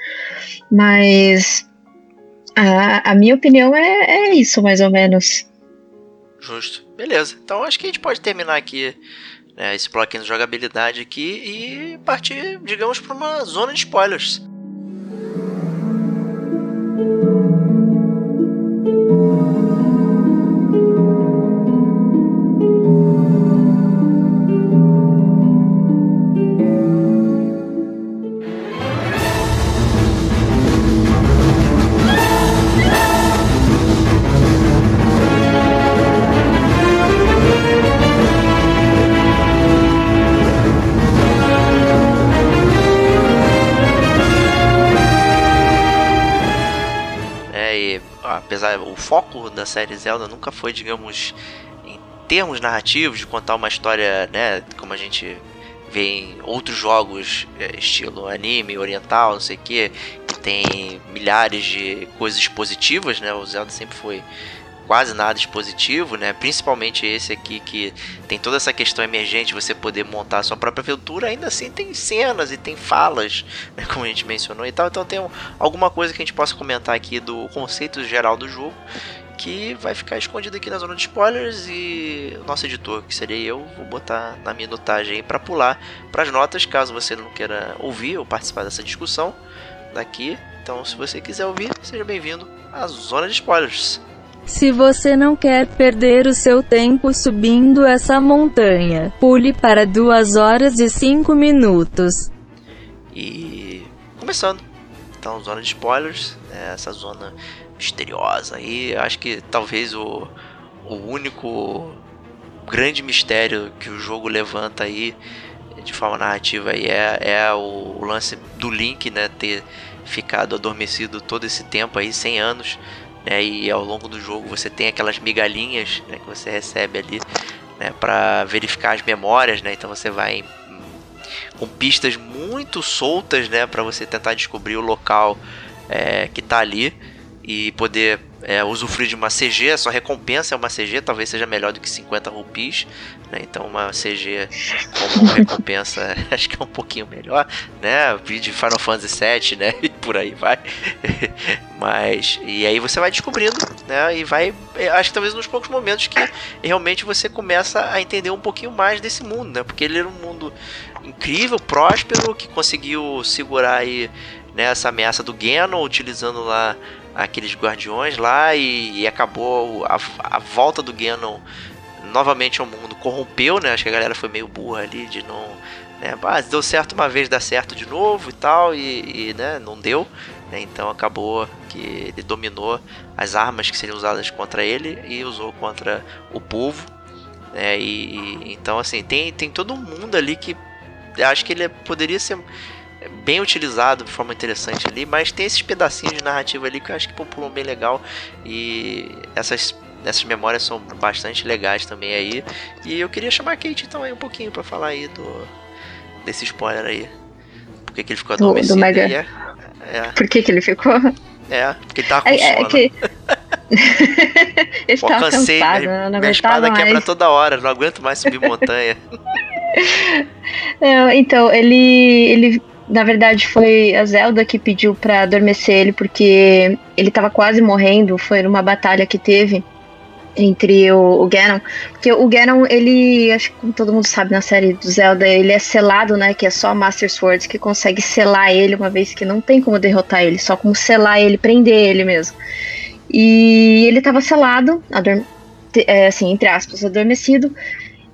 Mas a, a minha opinião é, é isso, mais ou menos. Justo. Beleza. Então acho que a gente pode terminar aqui né, esse bloquinho de jogabilidade aqui e partir, digamos, para uma zona de spoilers. Apesar o foco da série Zelda nunca foi, digamos, em termos narrativos de contar uma história, né, como a gente vê em outros jogos é, estilo anime, oriental, não sei o que, que tem milhares de coisas expositivas, né? O Zelda sempre foi quase nada expositivo, né? Principalmente esse aqui que tem toda essa questão emergente, você poder montar a sua própria aventura, ainda assim tem cenas e tem falas, né? como a gente mencionou e tal. Então tem alguma coisa que a gente possa comentar aqui do conceito geral do jogo que vai ficar escondido aqui na zona de spoilers e o nosso editor, que seria eu, vou botar na minutagem aí para pular para as notas, caso você não queira ouvir ou participar dessa discussão daqui. Então, se você quiser ouvir, seja bem-vindo à zona de spoilers. Se você não quer perder o seu tempo subindo essa montanha, pule para 2 horas e 5 minutos. E começando. Então, zona de spoilers, né, essa zona misteriosa aí, acho que talvez o, o único grande mistério que o jogo levanta aí de forma narrativa aí é, é o, o lance do Link, né, ter ficado adormecido todo esse tempo aí, 100 anos, né? E ao longo do jogo você tem aquelas migalhinhas né, que você recebe ali né, para verificar as memórias, né? Então você vai com pistas muito soltas, né, para você tentar descobrir o local é, que está ali e poder é, usufruir de uma CG, a sua recompensa é uma CG, talvez seja melhor do que 50 rupees, né? Então uma CG como recompensa acho que é um pouquinho melhor, né? De Final Fantasy VII, né? E por aí vai. Mas e aí você vai descobrindo, né? E vai, acho que talvez nos poucos momentos que realmente você começa a entender um pouquinho mais desse mundo, né? Porque ele era um mundo incrível, próspero, que conseguiu segurar aí né, essa ameaça do Ganon, utilizando lá aqueles guardiões lá e, e acabou a, a, volta do Ganon novamente ao mundo corrompeu, né? Acho que a galera foi meio burra ali de não, né? Ah, deu certo uma vez, dá certo de novo e tal e, e né? Não deu, né? Então acabou que ele dominou as armas que seriam usadas contra ele e usou contra o povo, né? E, e então assim tem tem todo mundo ali que acho que ele poderia ser bem utilizado de forma interessante ali, mas tem esses pedacinhos de narrativa ali que eu acho que populam bem legal e essas essas memórias são bastante legais também aí. E eu queria chamar a Kate então aí um pouquinho para falar aí do desse spoiler aí. Por que, que ele ficou adormecido? Do, do Mega... É, é. Por que, que ele ficou? É, porque ele tava com é, sono. É que... Pô, cansei, cansado, minha, não minha espada mais. quebra toda hora, não aguento mais subir montanha. Não, então, ele, ele na verdade, foi a Zelda que pediu para adormecer ele porque ele tava quase morrendo. Foi numa batalha que teve entre o, o Ganon. Porque o Ganon, ele, acho que como todo mundo sabe na série do Zelda, ele é selado, né? Que é só Master Sword que consegue selar ele, uma vez que não tem como derrotar ele, só como selar ele, prender ele mesmo. E ele estava selado, adorme- é, assim, entre aspas, adormecido.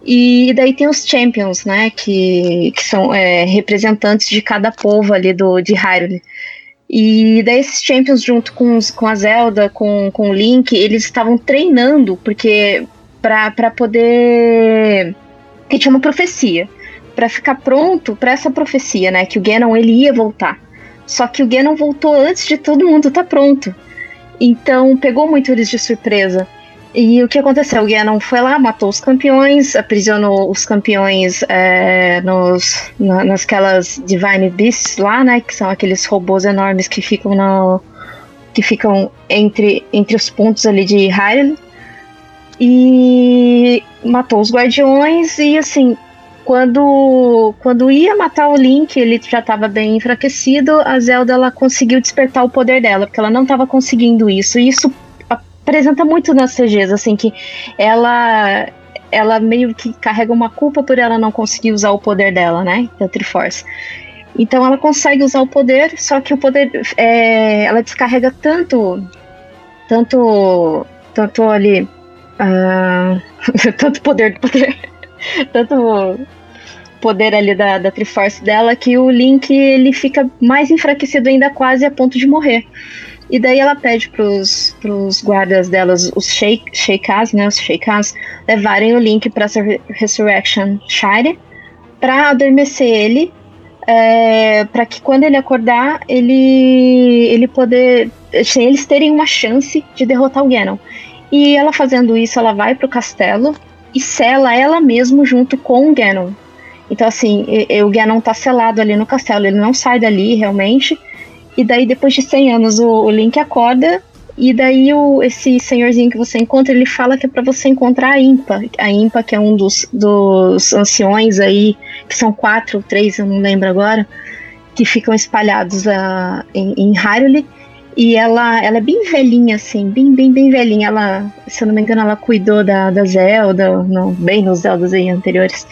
E daí tem os champions, né? Que, que são é, representantes de cada povo ali do, de Hyrule. E daí esses champions, junto com, os- com a Zelda, com, com o Link, eles estavam treinando, porque pra poder. Que tinha uma profecia. Pra ficar pronto pra essa profecia, né? Que o Ganon ele ia voltar. Só que o Ganon voltou antes de todo mundo estar pronto. Então pegou muito eles de surpresa. E o que aconteceu? O Ganon foi lá, matou os campeões, aprisionou os campeões é, nos, na, nasquelas Divine Beasts lá, né? Que são aqueles robôs enormes que ficam no, que ficam entre, entre os pontos ali de Hyrule. E matou os guardiões e assim, quando, quando ia matar o Link, ele já estava bem enfraquecido, a Zelda ela conseguiu despertar o poder dela, porque ela não estava conseguindo isso. E isso apresenta muito nas CGs, assim, que ela ela meio que carrega uma culpa por ela não conseguir usar o poder dela, né? Da Triforce. Então ela consegue usar o poder, só que o poder é, ela descarrega tanto tanto tanto ali ah, tanto poder poder tanto poder ali da, da Triforce dela que o Link ele fica mais enfraquecido ainda quase a ponto de morrer. E daí ela pede pros, pros guardas delas, os Sheik, Sheikas, né, os Sheikas, levarem o Link pra Resurrection Shire pra adormecer ele, é, para que quando ele acordar, ele ele poder, eles terem uma chance de derrotar o Ganon. E ela fazendo isso, ela vai pro castelo e sela ela mesma junto com o Ganon. Então, assim, o Ganon tá selado ali no castelo, ele não sai dali realmente. E daí, depois de 100 anos, o, o Link acorda. E daí, o, esse senhorzinho que você encontra, ele fala que é pra você encontrar a Impa. A Impa, que é um dos, dos anciões aí, que são quatro ou três, eu não lembro agora, que ficam espalhados ah, em, em Hyrule. E ela, ela é bem velhinha, assim, bem, bem, bem velhinha. Ela, se eu não me engano, ela cuidou da, da Zelda, no, bem nos Zeldas aí anteriores.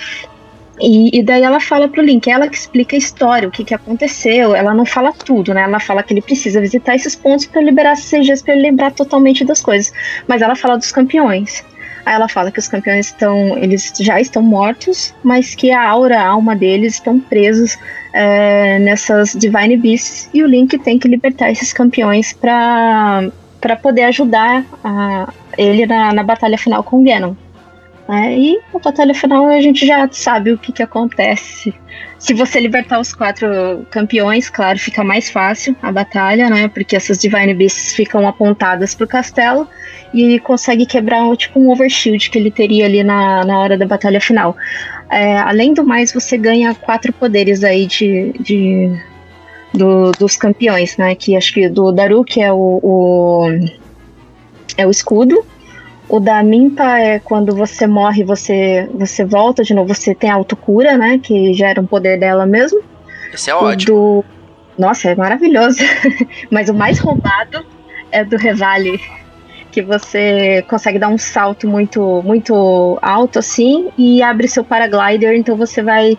E, e daí ela fala pro Link, ela que explica a história, o que, que aconteceu. Ela não fala tudo, né? Ela fala que ele precisa visitar esses pontos para liberar as CGs para ele lembrar totalmente das coisas. Mas ela fala dos campeões. Aí ela fala que os campeões estão, eles já estão mortos, mas que a aura, a alma deles estão presos é, nessas Divine Beasts e o Link tem que libertar esses campeões para para poder ajudar a, ele na, na batalha final com o Ganon. E na batalha final a gente já sabe o que, que acontece. Se você libertar os quatro campeões, claro, fica mais fácil a batalha, né? Porque essas Divine Beasts ficam apontadas pro castelo e consegue quebrar tipo um overshield que ele teria ali na, na hora da batalha final. É, além do mais, você ganha quatro poderes aí de, de do- dos campeões, né? Que acho que do Daru, que é o, o é o escudo. O da Mimpa é quando você morre, você você volta de novo, você tem a autocura, né? Que já era um poder dela mesmo. Esse é O ótimo. do. Nossa, é maravilhoso. Mas o mais roubado é do Revale. Que você consegue dar um salto muito, muito alto assim e abre seu paraglider, então você vai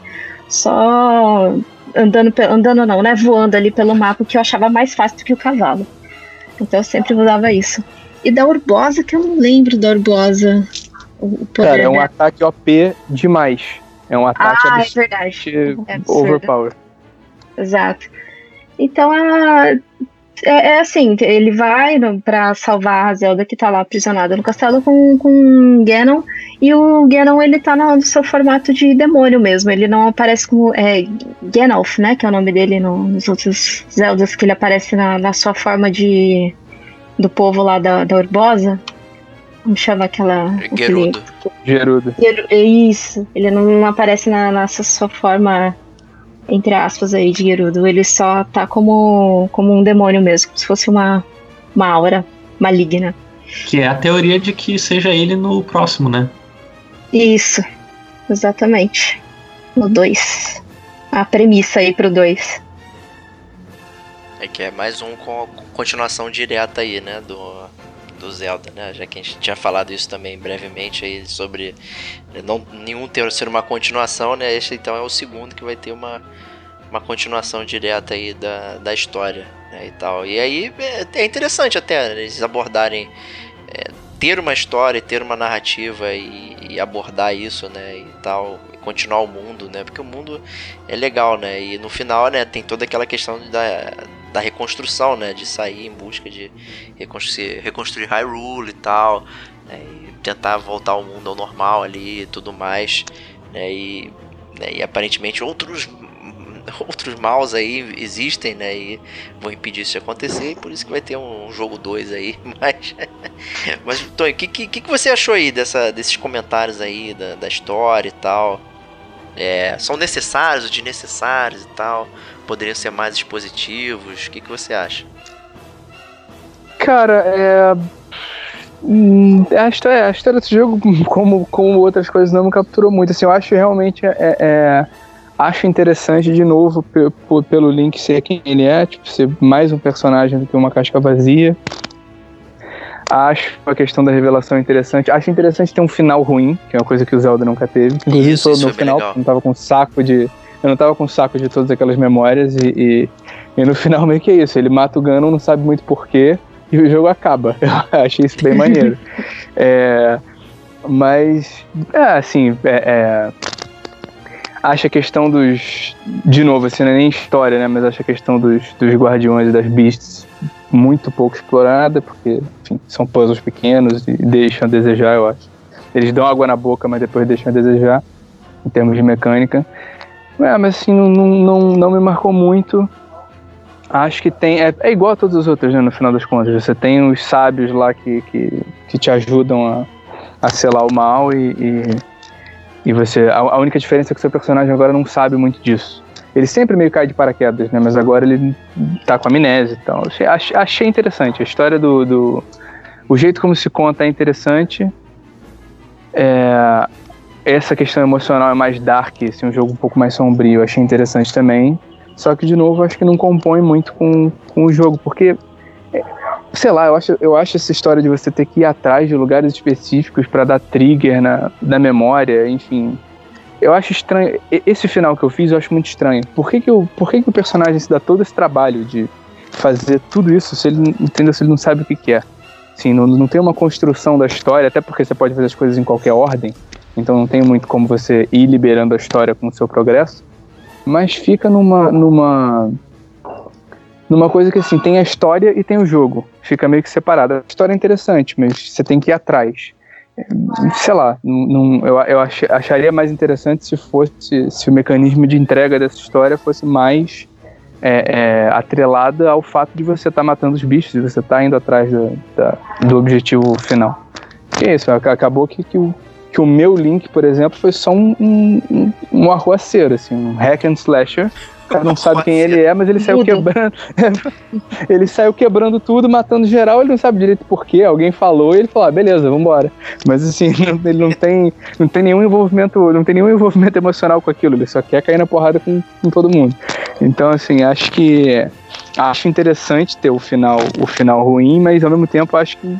só andando, andando não, né? Voando ali pelo mapa, que eu achava mais fácil do que o cavalo. Então eu sempre usava isso. E da Urbosa, que eu não lembro da Urbosa. O o poder Cara, é um ataque OP demais. É um ataque Ah, é verdade. É overpower. Exato. Então a- é, é assim, ele vai pra salvar a Zelda que tá lá aprisionada no castelo com, com Ganon. E o Ganon ele tá no seu formato de demônio mesmo. Ele não aparece como. É, Ganolf, né? Que é o nome dele no- nos outros Zeldas, que ele aparece na, na sua forma de. Do povo lá da, da Urbosa. Como chama aquela. aquele- Gerudo. Gerudo. Geru- é Isso, ele não, não aparece na, nessa sua forma, entre aspas, aí, de Gerudo. Ele só tá como, como um demônio mesmo, como se fosse uma, uma aura maligna. Que é a teoria de que seja ele no próximo, né? Isso, exatamente. No 2. A premissa aí pro 2. É que é mais um com continuação direta aí, né? Do, do Zelda, né? Já que a gente tinha falado isso também brevemente aí sobre não nenhum ter ser uma continuação, né? Esse então é o segundo que vai ter uma uma continuação direta aí da, da história né, e tal. E aí é, é interessante até eles abordarem é, ter uma história, ter uma narrativa e, e, abordar isso, né, e tal, e continuar o mundo, né, porque o mundo é legal, né, e no final, né, tem toda aquela questão da, da reconstrução, né, de sair em busca de reconstruir, Hyrule e tal, né, e tentar voltar ao mundo ao normal ali e tudo mais, né, e, né, e aparentemente outros outros maus aí existem, né? E vão impedir isso de acontecer, e por isso que vai ter um jogo 2 aí. Mas, mas Tony, o que, que, que você achou aí dessa, desses comentários aí da, da história e tal? É, são necessários ou desnecessários e tal? Poderiam ser mais expositivos? O que, que você acha? Cara, é. Hum, a história, a história desse jogo, como, como outras coisas, não me capturou muito. Assim, eu acho realmente é, é Acho interessante, de novo, pelo Link ser quem ele é, tipo, ser mais um personagem do que uma casca vazia. Acho a questão da revelação interessante. Acho interessante ter um final ruim, que é uma coisa que o Zelda nunca teve. Inclusive, isso, isso no final, eu não tava com saco de. Eu não tava com saco de todas aquelas memórias e, e, e no final meio que é isso. Ele mata o Ganon, não sabe muito porquê, e o jogo acaba. Eu achei isso bem maneiro. É, mas, é, assim, é, é acho a questão dos. De novo, assim, não é nem história, né? Mas acho a questão dos, dos guardiões e das beasts muito pouco explorada, porque, enfim, são puzzles pequenos e deixam a desejar, eu acho. Eles dão água na boca, mas depois deixam a desejar, em termos de mecânica. É, mas assim, não, não, não, me marcou muito. Acho que tem. É, é, igual a todos os outros, né? No final das contas. Você tem os sábios lá que, que, que te ajudam a, a selar o mal e, e e você. A, a, única diferença é que o seu personagem agora não sabe muito disso. Ele sempre meio cai de paraquedas, né? Mas agora ele tá com amnésia. Então, achei, achei interessante. A história do, do. O jeito como se conta é interessante. É, essa questão emocional é mais dark, assim, um jogo um pouco mais sombrio. Achei interessante também. Só que, de novo, acho que não compõe muito com, com o jogo, porque sei lá, eu acho, eu acho essa história de você ter que ir atrás de lugares específicos para dar trigger na, na memória, enfim. Eu acho estranho. Esse final que eu fiz eu acho muito estranho. Por que, que, eu, por que, que o personagem se dá todo esse trabalho de fazer tudo isso se ele, entendeu, se ele não sabe o que, que é? Assim, não, não tem uma construção da história, até porque você pode fazer as coisas em qualquer ordem, então não tem muito como você ir liberando a história com o seu progresso. Mas fica numa, numa numa coisa que assim, tem a história e tem o jogo. Fica meio que separado. A história é interessante, mas você tem que ir atrás. Sei lá, não, eu, eu ach, acharia mais interessante se fosse se o mecanismo de entrega dessa história fosse mais é, é, atrelada ao fato de você estar tá matando os bichos e você estar tá indo atrás do, da, do objetivo final. Que é isso, acabou que, que, o, que o meu link, por exemplo, foi só um, um, um arruaceiro, assim, um hack and slasher cara não sabe quem ele é, mas ele saiu quebrando. ele saiu quebrando tudo, matando geral, ele não sabe direito porquê. Alguém falou e ele falou, ah, beleza, vambora. Mas assim, ele não tem, não tem nenhum envolvimento, não tem nenhum envolvimento emocional com aquilo, ele só quer cair na porrada com, com todo mundo. Então, assim, acho que acho interessante ter o final, o final ruim, mas ao mesmo tempo acho que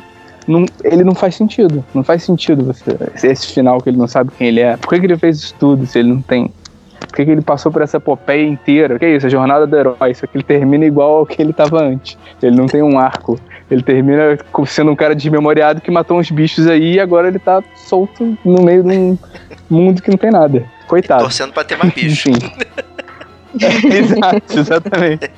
não, ele não faz sentido. Não faz sentido você, esse final que ele não sabe quem ele é. Por que, que ele fez isso tudo se ele não tem por que, que ele passou por essa epopeia inteira? O que é isso? A jornada do herói. Isso aqui ele termina igual ao que ele estava antes. Ele não tem um arco. Ele termina sendo um cara desmemoriado que matou uns bichos aí e agora ele tá solto no meio de um mundo que não tem nada. Coitado. Torcendo pra ter mais bicho. Enfim. Exato, exatamente.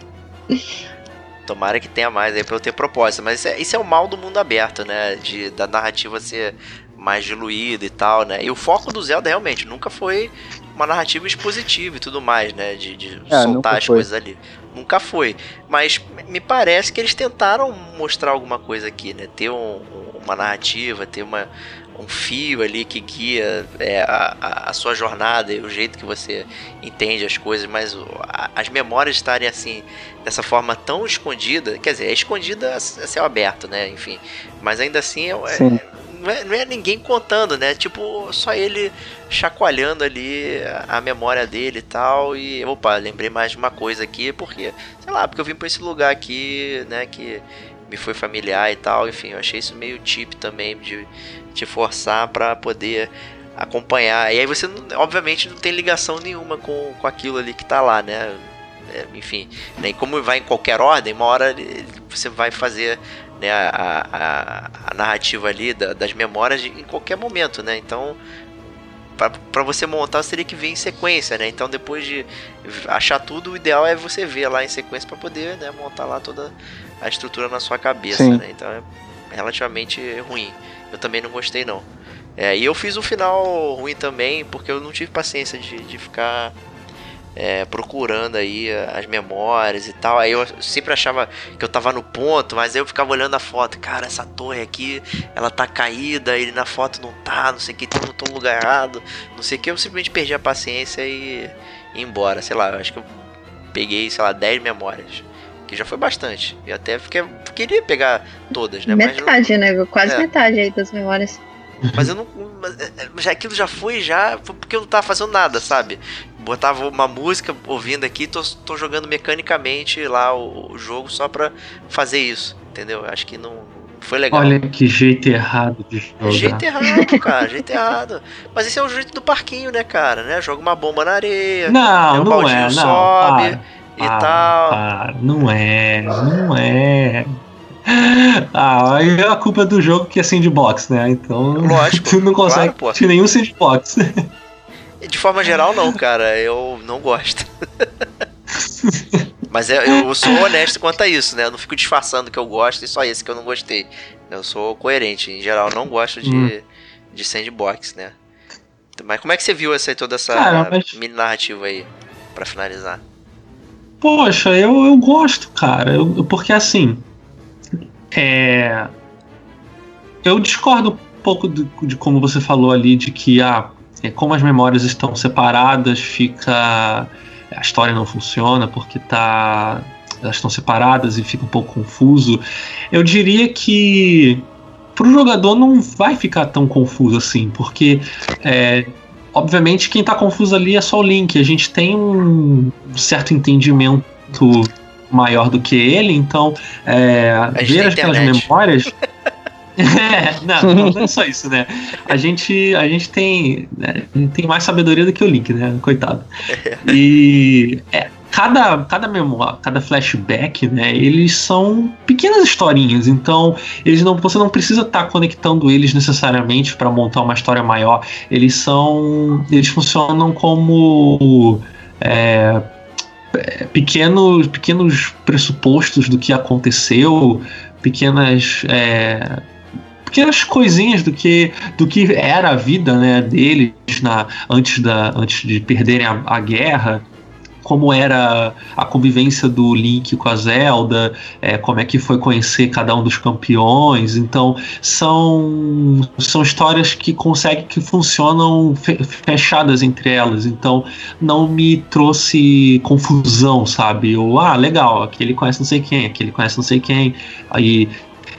Tomara que tenha mais aí pra eu ter propósito. Mas isso é, isso é o mal do mundo aberto, né? De, da narrativa ser mais diluída e tal, né? E o foco do Zelda realmente nunca foi uma narrativa expositiva e tudo mais, né? De, de é, soltar as foi. coisas ali. Nunca foi. Mas me parece que eles tentaram mostrar alguma coisa aqui, né? Ter um, uma narrativa, ter uma, um fio ali que guia é, a, a, sua jornada e o jeito que você entende as coisas, mas a, as memórias estarem assim, dessa forma tão escondida, quer dizer, é escondida a céu aberto, né? Enfim, mas ainda assim é não é, não é ninguém contando, né? Tipo, só ele chacoalhando ali a memória dele e tal. E, opa, lembrei mais de uma coisa aqui, porque, sei lá, porque eu vim pra esse lugar aqui, né, que me foi familiar e tal. Enfim, eu achei isso meio tip também de te forçar para poder acompanhar. E aí você, obviamente, não tem ligação nenhuma com, com aquilo ali que tá lá, né? é, enfim, né, e como vai em qualquer ordem, uma hora você vai fazer né, a, a, a narrativa ali da, das memórias em qualquer momento, né? Então, para você montar, você teria que ver em sequência, né? Então, depois de achar tudo, o ideal é você ver lá em sequência para poder né, montar lá toda a estrutura na sua cabeça, né? Então, é relativamente ruim. Eu também não gostei, não. É, e eu fiz um final ruim também, porque eu não tive paciência de, de ficar é, procurando aí as memórias e tal. Aí eu sempre achava que eu tava no ponto, mas aí eu ficava olhando a foto. Cara, essa torre aqui, ela tá caída, ele na foto não tá, não sei o que, tá no lugar errado, não sei o que. Eu simplesmente perdi a paciência e ia embora. Sei lá, eu acho que eu peguei, sei lá, 10 memórias. Que já foi bastante. E até fiquei, queria pegar todas, né? Mas não- metade, né? Quase É. metade aí das memórias. mas eu não. mas, é, é, aquilo já foi, já. Foi porque eu não tava fazendo nada, sabe? Botava uma música ouvindo aqui, tô, tô jogando mecanicamente lá o, o jogo só pra fazer isso. Entendeu? Acho que não, foi legal. Olha que jeito errado de jogar. Jeito errado, cara, jeito errado. Mas esse é o jeito do parquinho, né, cara? Né? Joga uma bomba na areia Não, É, o não é, não. sobe para, e para, tal. para. Não é, não é. Ah, aí é a culpa do jogo que é sandbox, né? Então Lógico, tu não consegue claro, pô. nenhum sandbox. De forma geral, não, cara. Eu não gosto. Mas é- eu sou honesto quanto a isso, né? Eu não fico disfarçando que eu gosto e só esse que eu não gostei. Eu sou coerente. Em geral, eu não gosto de, Hum. de sandbox, né? Mas como é que você viu essa, toda essa Cara, mas- mini narrativa aí? Pra finalizar. Poxa, eu, eu gosto, cara. Eu- porque assim. É. Eu discordo um pouco de, de como você falou ali, de que ah, é, como as memórias estão separadas, fica. A história não funciona porque tá. Elas estão separadas e fica um pouco confuso. Eu diria que pro jogador não vai ficar tão confuso assim, porque é, obviamente quem tá confuso ali é só o Link. A gente tem um certo entendimento maior do que ele, então é, ver aquelas memórias. É, não, não, não é só isso, né? A gente, a gente tem, né, tem mais sabedoria do que o Link, né? Coitado. E é, cada, cada memória, cada flashback, né? Eles são pequenas historinhas, então eles não, você não precisa estar conectando eles necessariamente para montar uma história maior. Eles são, eles funcionam como é, é, pequenos, pequenos pressupostos do que aconteceu, pequenas é, pequenas coisinhas do que do que era a vida né, deles na, antes, da, antes de perderem a, a guerra como era a convivência do Link com a Zelda, é, como é que foi conhecer cada um dos campeões. Então, são, são histórias que conseguem, que funcionam fe- fechadas entre elas. Então, não me trouxe confusão, sabe? Eu, ah, legal, aquele conhece não sei quem, aquele conhece não sei quem. Aí,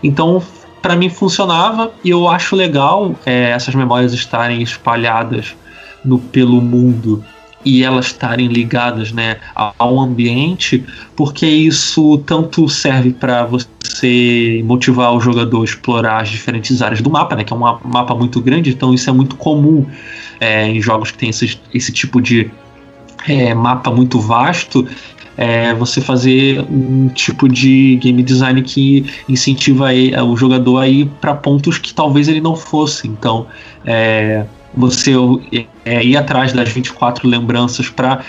então, para mim funcionava e eu acho legal é, essas memórias estarem espalhadas no, pelo mundo e elas estarem ligadas né, ao ambiente, porque isso tanto serve para você motivar o jogador a explorar as diferentes áreas do mapa, né, que é um ma- mapa muito grande, então isso é muito comum é, em jogos que tem esse, esse tipo de é, mapa muito vasto. É, você fazer um tipo de game design que incentiva é, o jogador a ir para pontos que talvez ele não fosse. Então, é, você é, ir atrás das 24 lembranças para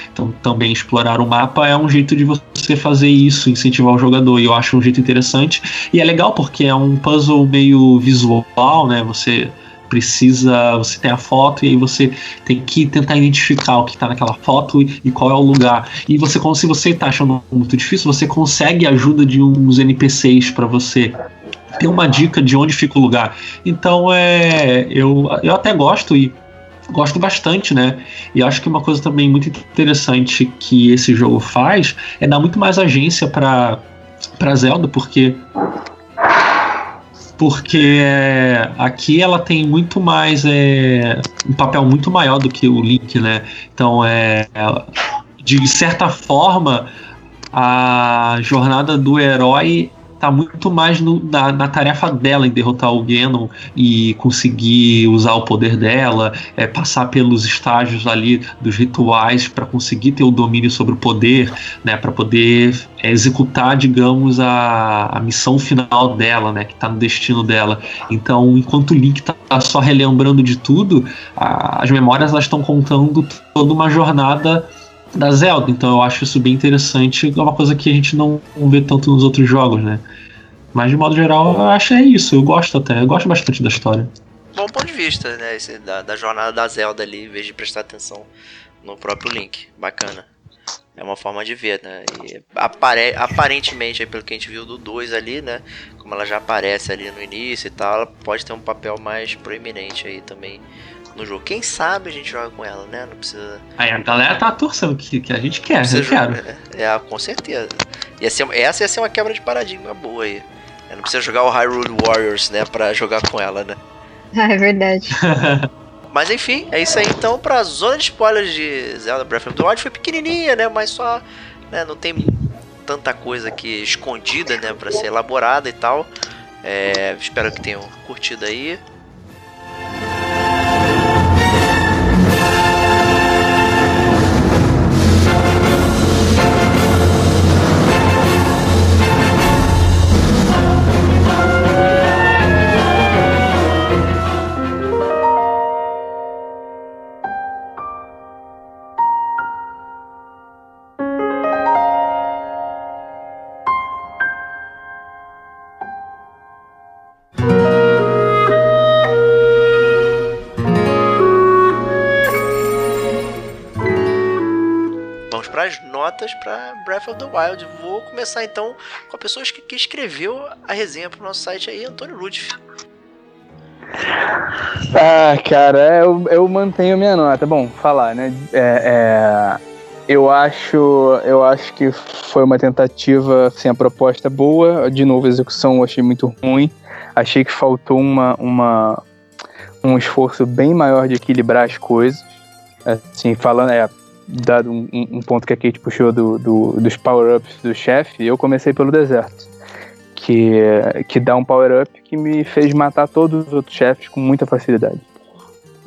também explorar o mapa é um jeito de você fazer isso, incentivar o jogador. E eu acho um jeito interessante. E é legal porque é um puzzle meio visual, né? Você precisa. Você tem a foto e aí você tem que tentar identificar o que está naquela foto e, e qual é o lugar. E você, como se você está achando muito difícil, você consegue a ajuda de uns NPCs para você ter uma dica de onde fica o lugar. Então é. Eu, eu até gosto e gosto bastante, né? E acho que uma coisa também muito interessante que esse jogo faz é dar muito mais agência para para Zelda, porque porque aqui ela tem muito mais é, um papel muito maior do que o Link, né? Então é de certa forma a jornada do herói tá muito mais no, na, na, tarefa dela em derrotar o Ganon e conseguir usar o poder dela, é, passar pelos estágios ali dos rituais para conseguir ter o domínio sobre o poder, né, para poder é, executar, digamos, a, a missão final dela, né, que tá no destino dela. Então, enquanto o Link tá só relembrando de tudo, a, as memórias elas estão contando toda uma jornada da Zelda. Então eu acho isso bem interessante. É uma coisa que a gente não, vê tanto nos outros jogos, né? Mas de modo geral, eu acho é isso. Eu gosto até. Eu gosto bastante da história. Bom ponto de vista, né? Esse, da, da jornada da Zelda ali, em vez de prestar atenção no próprio Link. Bacana. É uma forma de ver, né? E apare aparentemente, pelo que a gente viu do 2 ali, né? Como ela já aparece ali no início e tal, ela pode ter um papel mais proeminente aí também no jogo. Quem sabe a gente joga com ela, né? Não precisa. Aí a galera tá torcendo que, que a gente quer, eu quero. É, é, com certeza. Ia ser, essa ia ser uma quebra de paradigma boa aí. Eu não precisa jogar o Hyrule Warriors, né? Pra jogar com ela, né? Ah, é verdade. Mas enfim, é isso aí então pra zona de spoilers de Zelda Breath of the Wild. Foi pequenininha, né? Mas só. Né, não tem tanta coisa aqui escondida, né? Pra ser elaborada e tal. É, espero que tenham curtido aí. Para Breath of the Wild. Vou começar então com a pessoa que, que escreveu a resenha para o nosso site aí, Antônio Ludwig. Ah, cara, eu, eu mantenho minha nota. Bom, falar, né? É, é, eu acho, eu acho que foi uma tentativa, assim, a proposta boa. De novo, a execução eu achei muito ruim. Achei que faltou uma, uma, um esforço bem maior de equilibrar as coisas. Assim, falando, é, dado um, um, ponto que a Kate puxou do, do dos power-ups do chefe, eu comecei pelo deserto. Que, que dá um power-up que me fez matar todos os outros chefes com muita facilidade.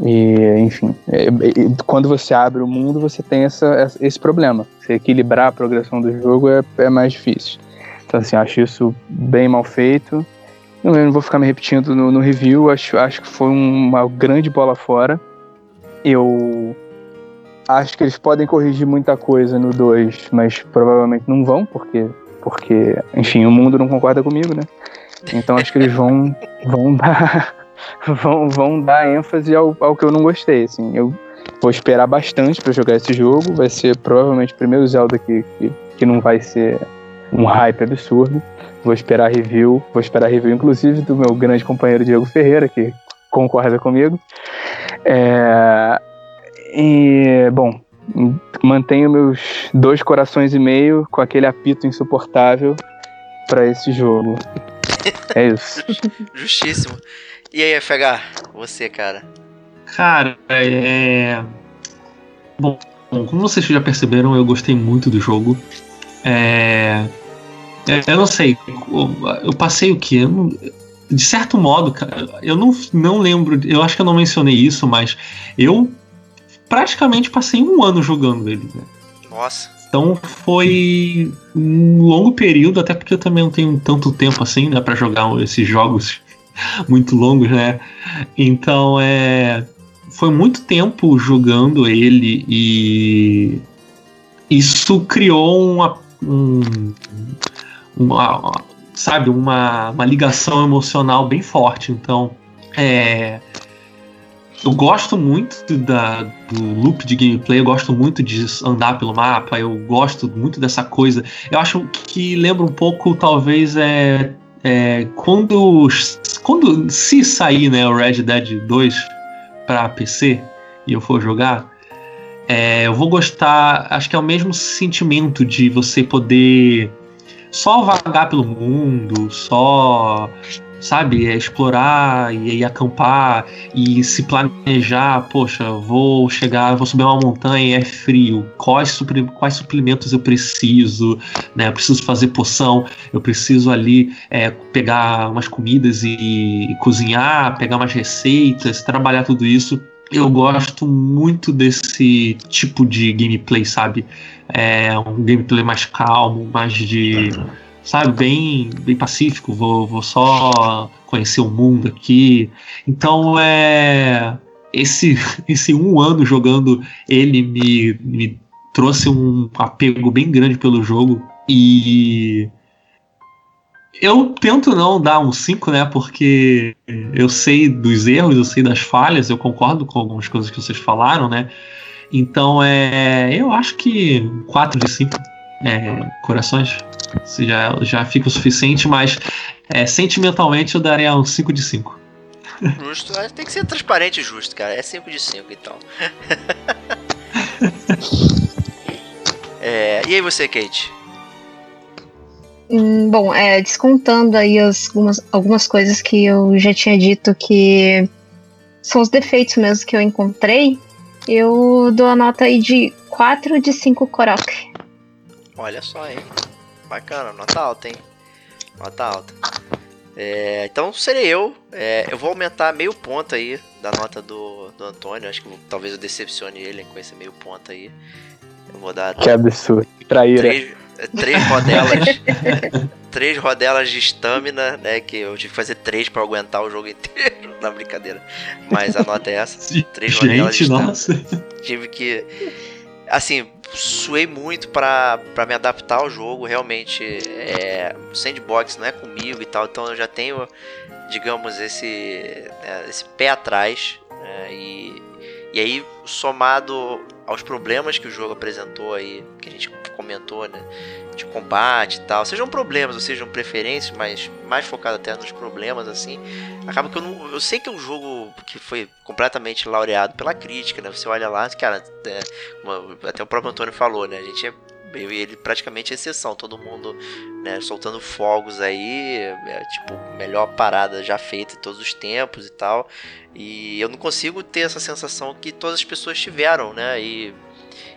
E, enfim, é, é, quando você abre o mundo, você tem essa, esse problema. Você equilibrar a progressão do jogo é, é mais difícil. Então, assim, acho isso bem mal feito. Eu não vou ficar me repetindo no, no review, acho, acho que foi uma grande bola fora. Eu Acho que eles podem corrigir muita coisa no 2, mas provavelmente não vão, porque, porque, enfim, o mundo não concorda comigo, né? Então acho que eles vão, vão dar. Vão, vão dar ênfase ao, ao que eu não gostei. Assim. Eu vou esperar bastante para jogar esse jogo. Vai ser provavelmente o primeiro Zelda que, que, que não vai ser um hype absurdo. Vou esperar review. Vou esperar review, inclusive, do meu grande companheiro Diego Ferreira, que concorda comigo. É, e, bom, mantenho meus dois corações e meio com aquele apito insuportável para esse jogo. É isso. Justíssimo. E aí, FH, você, cara? Cara, é. Bom, como vocês já perceberam, eu gostei muito do jogo. É. Eu não sei, eu passei o quê? De certo modo, eu não, não lembro, eu acho que eu não mencionei isso, mas eu praticamente passei um ano jogando ele. Né? Nossa. Então foi um longo período, até porque eu também não tenho tanto tempo assim, né, para jogar esses jogos muito longos, né? Então é foi muito tempo jogando ele e isso criou uma, um, uma sabe, uma, uma ligação emocional bem forte. Então, é, eu gosto muito da, do loop de gameplay, eu gosto muito de andar pelo mapa, eu gosto muito dessa coisa. Eu acho que lembra um pouco, talvez, é, é quando, quando se sair né, o Red Dead 2 para PC e eu for jogar, é, eu vou gostar. Acho que é o mesmo sentimento de você poder só vagar pelo mundo, só sabe? É explorar e, e acampar e se planejar. Poxa, vou chegar, vou subir uma montanha, é frio. Quais, supri, quais suplementos eu preciso? Né? Eu preciso fazer poção, eu preciso ali é, pegar umas comidas e, e cozinhar, pegar umas receitas, trabalhar tudo isso. Eu gosto muito desse tipo de gameplay, sabe? É um gameplay mais calmo, mais de sabe, bem, bem pacífico, vou, vou só conhecer o mundo aqui. Então é esse esse um ano jogando ele me, me trouxe um apego bem grande pelo jogo e eu tento não dar um 5, né? Porque eu sei dos erros, eu sei das falhas, eu concordo com algumas coisas que vocês falaram, né? Então é. Eu acho que 4 de 5 é, corações já, já fica o suficiente, mas é, sentimentalmente eu daria um 5 de 5. Justo, tem que ser transparente e justo, cara. É 5 de 5 então. é, e aí você, Kate? Hum, bom, é, descontando aí as, algumas, algumas coisas que eu já tinha dito que são os defeitos mesmo que eu encontrei, eu dou a nota aí de 4 de 5 Korok. Olha só, hein? Bacana, nota alta, hein? Nota alta. É, então serei eu. É, eu vou aumentar meio ponto aí da nota do, do Antônio. Acho que vou, talvez eu decepcione ele com esse meio ponto aí. Eu vou dar. Que absurdo. Traíra. Três, três rodelas. três rodelas de estamina, né? Que eu tive que fazer três para aguentar o jogo inteiro. Na brincadeira. Mas a nota é essa. Três Gente, rodelas de estamina. nossa. Tive que. Assim, suei muito para me adaptar ao jogo. Realmente, é, sandbox não é comigo e tal, então eu já tenho, digamos, esse, né, esse pé atrás. né, e, e aí, somado aos problemas que o jogo apresentou aí, que a gente comentou, né? De combate e tal, sejam problemas ou sejam preferências, mas mais focado até nos problemas, assim. Acaba que eu não. Eu sei que é um jogo que foi completamente laureado pela crítica, né? Você olha lá, cara, é, uma- até o próprio Antônio falou, né? A gente é. Eu e ele praticamente é exceção, todo mundo né, soltando fogos aí, é, tipo, melhor parada já feita em todos os tempos e tal. E eu não consigo ter essa sensação que todas as pessoas tiveram, né? E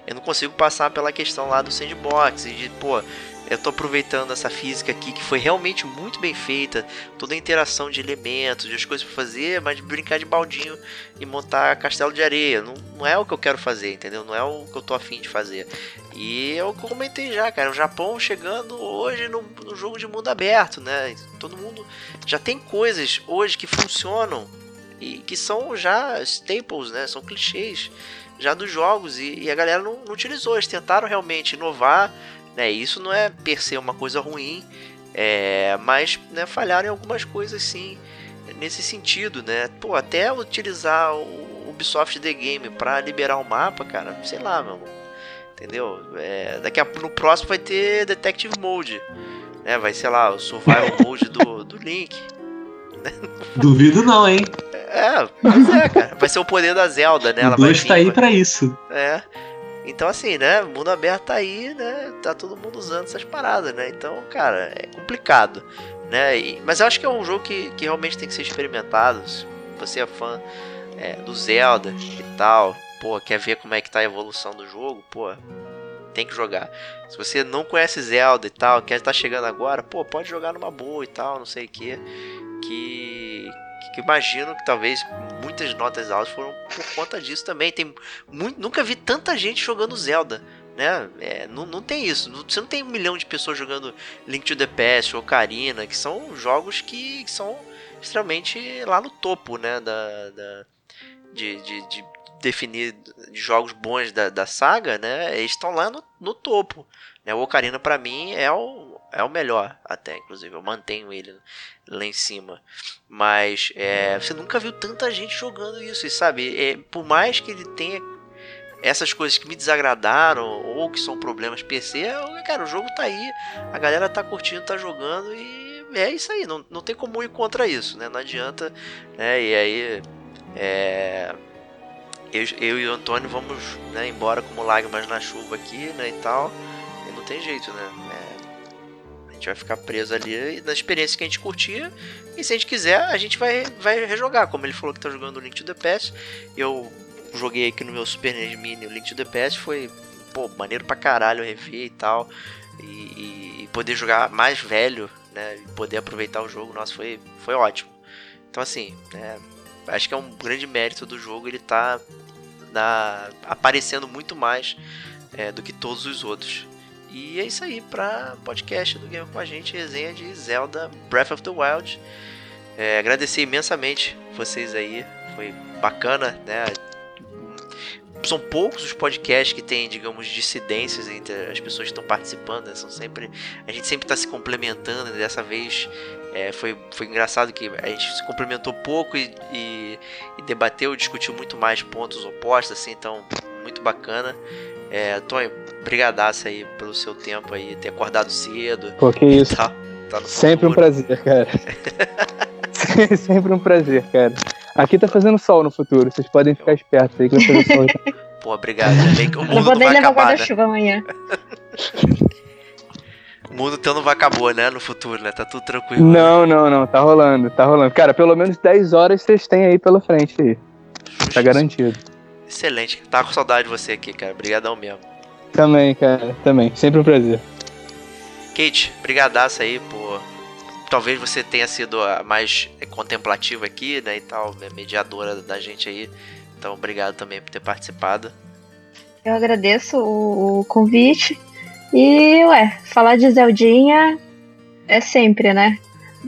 eu não consigo passar pela questão lá do sandbox e de, pô, eu tô aproveitando essa física aqui que foi realmente muito bem feita, toda a interação de elementos, de as coisas pra fazer, mas brincar de baldinho e montar castelo de areia. Não, não é o que eu quero fazer, entendeu? Não é o que eu tô afim de fazer. E eu comentei já, cara. O Japão chegando hoje no, no jogo de mundo aberto, né? Todo mundo já tem coisas hoje que funcionam e que são já staples, né? São clichês já dos jogos e, e a galera não, não utilizou. Eles tentaram realmente inovar, né? Isso não é per se uma coisa ruim, é, mas né, falharam em algumas coisas sim nesse sentido, né? Pô, até utilizar o Ubisoft The Game para liberar o mapa, cara, sei lá, meu irmão. Entendeu? É, daqui a no próximo vai ter Detective Mode. Né? Vai, sei lá, o Survival Mode do, do Link. Duvido não, hein? É, pois é, cara. Vai ser o poder da Zelda, né? o Ela vai 2 vir, tá aí vai- pra isso. É. Então, assim, né? Mundo aberto tá aí, né? Tá todo mundo usando essas paradas, né? Então, cara, é complicado, né? E- mas eu acho que é um jogo que, que realmente tem que ser experimentado. Se você é fã é, do Zelda e tal, pô, quer ver como é que tá a evolução do jogo, pô, tem que jogar. Se você não conhece Zelda e tal, quer estar chegando agora, pô, pode jogar numa boa e tal, não sei o que. Que, que imagino que talvez muitas notas altas foram por conta disso também. Tem muito, nunca vi tanta gente jogando Zelda. Né? É, não, não tem isso. Não- você não tem um milhão de pessoas jogando Link to the Past ou Ocarina, que são jogos que, que são extremamente lá no topo né? da, da- de, de, de definir jogos bons da, da saga. Né? Eles estão lá no, no topo. Né? O Ocarina, para mim, é o, é o melhor, até, inclusive. Eu mantenho ele lá em cima. Mas é, você nunca viu tanta gente jogando isso, e sabe? É, por mais que ele tenha essas coisas que me desagradaram ou que são problemas PC, é, cara, o jogo tá aí, a galera tá curtindo, tá jogando e é isso aí, não, não tem como ir contra isso, né? Não adianta, né? E aí, é, eu, eu e o Antônio vamos né, embora como lágrimas na chuva aqui, né? E tal, e não tem jeito, né? É, gente vai ficar preso ali na experiência que a gente curtia. E se a gente quiser, a gente vai, vai rejogar. Como ele falou que tá jogando o Link to the Past, eu joguei aqui no meu Super NES Mini o Link to the Past. Foi, pô, maneiro pra caralho rever e tal. E, e poder jogar mais velho, né? E poder aproveitar o jogo, nossa, foi, foi ótimo. Então, assim, é, acho que é um grande mérito do jogo ele tá na, aparecendo muito mais é, do que todos os outros. E é isso aí para podcast do Game com a gente, resenha de Zelda Breath of the Wild. É, agradecer imensamente vocês aí, foi bacana, né? São poucos os podcasts que tem, digamos, dissidências entre as pessoas que estão participando, né? São sempre. A gente sempre está se complementando, né? dessa vez é, foi, foi engraçado que a gente se cumprimentou pouco e, e, e debateu, discutiu muito mais pontos opostos, assim, então muito bacana. É, Tonho, brigadaço aí pelo seu tempo aí, ter acordado cedo. Pô, que isso. Tá, tá Sempre um prazer, cara. Sempre um prazer, cara. Aqui tá fazendo sol no futuro, vocês podem ficar espertos aí que vai fazer sol. Pô, obrigado. O mundo Não vou nem levar né? guarda-chuva amanhã. O mundo então não vai acabar, né? No futuro, né? Tá tudo tranquilo. Não, não, não, tá rolando, tá rolando. Cara, pelo menos 10 horas vocês têm aí pela frente aí. Tá garantido. Excelente. Tava com saudade de você aqui, cara. Obrigadão mesmo. Também, cara, também. Sempre um prazer. Kate, brigadaço aí por... Talvez você tenha sido a mais contemplativa aqui, né, e tal, né, mediadora da gente aí. Então, obrigado também por ter participado. Eu agradeço o, o convite. E, ué, falar de Zeldinha é sempre, né?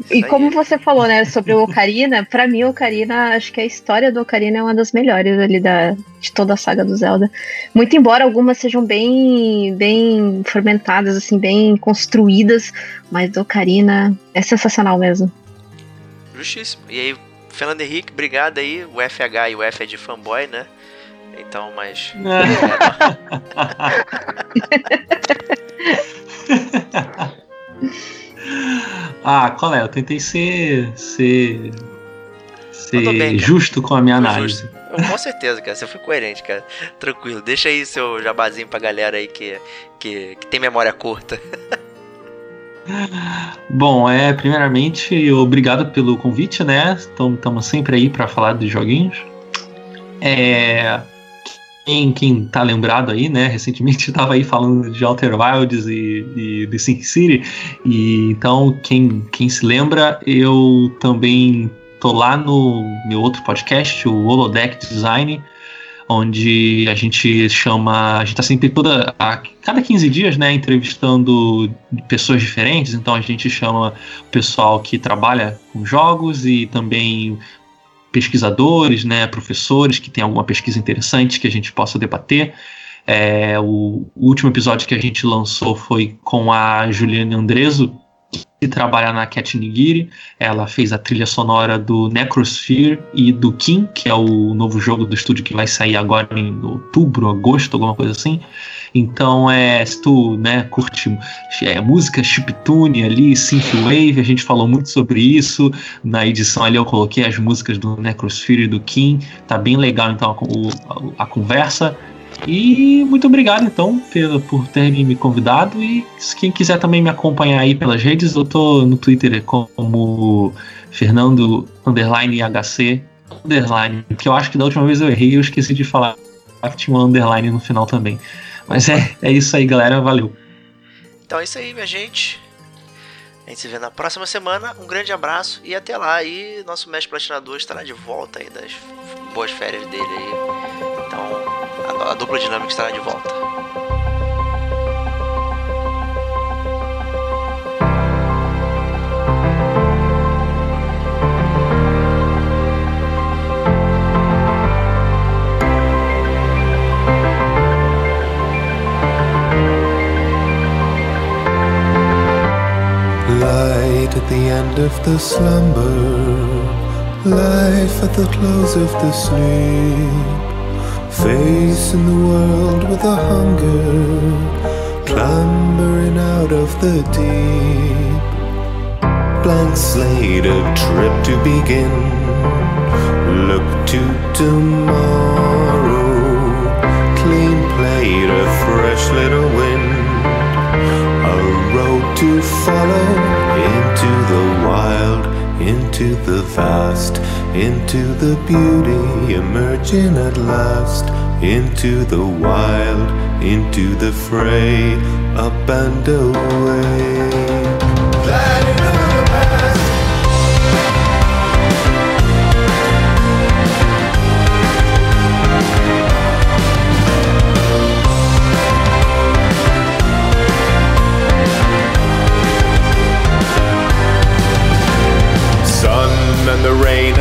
E aí. como você falou, né, sobre o Ocarina, pra mim o Ocarina, acho que a história do Ocarina é uma das melhores ali da, de toda a saga do Zelda. Muito embora algumas sejam bem bem fermentadas, assim, bem construídas, mas do Ocarina é sensacional mesmo. Justíssimo. E aí, Fernando Henrique, obrigado aí. O FH e o F é de fanboy, né? Então, mas. ah, qual é? Eu tentei ser. ser. Ser bem, justo com a minha análise. justo. Com certeza, cara. Você foi coerente, cara. Tranquilo. Deixa aí seu jabazinho pra galera aí que, que, que tem memória curta. Bom, é, primeiramente, obrigado pelo convite, né? Estamos sempre aí para falar dos joguinhos. É, quem, quem tá lembrado aí, né? Recentemente eu tava aí falando de Outer Wilds e, e de Sin City. E então, quem, quem se lembra, eu também tô lá no meu outro podcast, o Holodeck Design, onde a gente chama. A gente tá sempre toda. A cada 15 dias, né, entrevistando pessoas diferentes. Então a gente chama o pessoal que trabalha com jogos e também pesquisadores, né, professores que tem alguma pesquisa interessante que a gente possa debater. É, o, o último episódio que a gente lançou foi com a Juliane Andreso, que trabalha na Cat Nigiri. Ela fez a trilha sonora do Necrosphere e do Kim, que é o novo jogo do estúdio que vai sair agora em outubro, agosto, alguma coisa assim. Então, é, se tu né, curte é, música chiptune ali, synthwave, a gente falou muito sobre isso. Na edição ali eu coloquei as músicas do Necrosphere e do Kim. Tá bem legal então a, a, a conversa. E muito obrigado então pelo, por ter me convidado. E quem quiser também me acompanhar aí pelas redes, eu tô no Twitter como Fernando underline HC underline. Que eu acho que da última vez eu errei eu esqueci de falar que tinha um underline no final também. Mas é, é isso aí, galera. Valeu. Então é isso aí, minha gente. A gente se vê na próxima semana. Um grande abraço e até lá. E nosso mestre platinador estará de volta aí das boas férias dele aí. Então a, a dupla dinâmica estará de volta. Light at the end of the slumber, life at the close of the sleep. Facing the world with a hunger, clambering out of the deep. Blank slate, a trip to begin. Look to tomorrow. Clean plate, a fresh little wind. A road to follow into the wild, into the vast, into the beauty emerging at last, into the wild, into the fray, up and away.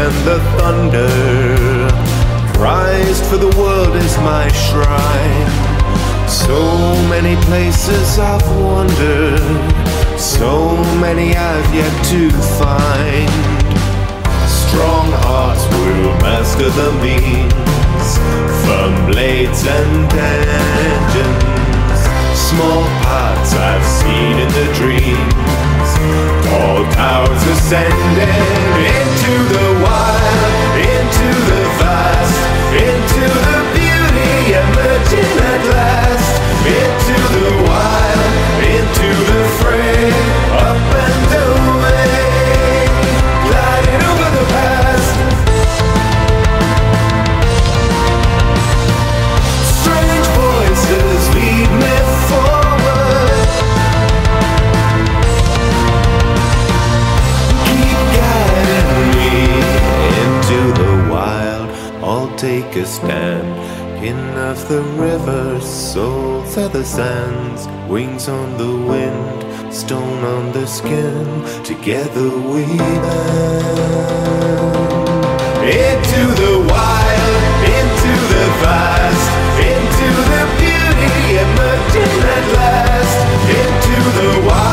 And the thunder. Prized for the world is my shrine. So many places I've wandered, so many I've yet to find. Strong hearts will master the means, firm blades and engines. Small parts I've seen in the dreams, tall towers ascending into the wild, into the vast, into the beauty emerging at last, into the wild, into the fray, up and away, take a stand. Pin of the river, souls of the sands, wings on the wind, stone on the skin. Together we bend into the wild, into the vast, into the beauty emerging at last, into the wild.